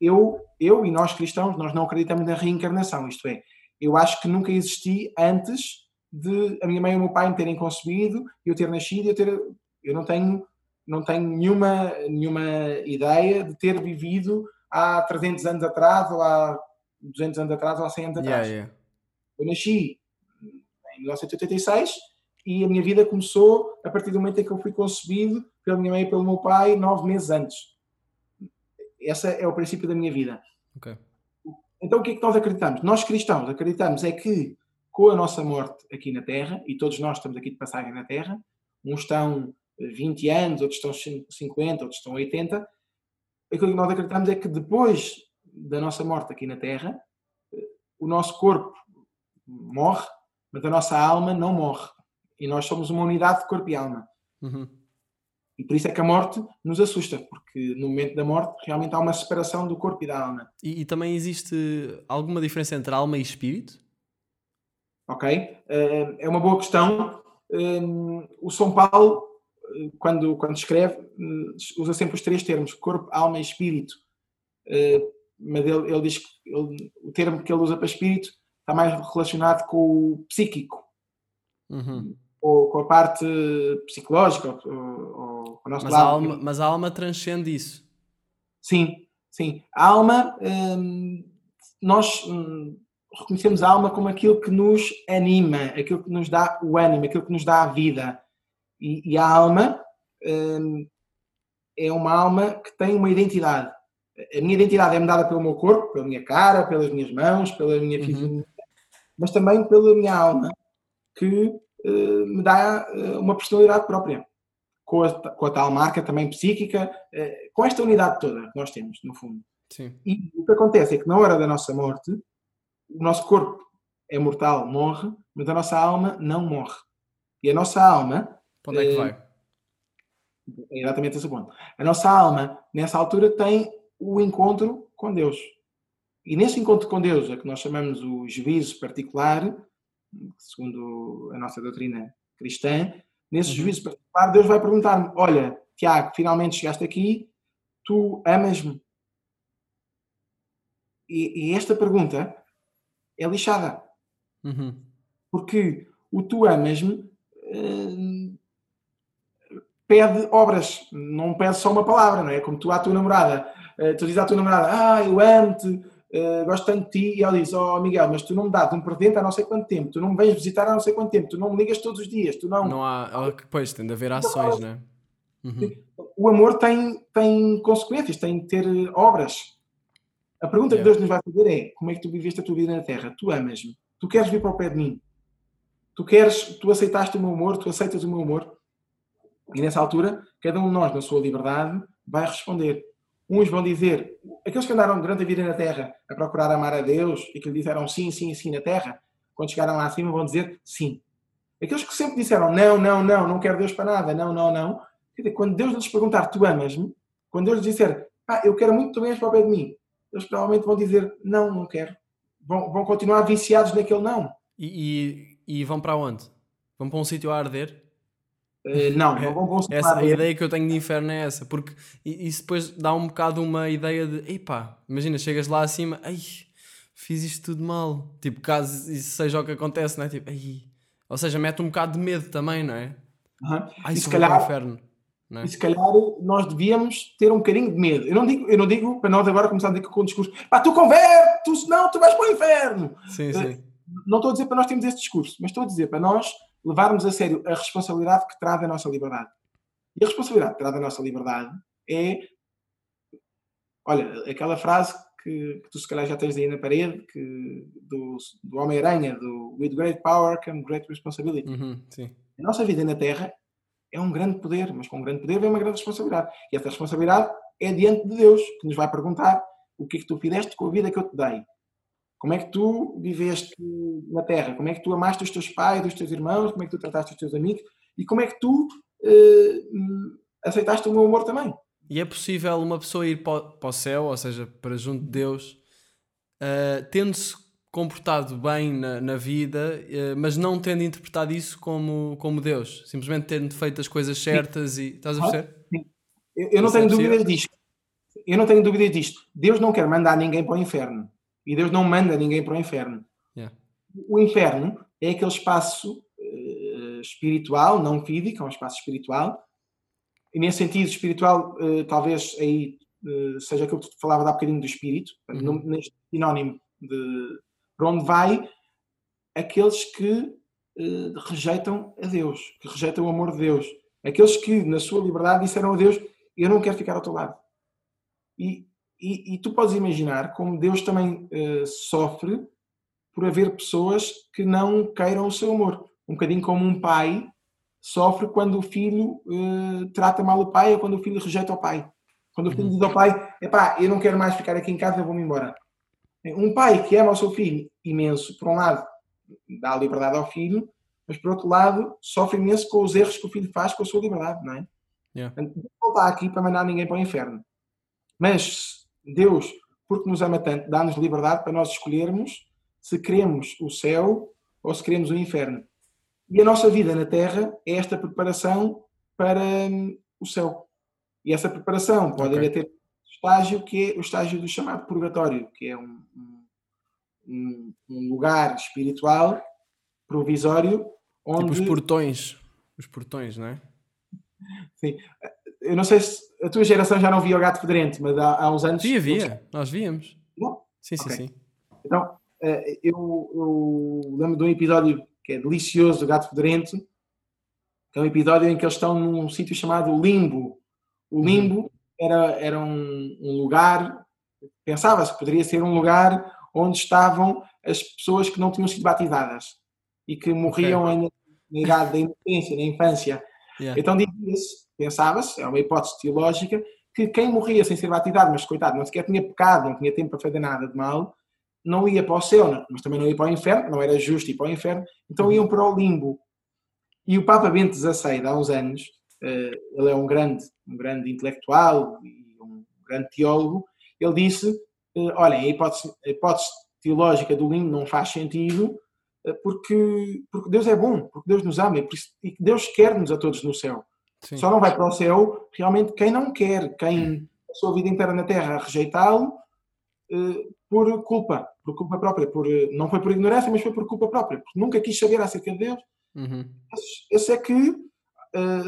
Eu, eu e nós cristãos, nós não acreditamos na reencarnação, isto é, eu acho que nunca existi antes de a minha mãe e o meu pai me terem concebido, eu ter nascido eu ter. Eu não tenho, não tenho nenhuma, nenhuma ideia de ter vivido há 300 anos atrás, ou há 200 anos atrás, ou há 100 anos Yeah, atrás. yeah. Eu nasci em 1986 e a minha vida começou a partir do momento em que eu fui concebido pela minha mãe e pelo meu pai, nove meses antes. Esse é o princípio da minha vida. Ok. Então o que é que nós acreditamos? Nós cristãos acreditamos é que com a nossa morte aqui na Terra, e todos nós estamos aqui de passagem na Terra, uns estão 20 anos, outros estão 50, outros estão 80, aquilo que nós acreditamos é que depois da nossa morte aqui na Terra, o nosso corpo morre, mas a nossa alma não morre. E nós somos uma unidade de corpo e alma. Uhum. E por isso é que a morte nos assusta, porque no momento da morte realmente há uma separação do corpo e da alma. E, e também existe alguma diferença entre alma e espírito? Ok? Eh, É uma boa questão. Um, O São Paulo, eh, quando, quando escreve, eh, usa sempre os três termos: corpo, alma e espírito. Eh, Mas ele, ele diz que ele- o termo que ele usa para espírito está mais relacionado com o psíquico, Uhum. ou com a parte psicológica, ou, ou Mas, a alma, mas a alma transcende isso. Sim, sim. A alma, nós hum, reconhecemos a alma como aquilo que nos anima, aquilo que nos dá o ânimo, aquilo que nos dá a vida. E, e a alma hum, é uma alma que tem uma identidade. A minha identidade é mudada pelo meu corpo, pela minha cara, pelas minhas mãos, pela minha Uhum. fisionomia, mas também pela minha alma, que eh, me dá eh, uma personalidade própria. com a, com a tal marca também psíquica, eh, com esta unidade toda que nós temos, no fundo. Sim. E o que acontece é que na hora da nossa morte, o nosso corpo é mortal, morre, mas a nossa alma não morre. E a nossa alma, Para onde é que Eh, vai? é exatamente esse ponto, a nossa alma, nessa altura, tem o encontro com Deus. E nesse encontro com Deus, a que nós chamamos o juízo particular, segundo a nossa doutrina cristã, nesse Uhum. juízo particular, Deus vai perguntar-me: Olha, Tiago, finalmente chegaste aqui, tu amas-me? E, e esta pergunta é lixada, Uhum. porque o tu amas-me hum, pede obras, não pede só uma palavra, não é? Como tu à tua namorada, eh, tu dizes à tua namorada, ah, eu amo-te, eh, gosto tanto de ti, e ela diz, oh Miguel, mas tu não me dás um presente há não sei quanto tempo, tu não me vens visitar há não sei quanto tempo, tu não me ligas todos os dias, tu não. Não há. Pois, tem de haver ações, né? Uhum. O amor tem, tem consequências, tem de ter eh, obras. A pergunta que Yeah. Deus nos vai fazer é: como é que tu viveste a tua vida na Terra? Tu amas-me? Tu queres vir para o pé de mim? Tu queres, tu aceitaste o meu amor, tu aceitas o meu amor? E nessa altura, cada um de nós, na sua liberdade, vai responder. Uns vão dizer, aqueles que andaram durante a vida na Terra a procurar amar a Deus e que lhe disseram sim, sim, sim na Terra, quando chegaram lá acima vão dizer sim. Aqueles que sempre disseram não, não, não, não quero Deus para nada, não, não, não. Quer dizer, quando Deus lhes perguntar, tu amas-me? Quando Deus lhes disser, ah, eu quero muito que tu venhas para o pé de mim, eles provavelmente vão dizer, não, não quero. Vão, vão continuar viciados naquele não. E, e, e vão para onde? Vão para um sítio a arder? Eh, não, não vão conseguir. Essa, a ideia que eu tenho de inferno é essa, porque isso depois dá um bocado uma ideia de, epá, imagina, chegas lá acima, ai, fiz isto tudo mal. Tipo, caso isso seja o que acontece, não é? Tipo, ai. Ou seja, mete um bocado de medo também, não é? Aham. Ai, E se calhar- inferno. Não é? E se calhar nós devíamos ter um bocadinho de medo. Eu não digo, eu não digo para nós agora começar a dizer com o discurso, pá, tu converte, tu senão tu vais para o inferno. Sim, sim. Não estou a dizer para nós termos esse discurso, mas estou a dizer para nós levarmos a sério a responsabilidade que traz a nossa liberdade. E a responsabilidade que traz a nossa liberdade é, olha, aquela frase que, que tu se calhar já tens aí na parede, que, do, do Homem-Aranha, do With great power come great responsibility. Uhum, sim. A nossa vida na Terra é um grande poder, mas com um grande poder vem uma grande responsabilidade. E essa responsabilidade é diante de Deus, que nos vai perguntar o que é que tu fizeste com a vida que eu te dei. Como é que tu viveste na Terra? Como é que tu amaste os teus pais, os teus irmãos? Como é que tu trataste os teus amigos? E como é que tu eh, aceitaste o meu amor também? E é possível uma pessoa ir para o, céu, ou seja, para junto de Deus, ah, tendo-se comportado bem na, na vida, eh, mas não tendo interpretado isso como, como Deus, simplesmente tendo feito as coisas certas e. Estás a Ah. perceber? Eu, eu não é tenho dúvidas disto. Eu não tenho dúvidas disto. Deus não quer mandar ninguém para o inferno. E Deus não manda ninguém para o inferno. Yeah. O inferno é aquele espaço eh, espiritual, não físico, é um espaço espiritual. E nesse sentido espiritual, eh, talvez aí eh, seja aquilo que tu falava há bocadinho do espírito, Uhum. neste sinónimo de para onde vai aqueles que eh, rejeitam a Deus, que rejeitam o amor de Deus. Aqueles que, na sua liberdade, disseram a Deus: Eu não quero ficar ao teu lado. E, e, e tu podes imaginar como Deus também eh, sofre por haver pessoas que não queiram o seu amor. Um bocadinho como um pai sofre quando o filho eh, trata mal o pai ou quando o filho rejeita o pai. Quando o filho diz ao pai: Epá, eu não quero mais ficar aqui em casa, eu vou-me embora. Um pai que ama o seu filho imenso, por um lado, dá liberdade ao filho, mas por outro lado, sofre imenso com os erros que o filho faz com a sua liberdade, não é? Yeah. Não está aqui para mandar ninguém para o inferno. Mas Deus, porque nos ama tanto, dá-nos liberdade para nós escolhermos se queremos o céu ou se queremos o inferno. E a nossa vida na Terra é esta preparação para hum, o céu. E essa preparação pode Ok. ainda ter estágio que é o estágio do chamado purgatório, que é um, um, um lugar espiritual provisório Tipo onde os portões. Os portões, não é? eu não sei se a tua geração já não via o gato fedorento, mas há, há uns anos Via, via. Nós víamos. Não? Sim, sim, Ok. sim. Então, eh, eu, eu lembro de um episódio que é delicioso do Gato Fedorento, que é um episódio em que eles estão num sítio chamado Limbo. O Limbo era, era um, um lugar, pensava-se que poderia ser um lugar onde estavam as pessoas que não tinham sido batizadas e que morriam ainda na idade da inocência, na infância. Yeah. Então dizia-se pensava-se, é uma hipótese teológica, que quem morria sem ser batizado, mas coitado, não sequer tinha pecado, não tinha tempo para fazer nada de mal, não ia para o céu, mas também não ia para o inferno, não era justo ir para o inferno, então iam para o limbo. E o Papa Bento XVI, há uns anos, ele é um grande, um grande intelectual e um grande teólogo, ele disse, eh, olhem, a hipótese, a hipótese teológica do limbo não faz sentido, eh, porque, porque Deus é bom, porque Deus nos ama e, que Deus quer-nos a todos no céu. Sim. Só não vai para o céu realmente quem não quer, quem a sua vida inteira na Terra a rejeitá-lo eh, por culpa, por culpa própria. Por, eh, não foi por ignorância, mas foi por culpa própria, porque nunca quis saber acerca de Deus. Uhum. Esses, esses é que, eh,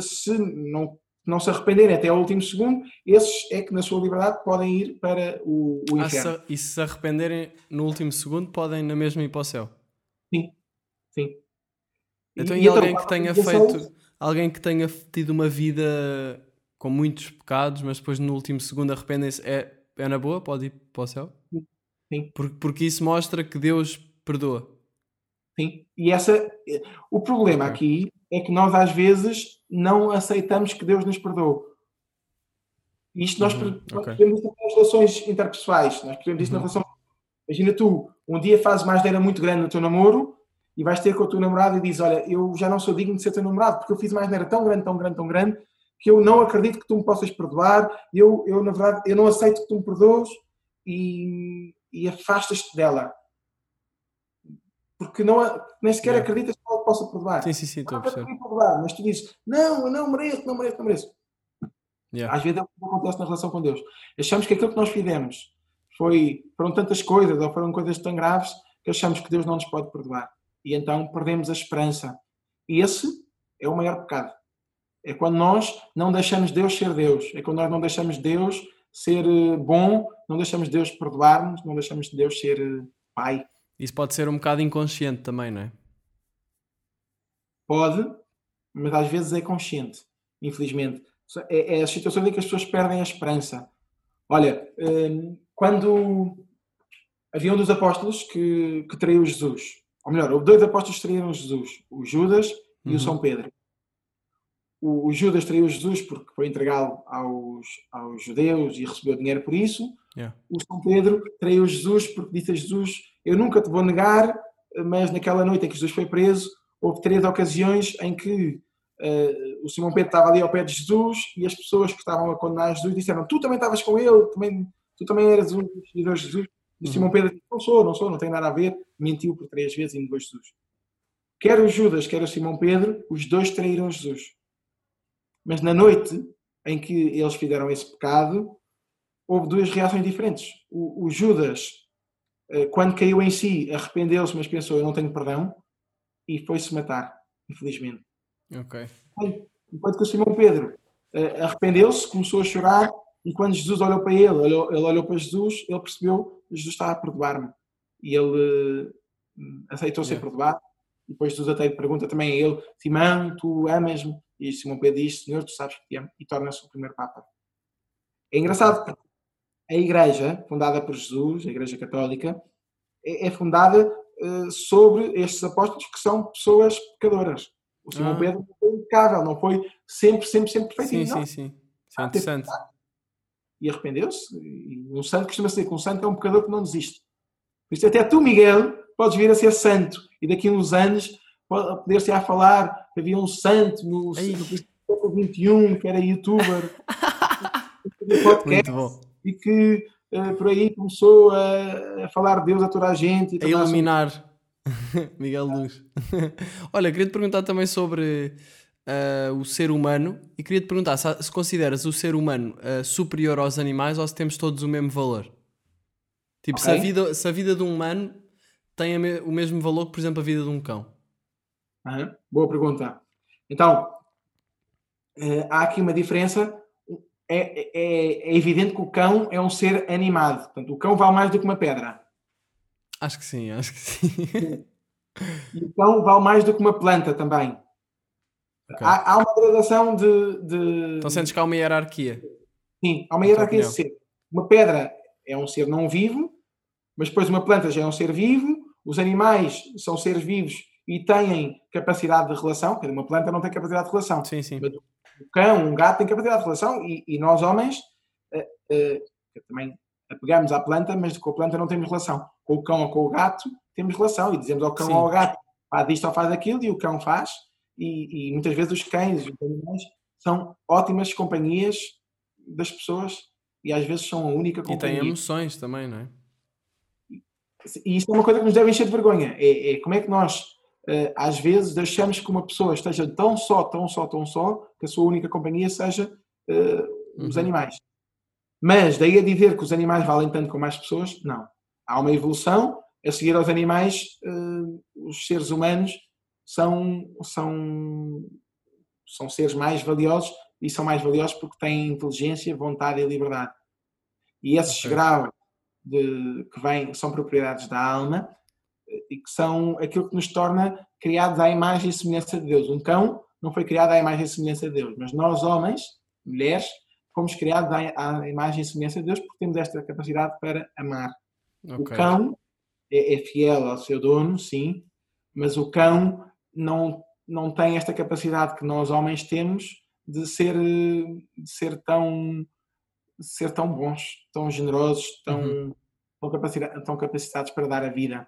se não, não se arrependerem até ao último segundo, esses é que na sua liberdade podem ir para o, o Ah, inferno. se- e se se arrependerem no último segundo, podem na mesma ir para o céu. Sim, sim. Então, E- e, alguém que tenha feito, alguém que tenha tido uma vida com muitos pecados, mas depois no último segundo arrependem-se, é, é na boa? Pode ir para o céu? Sim. Porque, porque isso mostra que Deus perdoa. Sim. E essa, o problema Ok. aqui é que nós às vezes não aceitamos que Deus nos perdoe. Isto nós, Uhum, per- nós ok. percebemos isso nas relações interpessoais. Nós percebemos isso na Uhum. relação. Imagina tu, um dia fazes uma asneira muito grande no teu namoro e vais ter com o teu namorado e dizes: Olha, eu já não sou digno de ser teu namorado porque eu fiz uma asneira tão grande, tão grande, tão grande que eu não acredito que tu me possas perdoar. Eu, eu na verdade, eu não aceito que tu me perdoes e, e afastas-te dela. Porque não, a- nem sequer Yeah. acreditas que ela possa perdoar. Sim, sim, sim, estou a perceber. perdoar, mas tu dizes, não, eu não mereço, não mereço, não mereço. Yeah. Às vezes é o que acontece na relação com Deus. Achamos que aquilo que nós fizemos foi, foram tantas coisas ou foram coisas tão graves que achamos que Deus não nos pode perdoar. E então perdemos a esperança. E esse é o maior pecado. É quando nós não deixamos Deus ser Deus. É quando nós não deixamos Deus ser eh, bom, não deixamos Deus perdoar-nos, não deixamos Deus ser eh, Pai. Isso pode ser um bocado inconsciente também, não é? Pode, mas às vezes é consciente, infelizmente. É, é as situações em que as pessoas perdem a esperança. Olha, hum, quando havia um dos apóstolos que, que traiu Jesus, ou melhor, houve dois apóstolos que traíram Jesus, o Judas e Uhum. o São Pedro. O, o Judas traiu Jesus porque foi entregá-lo aos, aos judeus e recebeu dinheiro por isso. Yeah. O São Pedro traiu Jesus porque disse a Jesus: Eu nunca te vou negar, mas naquela noite em que Jesus foi preso, houve três ocasiões em que eh, o Simão Pedro estava ali ao pé de Jesus e as pessoas que estavam a condenar Jesus disseram: Tu também estavas com ele, também, tu também eras um dos seguidores de Jesus. E Uhum. Simão Pedro disse: Não sou, não sou, não tem nada a ver. Mentiu por três vezes e negou Jesus. Quer o Judas, quer o Simão Pedro, os dois traíram Jesus. Mas na noite em que eles fizeram esse pecado, houve duas reações diferentes. O, o Judas, eh, quando caiu em si, arrependeu-se, mas pensou: Eu não tenho perdão, e foi-se matar, infelizmente. Ok. Enquanto que o Simão Pedro eh, arrependeu-se, começou a chorar, e quando Jesus olhou para ele, olhou- ele olhou para Jesus, ele percebeu Jesus estava a perdoar-me. E ele eh, aceitou ser Yeah. perdoado. E depois Jesus até pergunta também a ele: Simão, tu amas-me? E Simão Pedro diz: Senhor, tu sabes que te amo. E torna-se o primeiro Papa. É engraçado porque a igreja, fundada por Jesus, a Igreja Católica, é, é fundada eh, sobre estes apóstolos que são pessoas pecadoras. O Simão Ah. Pedro não foi impecável, não foi sempre, sempre, sempre perfeitinho. Sim, não. sim, sim. Isso é interessante. E arrependeu-se. E um santo costuma ser que um santo é um pecador que não desiste. Por isso, até tu, Miguel, podes vir a ser santo. E daqui a uns anos pode- poder-se a falar que havia um santo no, século XXI, que era youtuber, podcast, Muito bom. E que eh, por aí começou a, a falar de Deus a toda a gente. E A um- iluminar. Miguel Luz. Olha, queria te perguntar também sobre ah, o ser humano e queria te perguntar se, se consideras o ser humano ah, superior aos animais ou se temos todos o mesmo valor. Tipo, se, a vida, se a vida de um humano tem a me- o mesmo valor que, por exemplo, a vida de um cão. Aham, Boa pergunta. Então, eh, há aqui uma diferença. É, é- é evidente que o cão é um ser animado. Portanto, o cão vale mais do que uma pedra. Acho que sim, acho que sim. E o cão vale mais do que uma planta também. Ok. Há, há uma gradação de. de- Então sentes que há uma hierarquia. Sim, há uma hierarquia de ser. Uma pedra é um ser não vivo, mas depois uma planta já é um ser vivo. Os animais são seres vivos e têm capacidade de relação. Quer dizer, Uma planta não tem capacidade de relação. Sim, sim. Mas O cão, um gato têm capacidade de relação e, e nós homens eh, eh, também apegamos à planta, mas com a planta não temos relação. Com o cão ou com o gato temos relação e dizemos ao cão Sim. ou ao gato faz isto ou faz aquilo e o cão faz. E, e muitas vezes os cães e os animais são ótimas companhias das pessoas e às vezes são a única E tem companhia. emoções também, não é? E isso é uma coisa que nos deve encher de vergonha. É, é como é que nós, às vezes, deixamos que uma pessoa esteja tão só, tão só, tão só, que a sua única companhia seja eh, os Uhum. animais. Mas daí a dizer que os animais valem tanto como as pessoas, não. Há uma evolução. A seguir aos animais, eh, os seres humanos são, são, são seres mais valiosos e são mais valiosos porque têm inteligência, vontade e liberdade. E esses Ok. graus de, que vêm, são propriedades da alma e que são aquilo que nos torna criados à imagem e semelhança de Deus. Um cão não foi criado à imagem e semelhança de Deus, mas nós, homens, mulheres, fomos criados à, imagem e semelhança de Deus porque temos esta capacidade para amar. O Ok. cão é, é fiel ao seu dono, sim, mas o cão não, não tem esta capacidade que nós homens temos de ser, de ser tão de ser tão bons, tão generosos, tão, Uhum. tão, capacita- tão capacitados para dar a vida.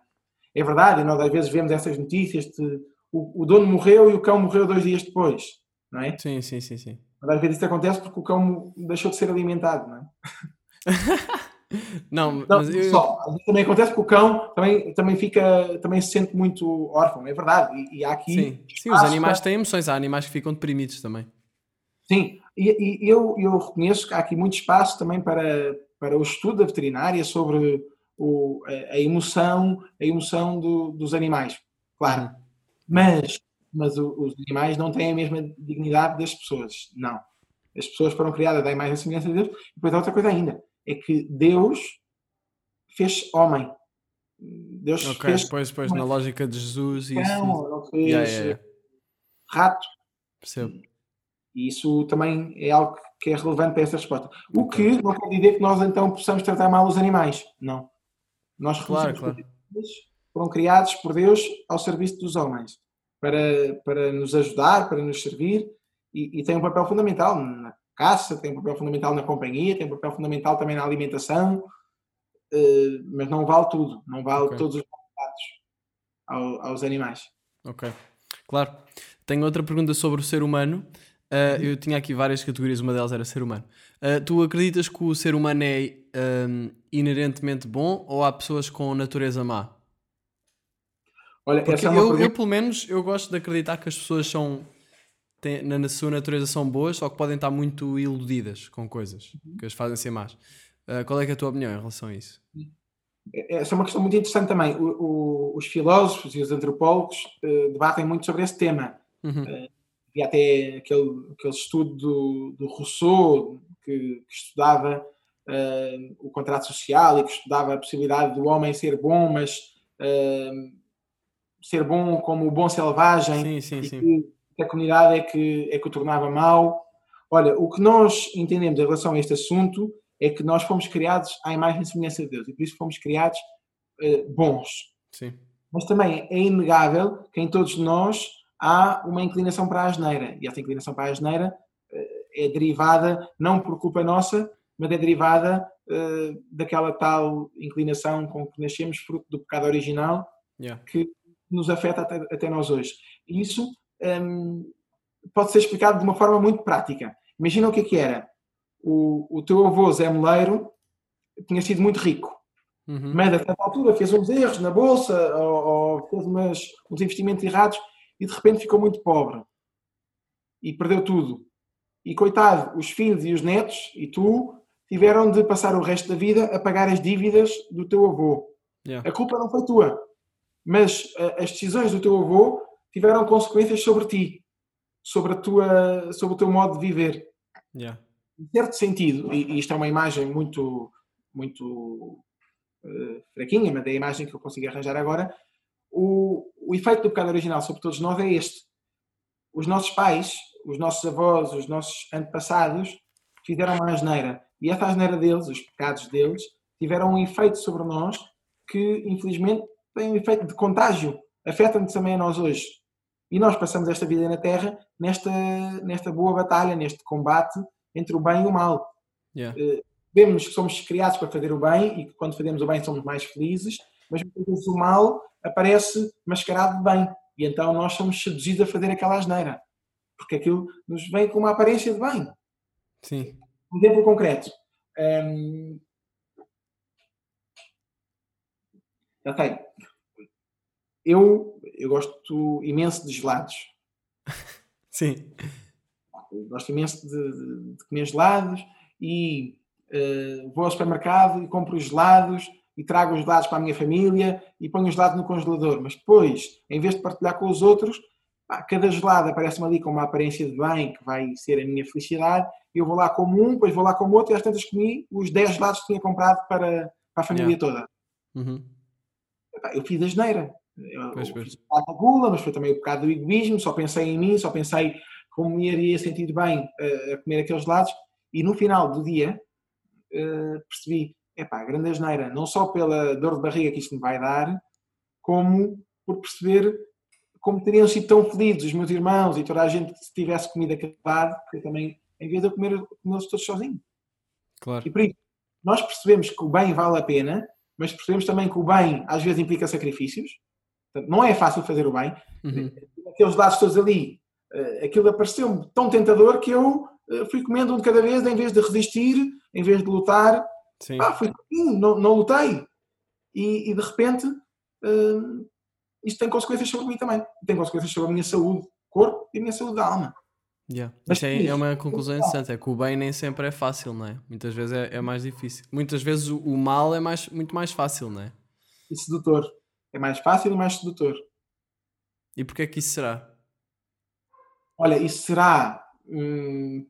É verdade, e nós às vezes vemos essas notícias de o, o dono morreu e o cão morreu dois dias depois, não é? Sim, sim, sim, sim. Mas às vezes isso acontece porque o cão deixou de ser alimentado, não é? Não, Não, mas eu, só. Às vezes também acontece que o cão também, também fica, também se sente muito órfão, é verdade. E, e há aqui. sim, sim, os animais para- têm emoções, há animais que ficam deprimidos também. Sim, e, e eu, eu reconheço que há aqui muito espaço também para, para o estudo da veterinária sobre o, a, a emoção, a emoção do- dos animais, claro. Mas, mas os animais não têm a mesma dignidade das pessoas, não. As pessoas foram criadas da imagem e semelhança de Deus. E depois há outra coisa ainda, é que Deus fez homem. Deus Ok, fez pois, pois, na lógica de Jesus e isso. não fez Yeah, yeah, rato. Percebo. E isso também é algo que é relevante para essa resposta. O Ok. que não quer dizer que nós então possamos tratar mal os animais. Não. Nós Claro, reconhecemos claro. que eles foram criados por Deus ao serviço dos homens para, para nos ajudar, para nos servir e, e tem um papel fundamental na caça, tem um papel fundamental na companhia, tem um papel fundamental também na alimentação, eh, mas não vale tudo, não vale Ok. todos os tratos ao, aos animais. Ok, claro. Tenho outra pergunta sobre o ser humano. Uh, eu tinha aqui várias categorias, uma delas era ser humano. Uh, tu acreditas que o ser humano é um, inerentemente bom ou há pessoas com natureza má? Olha, Porque essa é eu, eu, pergunta. pelo menos, eu gosto de acreditar que as pessoas são, têm, na, sua natureza são boas, só que podem estar muito iludidas com coisas que as fazem ser más. Uh, qual é, é a tua opinião em relação a isso? Essa é uma questão muito interessante também. O- o- os filósofos e os antropólogos eh, debatem muito sobre esse tema. Uhum. E até aquele, aquele estudo do, do Rousseau, que, que estudava eh, o contrato social e que estudava a possibilidade do homem ser bom, mas eh, ser bom como o bom selvagem, Sim, sim, e sim. que, a comunidade é que, é que o tornava mau. Olha, o que nós entendemos em relação a este assunto é que nós fomos criados à imagem e semelhança de Deus e por isso fomos criados eh, bons. sim. Mas também é inegável que em todos nós há uma inclinação para a asneira. E essa inclinação para a asneira eh, é derivada, não por culpa nossa, mas é derivada eh, daquela tal inclinação com que nascemos, fruto do pecado original, Yeah. que nos afeta até, até nós hoje. E isso hum, pode ser explicado de uma forma muito prática. Imagina o que é que era. O, o teu avô Zé Moleiro tinha sido muito rico, Uhum. mas a certa altura fez uns erros na bolsa ou, ou fez umas, uns investimentos errados e de repente ficou muito pobre e perdeu tudo. E coitado, os filhos e os netos e tu tiveram de passar o resto da vida a pagar as dívidas do teu avô. Yeah. A culpa não foi tua, mas eh, as decisões do teu avô tiveram consequências sobre ti, sobre, a tua, sobre o teu modo de viver. Yeah. Em certo sentido, e, e isto é uma imagem muito, muito eh, fraquinha, mas é a imagem que eu consigo arranjar agora, o, o efeito do pecado original sobre todos nós é este. Os nossos pais, os nossos avós, os nossos antepassados fizeram uma asneira. E essa asneira deles, os pecados deles, tiveram um efeito sobre nós que, infelizmente, tem um efeito de contágio. Afeta-nos também a nós hoje. E nós passamos esta vida na Terra nesta, nesta boa batalha, neste combate entre o bem e o mal. Yeah. Vemos que somos criados para fazer o bem e que quando fazemos o bem somos mais felizes, mas muitas vezes o mal aparece mascarado de bem. E então nós somos seduzidos a fazer aquela asneira. Porque aquilo nos vem com uma aparência de bem. Sim. Um exemplo concreto. Hum, ok. Eu, eu gosto imenso de gelados. Sim. Eu gosto imenso de, de- de comer gelados e eh, vou ao supermercado e compro os gelados e trago os gelados para a minha família e ponho os gelados no congelador. Mas depois, em vez de partilhar com os outros, pá, cada gelado aparece-me ali com uma aparência de bem, que vai ser a minha felicidade. Eu vou lá como um, depois vou lá como outro e às tantas comi os 10 gelados que tinha comprado para, para a família toda. Uhum. Epá, eu fiz a geneira. Eu, Pois, fiz o bocado da gula, mas foi também o bocado do egoísmo. Só pensei em mim, só pensei como me iria sentir bem eh, a comer aqueles gelados. E no final do dia eh, percebi, epá, grande asneira, não só pela dor de barriga que isto me vai dar, como por perceber como teriam sido tão felizes os meus irmãos e toda a gente se tivesse comido aquele gelado, que eu também, em vez de eu comer, comê-los todos sozinho. Claro. E por isso, nós percebemos que o bem vale a pena, mas percebemos também que o bem às vezes implica sacrifícios. Portanto, não é fácil fazer o bem. Uhum. Aqueles lados todos ali, eh, aquilo apareceu-me tão tentador que eu eh, fui comendo um de cada vez, em vez de resistir, em vez de lutar. Sim. Ah, fui comendo, não, não lutei. E, e, de repente, eh, isto tem consequências sobre mim também. Tem consequências sobre a minha saúde, corpo e a minha saúde da alma. Yeah. Mas Isto é, é uma conclusão interessante, é que o bem nem sempre é fácil, não é? Muitas vezes é, é mais difícil. Muitas vezes o, o mal é mais, muito mais fácil, não é? E sedutor. É mais fácil e mais sedutor. E porquê é que isso será? Olha, isso será hum,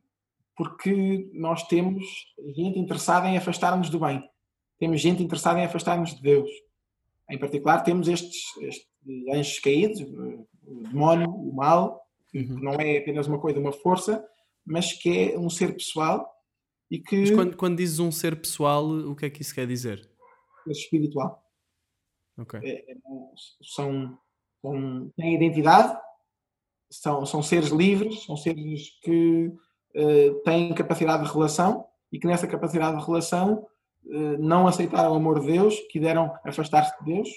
porque nós temos gente interessada em afastar-nos do bem. Temos gente interessada em afastar-nos de Deus. Em particular, temos estes, estes anjos caídos, o demónio, o mal, que Uhum. não é apenas uma coisa, uma força, mas que é um ser pessoal e que Mas quando, quando dizes um ser pessoal, o que é que isso quer dizer? é espiritual. Ok. são, são, têm identidade, são, são seres livres, são seres que têm capacidade de relação e que nessa capacidade de relação eh, não aceitaram o amor de Deus, quiseram afastar-se de Deus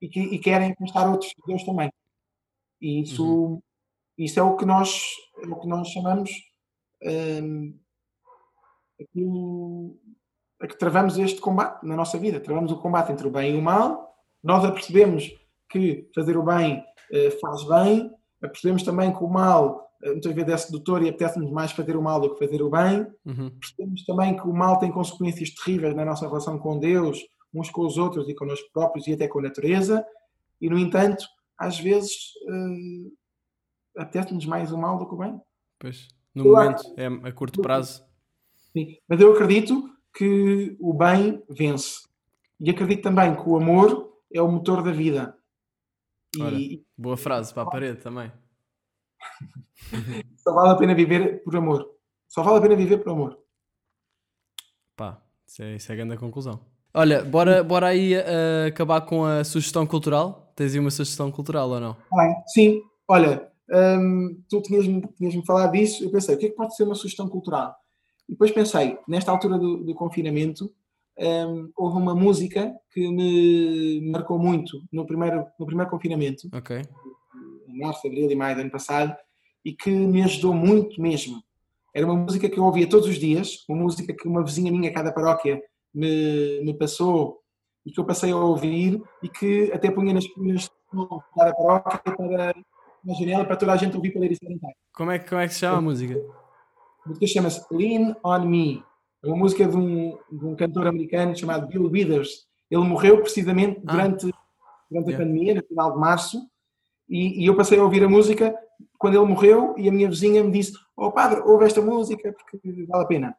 e, que, e querem afastar outros de Deus também. E isso, isso é o que nós, é o que nós chamamos ehm, aquilo a que travamos este combate na nossa vida. Travamos o combate entre o bem e o mal. Nós apercebemos que fazer o bem eh, faz bem. Apercebemos também que o mal eh, muitas vezes é sedutor e apetece-nos mais fazer o mal do que fazer o bem. Uhum. Percebemos também que o mal tem consequências terríveis na nossa relação com Deus, uns com os outros e connosco próprios e até com a natureza. E, no entanto, às vezes eh, apetece-nos mais o mal do que o bem. Pois. No Eu momento, é a curto prazo. Sim. Mas eu acredito que o bem vence. E acredito também que o amor é o motor da vida. E Olha. Boa frase para a parede também. só vale a pena viver por amor. Só vale a pena viver por amor. Pá, isso é, isso é a grande conclusão. Olha, bora, bora aí uh, acabar com a sugestão cultural. Tens aí uma sugestão cultural ou não? Tá. Sim, olha, hum, tu tinhas-me tinhas falado disso, eu pensei, o que é que pode ser uma sugestão cultural? E depois pensei, nesta altura do, do confinamento, hum, houve uma música que me marcou muito no primeiro, no primeiro confinamento, Ok. Março, abril e maio do ano passado, e que me ajudou muito mesmo. Era uma música que eu ouvia todos os dias, uma música que uma vizinha minha, cada paróquia, me, me passou e que eu passei a ouvir e que até punha nas colunas da paróquia para na janela para toda a gente ouvir para ler e. Como é, como é que se chama a música? A música chama-se Lean on Me. É uma música de um, de um cantor americano chamado Bill Withers. Ele morreu precisamente Ah. durante, durante a Yeah. pandemia, no final de março, e, e eu passei a ouvir a música quando ele morreu e a minha vizinha me disse oh padre, ouve esta música porque vale a pena.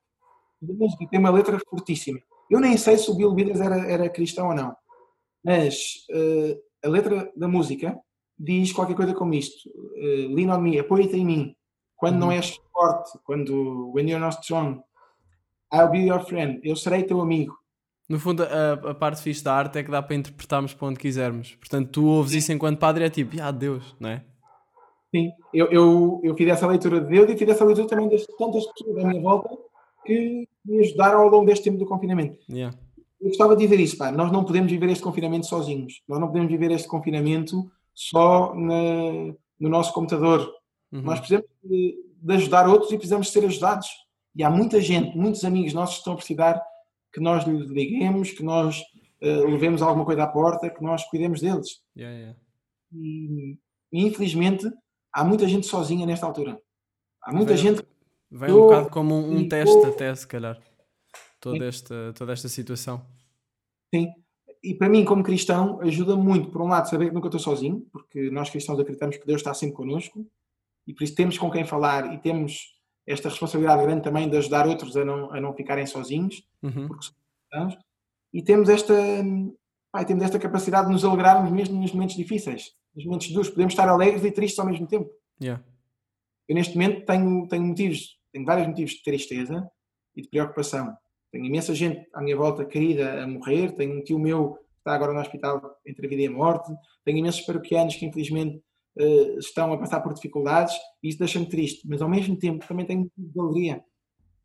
E a música tem uma letra fortíssima. Eu nem sei se o Bill Withers era, era cristão ou não, mas eh, a letra da música diz qualquer coisa como isto. eh, Lean on me, apoia-te em mim. Quando não Uhum. és forte, quando when you're not strong, I'll be your friend. Eu serei teu amigo. No fundo, a, a parte fixe da arte é que dá para interpretarmos para onde quisermos. Portanto, tu ouves isso enquanto padre é tipo, ah, Deus, não é? Sim, eu, eu, eu fiz essa leitura de Deus e fiz essa leitura também das tantas pessoas à minha volta que me ajudaram ao longo deste tempo do confinamento. Yeah. Eu gostava de dizer isso, pá, nós não podemos viver este confinamento sozinhos. Nós não podemos viver este confinamento só na- no nosso computador. Uhum. Nós precisamos de, de ajudar outros e precisamos ser ajudados. E há muita gente, muitos amigos nossos que estão a precisar que nós lhes liguemos, que nós eh, levemos alguma coisa à porta, que nós cuidemos deles. Yeah, yeah. E, infelizmente há muita gente sozinha nesta altura. Há muita gente Vem um bocado como um, um teste eu- até, se calhar. Toda Sim. esta, toda esta situação. Sim. E para mim, como cristão, ajuda muito, por um lado, saber que nunca estou sozinho, porque nós cristãos acreditamos que Deus está sempre connosco e por isso temos com quem falar e temos esta responsabilidade grande também de ajudar outros a não, a não ficarem sozinhos, Uhum. porque somos. E temos esta, temos esta capacidade de nos alegrarmos mesmo nos momentos difíceis, nos momentos duros. Podemos estar alegres e tristes ao mesmo tempo. Yeah. Eu neste momento tenho, tenho motivos, tenho vários motivos de tristeza e de preocupação. Tenho imensa gente à minha volta querida a morrer, tenho um tio meu que está agora no hospital entre a vida e a morte, tenho imensos paroquianos que infelizmente estão a passar por dificuldades e isso deixa-me triste, mas ao mesmo tempo também tenho de alegria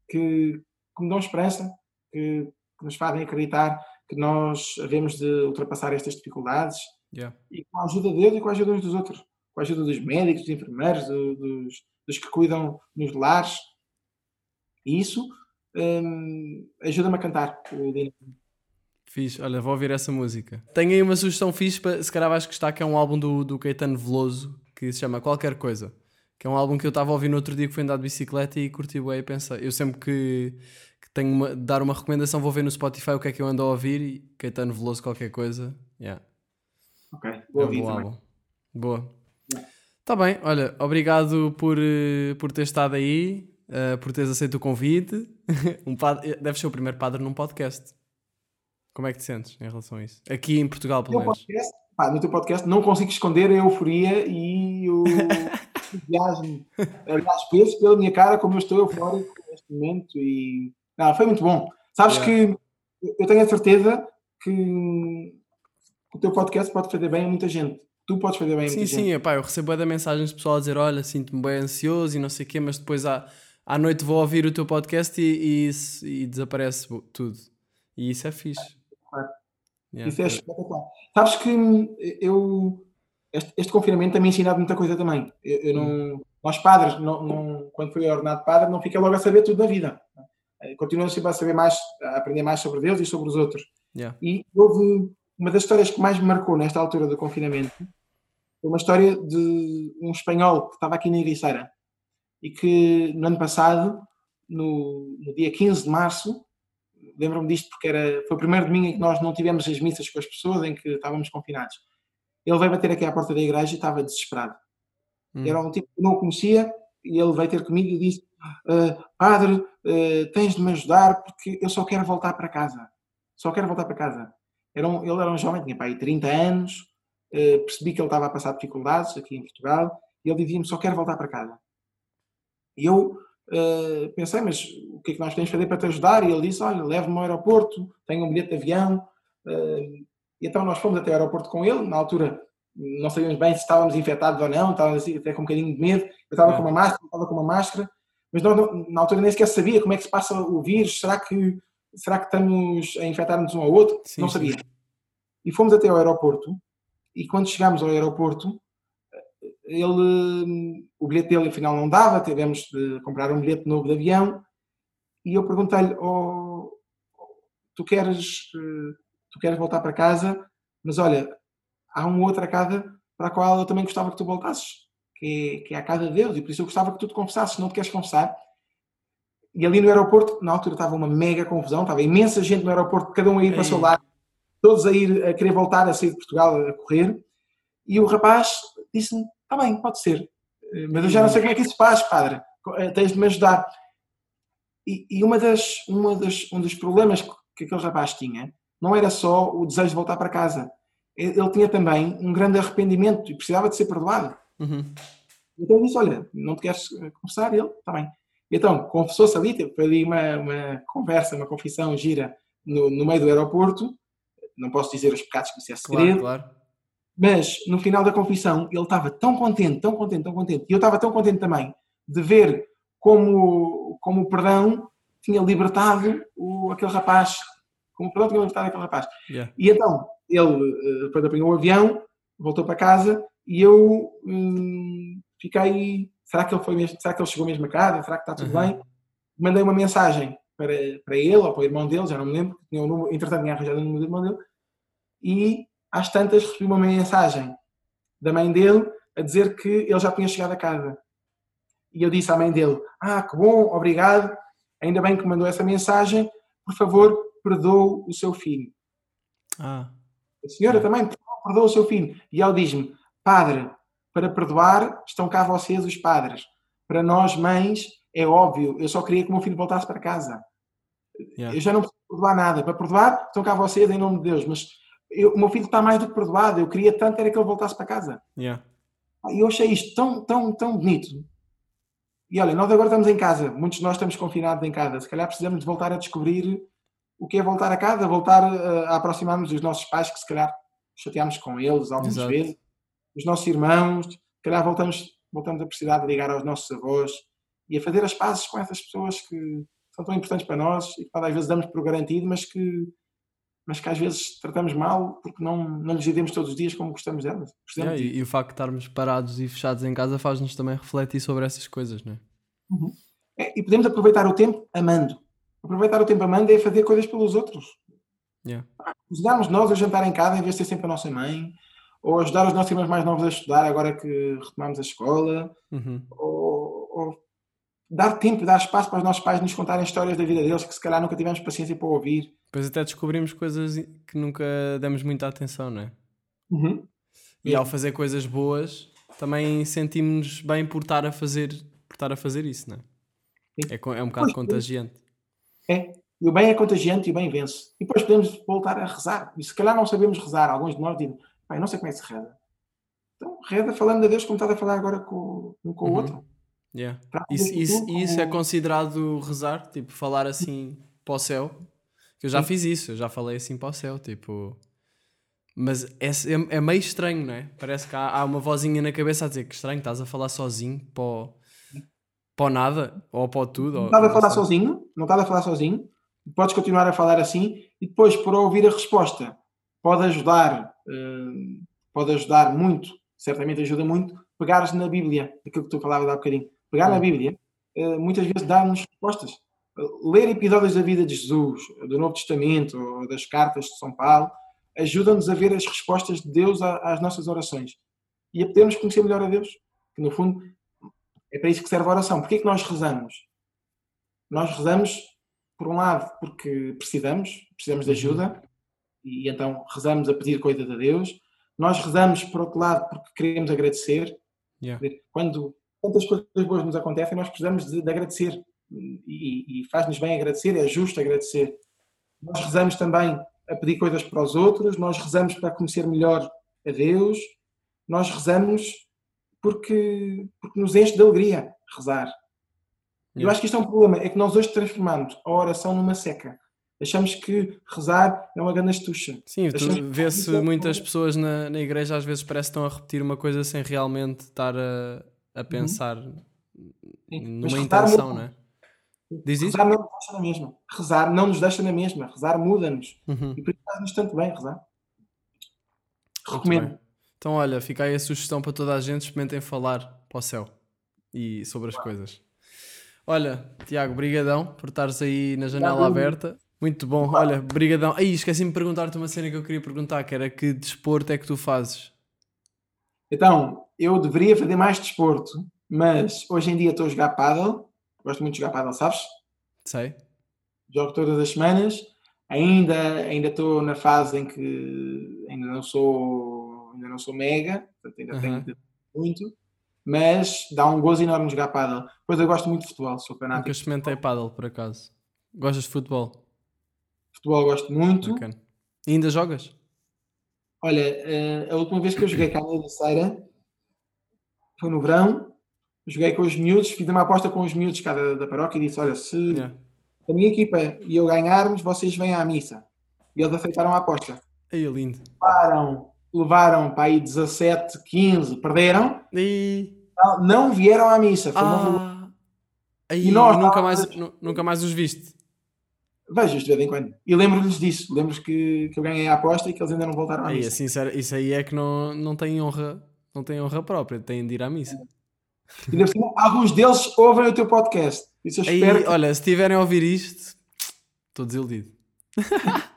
que, que me dão esperança, que, que nos fazem acreditar que nós havemos de ultrapassar estas dificuldades Yeah. e com a ajuda de Deus e com a ajuda uns dos outros, com a ajuda dos médicos, dos enfermeiros, do- dos, dos que cuidam nos lares. E isso hum, ajuda-me a cantar. o Dino. Fixe, olha, vou ouvir essa música. Tenho aí uma sugestão fixe, para, se calhar vais gostar, que é um álbum do, do Caetano Veloso, que se chama Qualquer Coisa. Que é um álbum que eu estava a ouvir no outro dia que fui andar de bicicleta e curti bem e pensei. Eu sempre que, que tenho uma, de dar uma recomendação vou ver no Spotify o que é que eu ando a ouvir e Caetano Veloso qualquer coisa. Yeah. Ok, É vou um ouvir também. álbum. Boa. Está bem, olha, obrigado por, eh, por ter estado aí, eh, por teres aceito o convite. um padre, deves ser o primeiro padre num podcast. Como é que te sentes em relação a isso? Aqui em Portugal, pelo No menos. podcast, pá, no teu podcast não consigo esconder a euforia e o entusiasmo. Aliás, penso pela minha cara como eu estou eufórico neste momento e não, foi muito bom. Sabes Yeah. que eu tenho a certeza que o teu podcast pode fazer bem a muita gente. Tu podes fazer bem a Sim, muita gente. sim, epá, eu recebo de mensagens de pessoal a dizer: Olha, sinto-me bem ansioso e não sei o quê, mas depois à, à noite vou ouvir o teu podcast e, e, e desaparece tudo. E isso é fixe. Claro. Yeah. Isso é espetacular. Sabes que hum, eu. Este, este confinamento tem-me ensinado muita coisa também. Eu, eu não, nós padres, não, não- quando fui ordenado padre, não fica logo a saber tudo da vida. Eh, Continuo sempre a saber mais, a aprender mais sobre Deus e sobre os outros. Yeah. E houve uma das histórias que mais me marcou nesta altura do confinamento foi uma história de um espanhol que estava aqui na Ericeira e que no ano passado, no, no dia 15 de março, lembro-me disto porque era, foi o primeiro domingo em que nós não tivemos as missas com as pessoas, em que estávamos confinados. Ele veio bater aqui à porta da igreja e estava desesperado. Hum. Era um tipo que não o conhecia e ele veio ter comigo e disse: "Ah, Padre, ah, tens de me ajudar porque eu só quero voltar para casa. Só quero voltar para casa. Era um- ele era um jovem, tinha pá, aí 30 anos, ah, percebi que ele estava a passar dificuldades aqui em Portugal e ele dizia-me: Só quero voltar para casa. E eu ah, pensei: Mas o que é que nós podemos fazer para te ajudar? E ele disse: Olha, leve-me ao aeroporto, tenho um bilhete de avião. ah, e então nós fomos até o aeroporto com ele. Na altura não sabíamos bem se estávamos infectados ou não, estávamos assim, até com um bocadinho de medo. Eu estava É. com uma máscara, estava com uma máscara, mas nós, não- na altura nem sequer sabia como é que se passa o vírus. Será que, será que estamos a infectar-nos um ao outro? Sim, não sim. sabia. E fomos até ao aeroporto. E quando chegámos ao aeroporto, ele, o bilhete dele afinal não dava, tivemos de comprar um bilhete novo de avião. E eu perguntei-lhe: oh, tu queres, eh, tu queres voltar para casa, mas olha, há uma outra casa para a qual eu também gostava que tu voltasses, que é, que é a casa de Deus, e por isso eu gostava que tu te confessasses, se não te queres confessar. E ali no aeroporto, na altura estava uma mega confusão, estava imensa gente no aeroporto, cada um a ir para o seu lado, todos a ir a querer voltar a sair de Portugal a correr. E o rapaz disse-me: Está bem, pode ser, eh, mas eu já não sei como é que isso se faz, padre, eh, tens de me ajudar. E, e uma das, uma das, um dos problemas que aquele rapaz tinha não era só o desejo de voltar para casa, ele tinha também um grande arrependimento e precisava de ser perdoado. Uhum. Então disse: Olha, não te queres eh, confessar? Ele, está bem. Então, confessou-se ali, teve foi ali uma, uma conversa, uma confissão gira no, no meio do aeroporto. Não posso dizer os pecados que isso é Claro, segredo. claro. Mas no final da confissão ele estava tão contente, tão contente, tão contente, e eu estava tão contente também de ver como, como o perdão tinha libertado o, aquele rapaz, como o perdão tinha libertado aquele rapaz. Yeah. E então ele eh, depois apanhou o avião, voltou para casa e eu hum, fiquei. Será que ele foi mesmo? Será que ele chegou mesmo a casa? Será que está tudo Uhum. bem? Mandei uma mensagem para, para ele ou para o irmão dele, já não me lembro, tinha o número, entretanto tinha arranjado o número do irmão dele, e às tantas recebi uma mensagem da mãe dele a dizer que ele já tinha chegado a casa. E eu disse à mãe dele: Ah, que bom, obrigado, ainda bem que mandou essa mensagem, por favor, perdoe o seu filho. Ah, A senhora também perdoa o seu filho. E ele diz-me: Padre, para perdoar estão cá vocês, os padres. Para nós, mães, é óbvio, eu só queria que o meu filho voltasse para casa. yeah. Eu já não preciso perdoar nada. Para perdoar estão cá vocês, em nome de Deus. Mas eu- o meu filho está mais do que perdoado. Eu queria tanto era que ele voltasse para casa. Yeah. E eu achei isto tão, tão, tão bonito. E olha, nós agora estamos em casa. Muitos de nós estamos confinados em casa. Se calhar precisamos de voltar a descobrir o que é voltar a casa, voltar eh, a aproximar-nos dos nossos pais, que se calhar chateámos com eles algumas Exato. vezes, os nossos irmãos, se calhar voltamos, voltamos a precisar de ligar aos nossos avós e a fazer as pazes com essas pessoas que são tão importantes para nós e que às vezes damos por garantido, mas que, mas que às vezes tratamos mal porque não, não lhes dizemos todos os dias como gostamos delas. Gostamos de- e, e o facto de estarmos parados e fechados em casa faz-nos também refletir sobre essas coisas, não é? É, e podemos aproveitar o tempo amando. Aproveitar o tempo amando é fazer coisas pelos outros. Yeah. Ajudarmos nós a jantar em casa em vez de ser sempre a nossa mãe, ou ajudar os nossos irmãos mais novos a estudar agora que retomamos a escola, Uhum. ou, ou dar tempo, dar espaço para os nossos pais nos contarem histórias da vida deles que se calhar nunca tivemos paciência para ouvir. Depois até descobrimos coisas que nunca demos muita atenção, não é? Uhum. E ao fazer coisas boas, também sentimos-nos bem por estar a fazer, por estar a fazer isso, não é? É, é um bocado Pois, contagiante. É. E o bem é contagiante e o bem vence. E depois podemos voltar a rezar. E se calhar não sabemos rezar, alguns de nós dizem, pai, não sei como é que se reza. Então, reza falando a Deus como estás a falar agora com, um com o Uhum. outro. Yeah. Isso, isso, isso é considerado rezar? Tipo, falar assim para o céu? Que eu já fiz isso, eu já falei assim para o céu, tipo... Mas é, é, é meio estranho, não é? Parece que há, há uma vozinha na cabeça a dizer que estranho, estás a falar sozinho para o, para o nada, ou para o tudo. Não estás a falar sozinho, não estás a falar sozinho, podes continuar a falar assim e depois, por ouvir a resposta, pode ajudar, eh, pode ajudar muito, certamente ajuda muito, pegares na Bíblia, aquilo que tu falavas há bocadinho. Pegar na Hum. Bíblia, eh, muitas vezes dá-nos respostas. Ler episódios da vida de Jesus, do Novo Testamento, ou das cartas de São Paulo, ajuda-nos a ver as respostas de Deus às nossas orações e a podermos conhecer melhor a Deus. Que no fundo é para isso que serve a oração. Porquê que nós rezamos? Nós rezamos, por um lado, porque precisamos, precisamos de ajuda, e então rezamos a pedir coisas a Deus. Nós rezamos, por outro lado, porque queremos agradecer. Yeah. Quando tantas coisas boas nos acontecem, nós precisamos de, de agradecer. E, e faz-nos bem agradecer, é justo agradecer. Nós rezamos também a pedir coisas para os outros, nós rezamos para conhecer melhor a Deus, nós rezamos porque, porque nos enche de alegria rezar. Eu Yeah. acho que isto é um problema, é que nós hoje transformamos a oração numa seca. Achamos que rezar é uma grande estucha. Sim, vê-se é muitas pessoas na, na igreja às vezes parece que estão a repetir uma coisa sem realmente estar a, a pensar Uhum. Sim, mas numa rezar intenção, não é? Diz isso? Rezar não nos deixa na mesma. Rezar não nos deixa na mesma. Rezar muda-nos. Uhum. E por isso faz-nos tanto bem rezar. Recomendo. Então, olha, fica aí a sugestão para toda a gente, experimentem falar para o céu e sobre as coisas. Olha, Tiago, brigadão por estares aí na janela Obrigado. aberta. Muito bom, olha, brigadão. Aí, esqueci-me de perguntar-te uma cena que eu queria perguntar, que era que desporto é que tu fazes? Então, eu deveria fazer mais desporto, mas hoje em dia estou a jogar paddle. Gosto muito de jogar paddle, sabes? Sei? Jogo todas as semanas. Ainda, ainda estou na fase em que ainda não sou, ainda não sou mega, portanto ainda Aham. tenho muito, mas dá um gozo enorme jogar paddle. Depois eu gosto muito de futebol, sou Nunca fanático. de experimentei paddle, por acaso. Gostas de futebol? Futebol gosto muito. Bacana. E ainda jogas? Olha, eh, a última vez que eu joguei cá na Ericeira foi no verão. Joguei com os miúdos, fiz uma aposta com os miúdos cá da, da paróquia e disse: Olha, se Yeah. a minha equipa e eu ganharmos, vocês vêm à missa. E eles aceitaram a aposta. Aí, lindo. Param levaram para aí 17, 15, perderam, E... não- não vieram à missa. Foi uma. Ah, aí, E nós nunca, mais, nu- nunca mais os viste. Vejo de vez em quando. E lembro-lhes disso. Lembro-lhes que, que eu ganhei a aposta e que eles ainda não voltaram à Aí, missa. sério, isso aí é que não, não tem honra, não tem honra própria, têm de ir à missa. E ainda por cima, alguns deles ouvem o teu podcast. Isso eu Aí, espero. que- olha, se estiverem a ouvir isto, estou desiludido.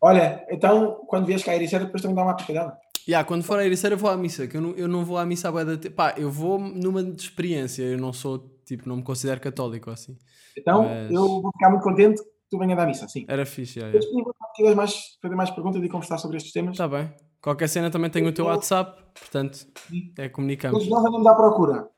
Olha, então, quando vieres cá a Ericeira, depois também dá uma aplicada. Yeah, quando for a Ericeira eu vou à missa, que eu não, eu não vou à missa à bué da Pá, eu vou numa de experiência, eu não sou, tipo, não me considero católico assim. Então, Mas- eu vou ficar muito contente que tu venhas à missa, sim. Era fixe, yeah, Eu yeah. tiveres mais, fazer mais perguntas e conversar sobre estes temas. Tá bem. Qualquer cena também tenho o teu WhatsApp, portanto, é comunicamos. Todos nós andamos à procura.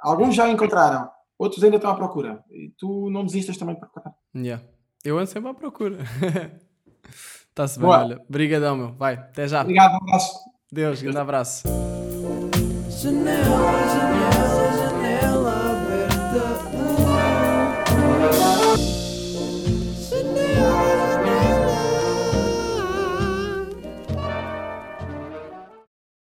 Alguns já encontraram, outros ainda estão à procura. E tu não desistas também para procurar. Yeah. Eu ando sempre à procura. Está-se bem, Boa. olha. Brigadão, meu. Vai, até já. Obrigado, um abraço. Deus, grande abraço. Janela, janela.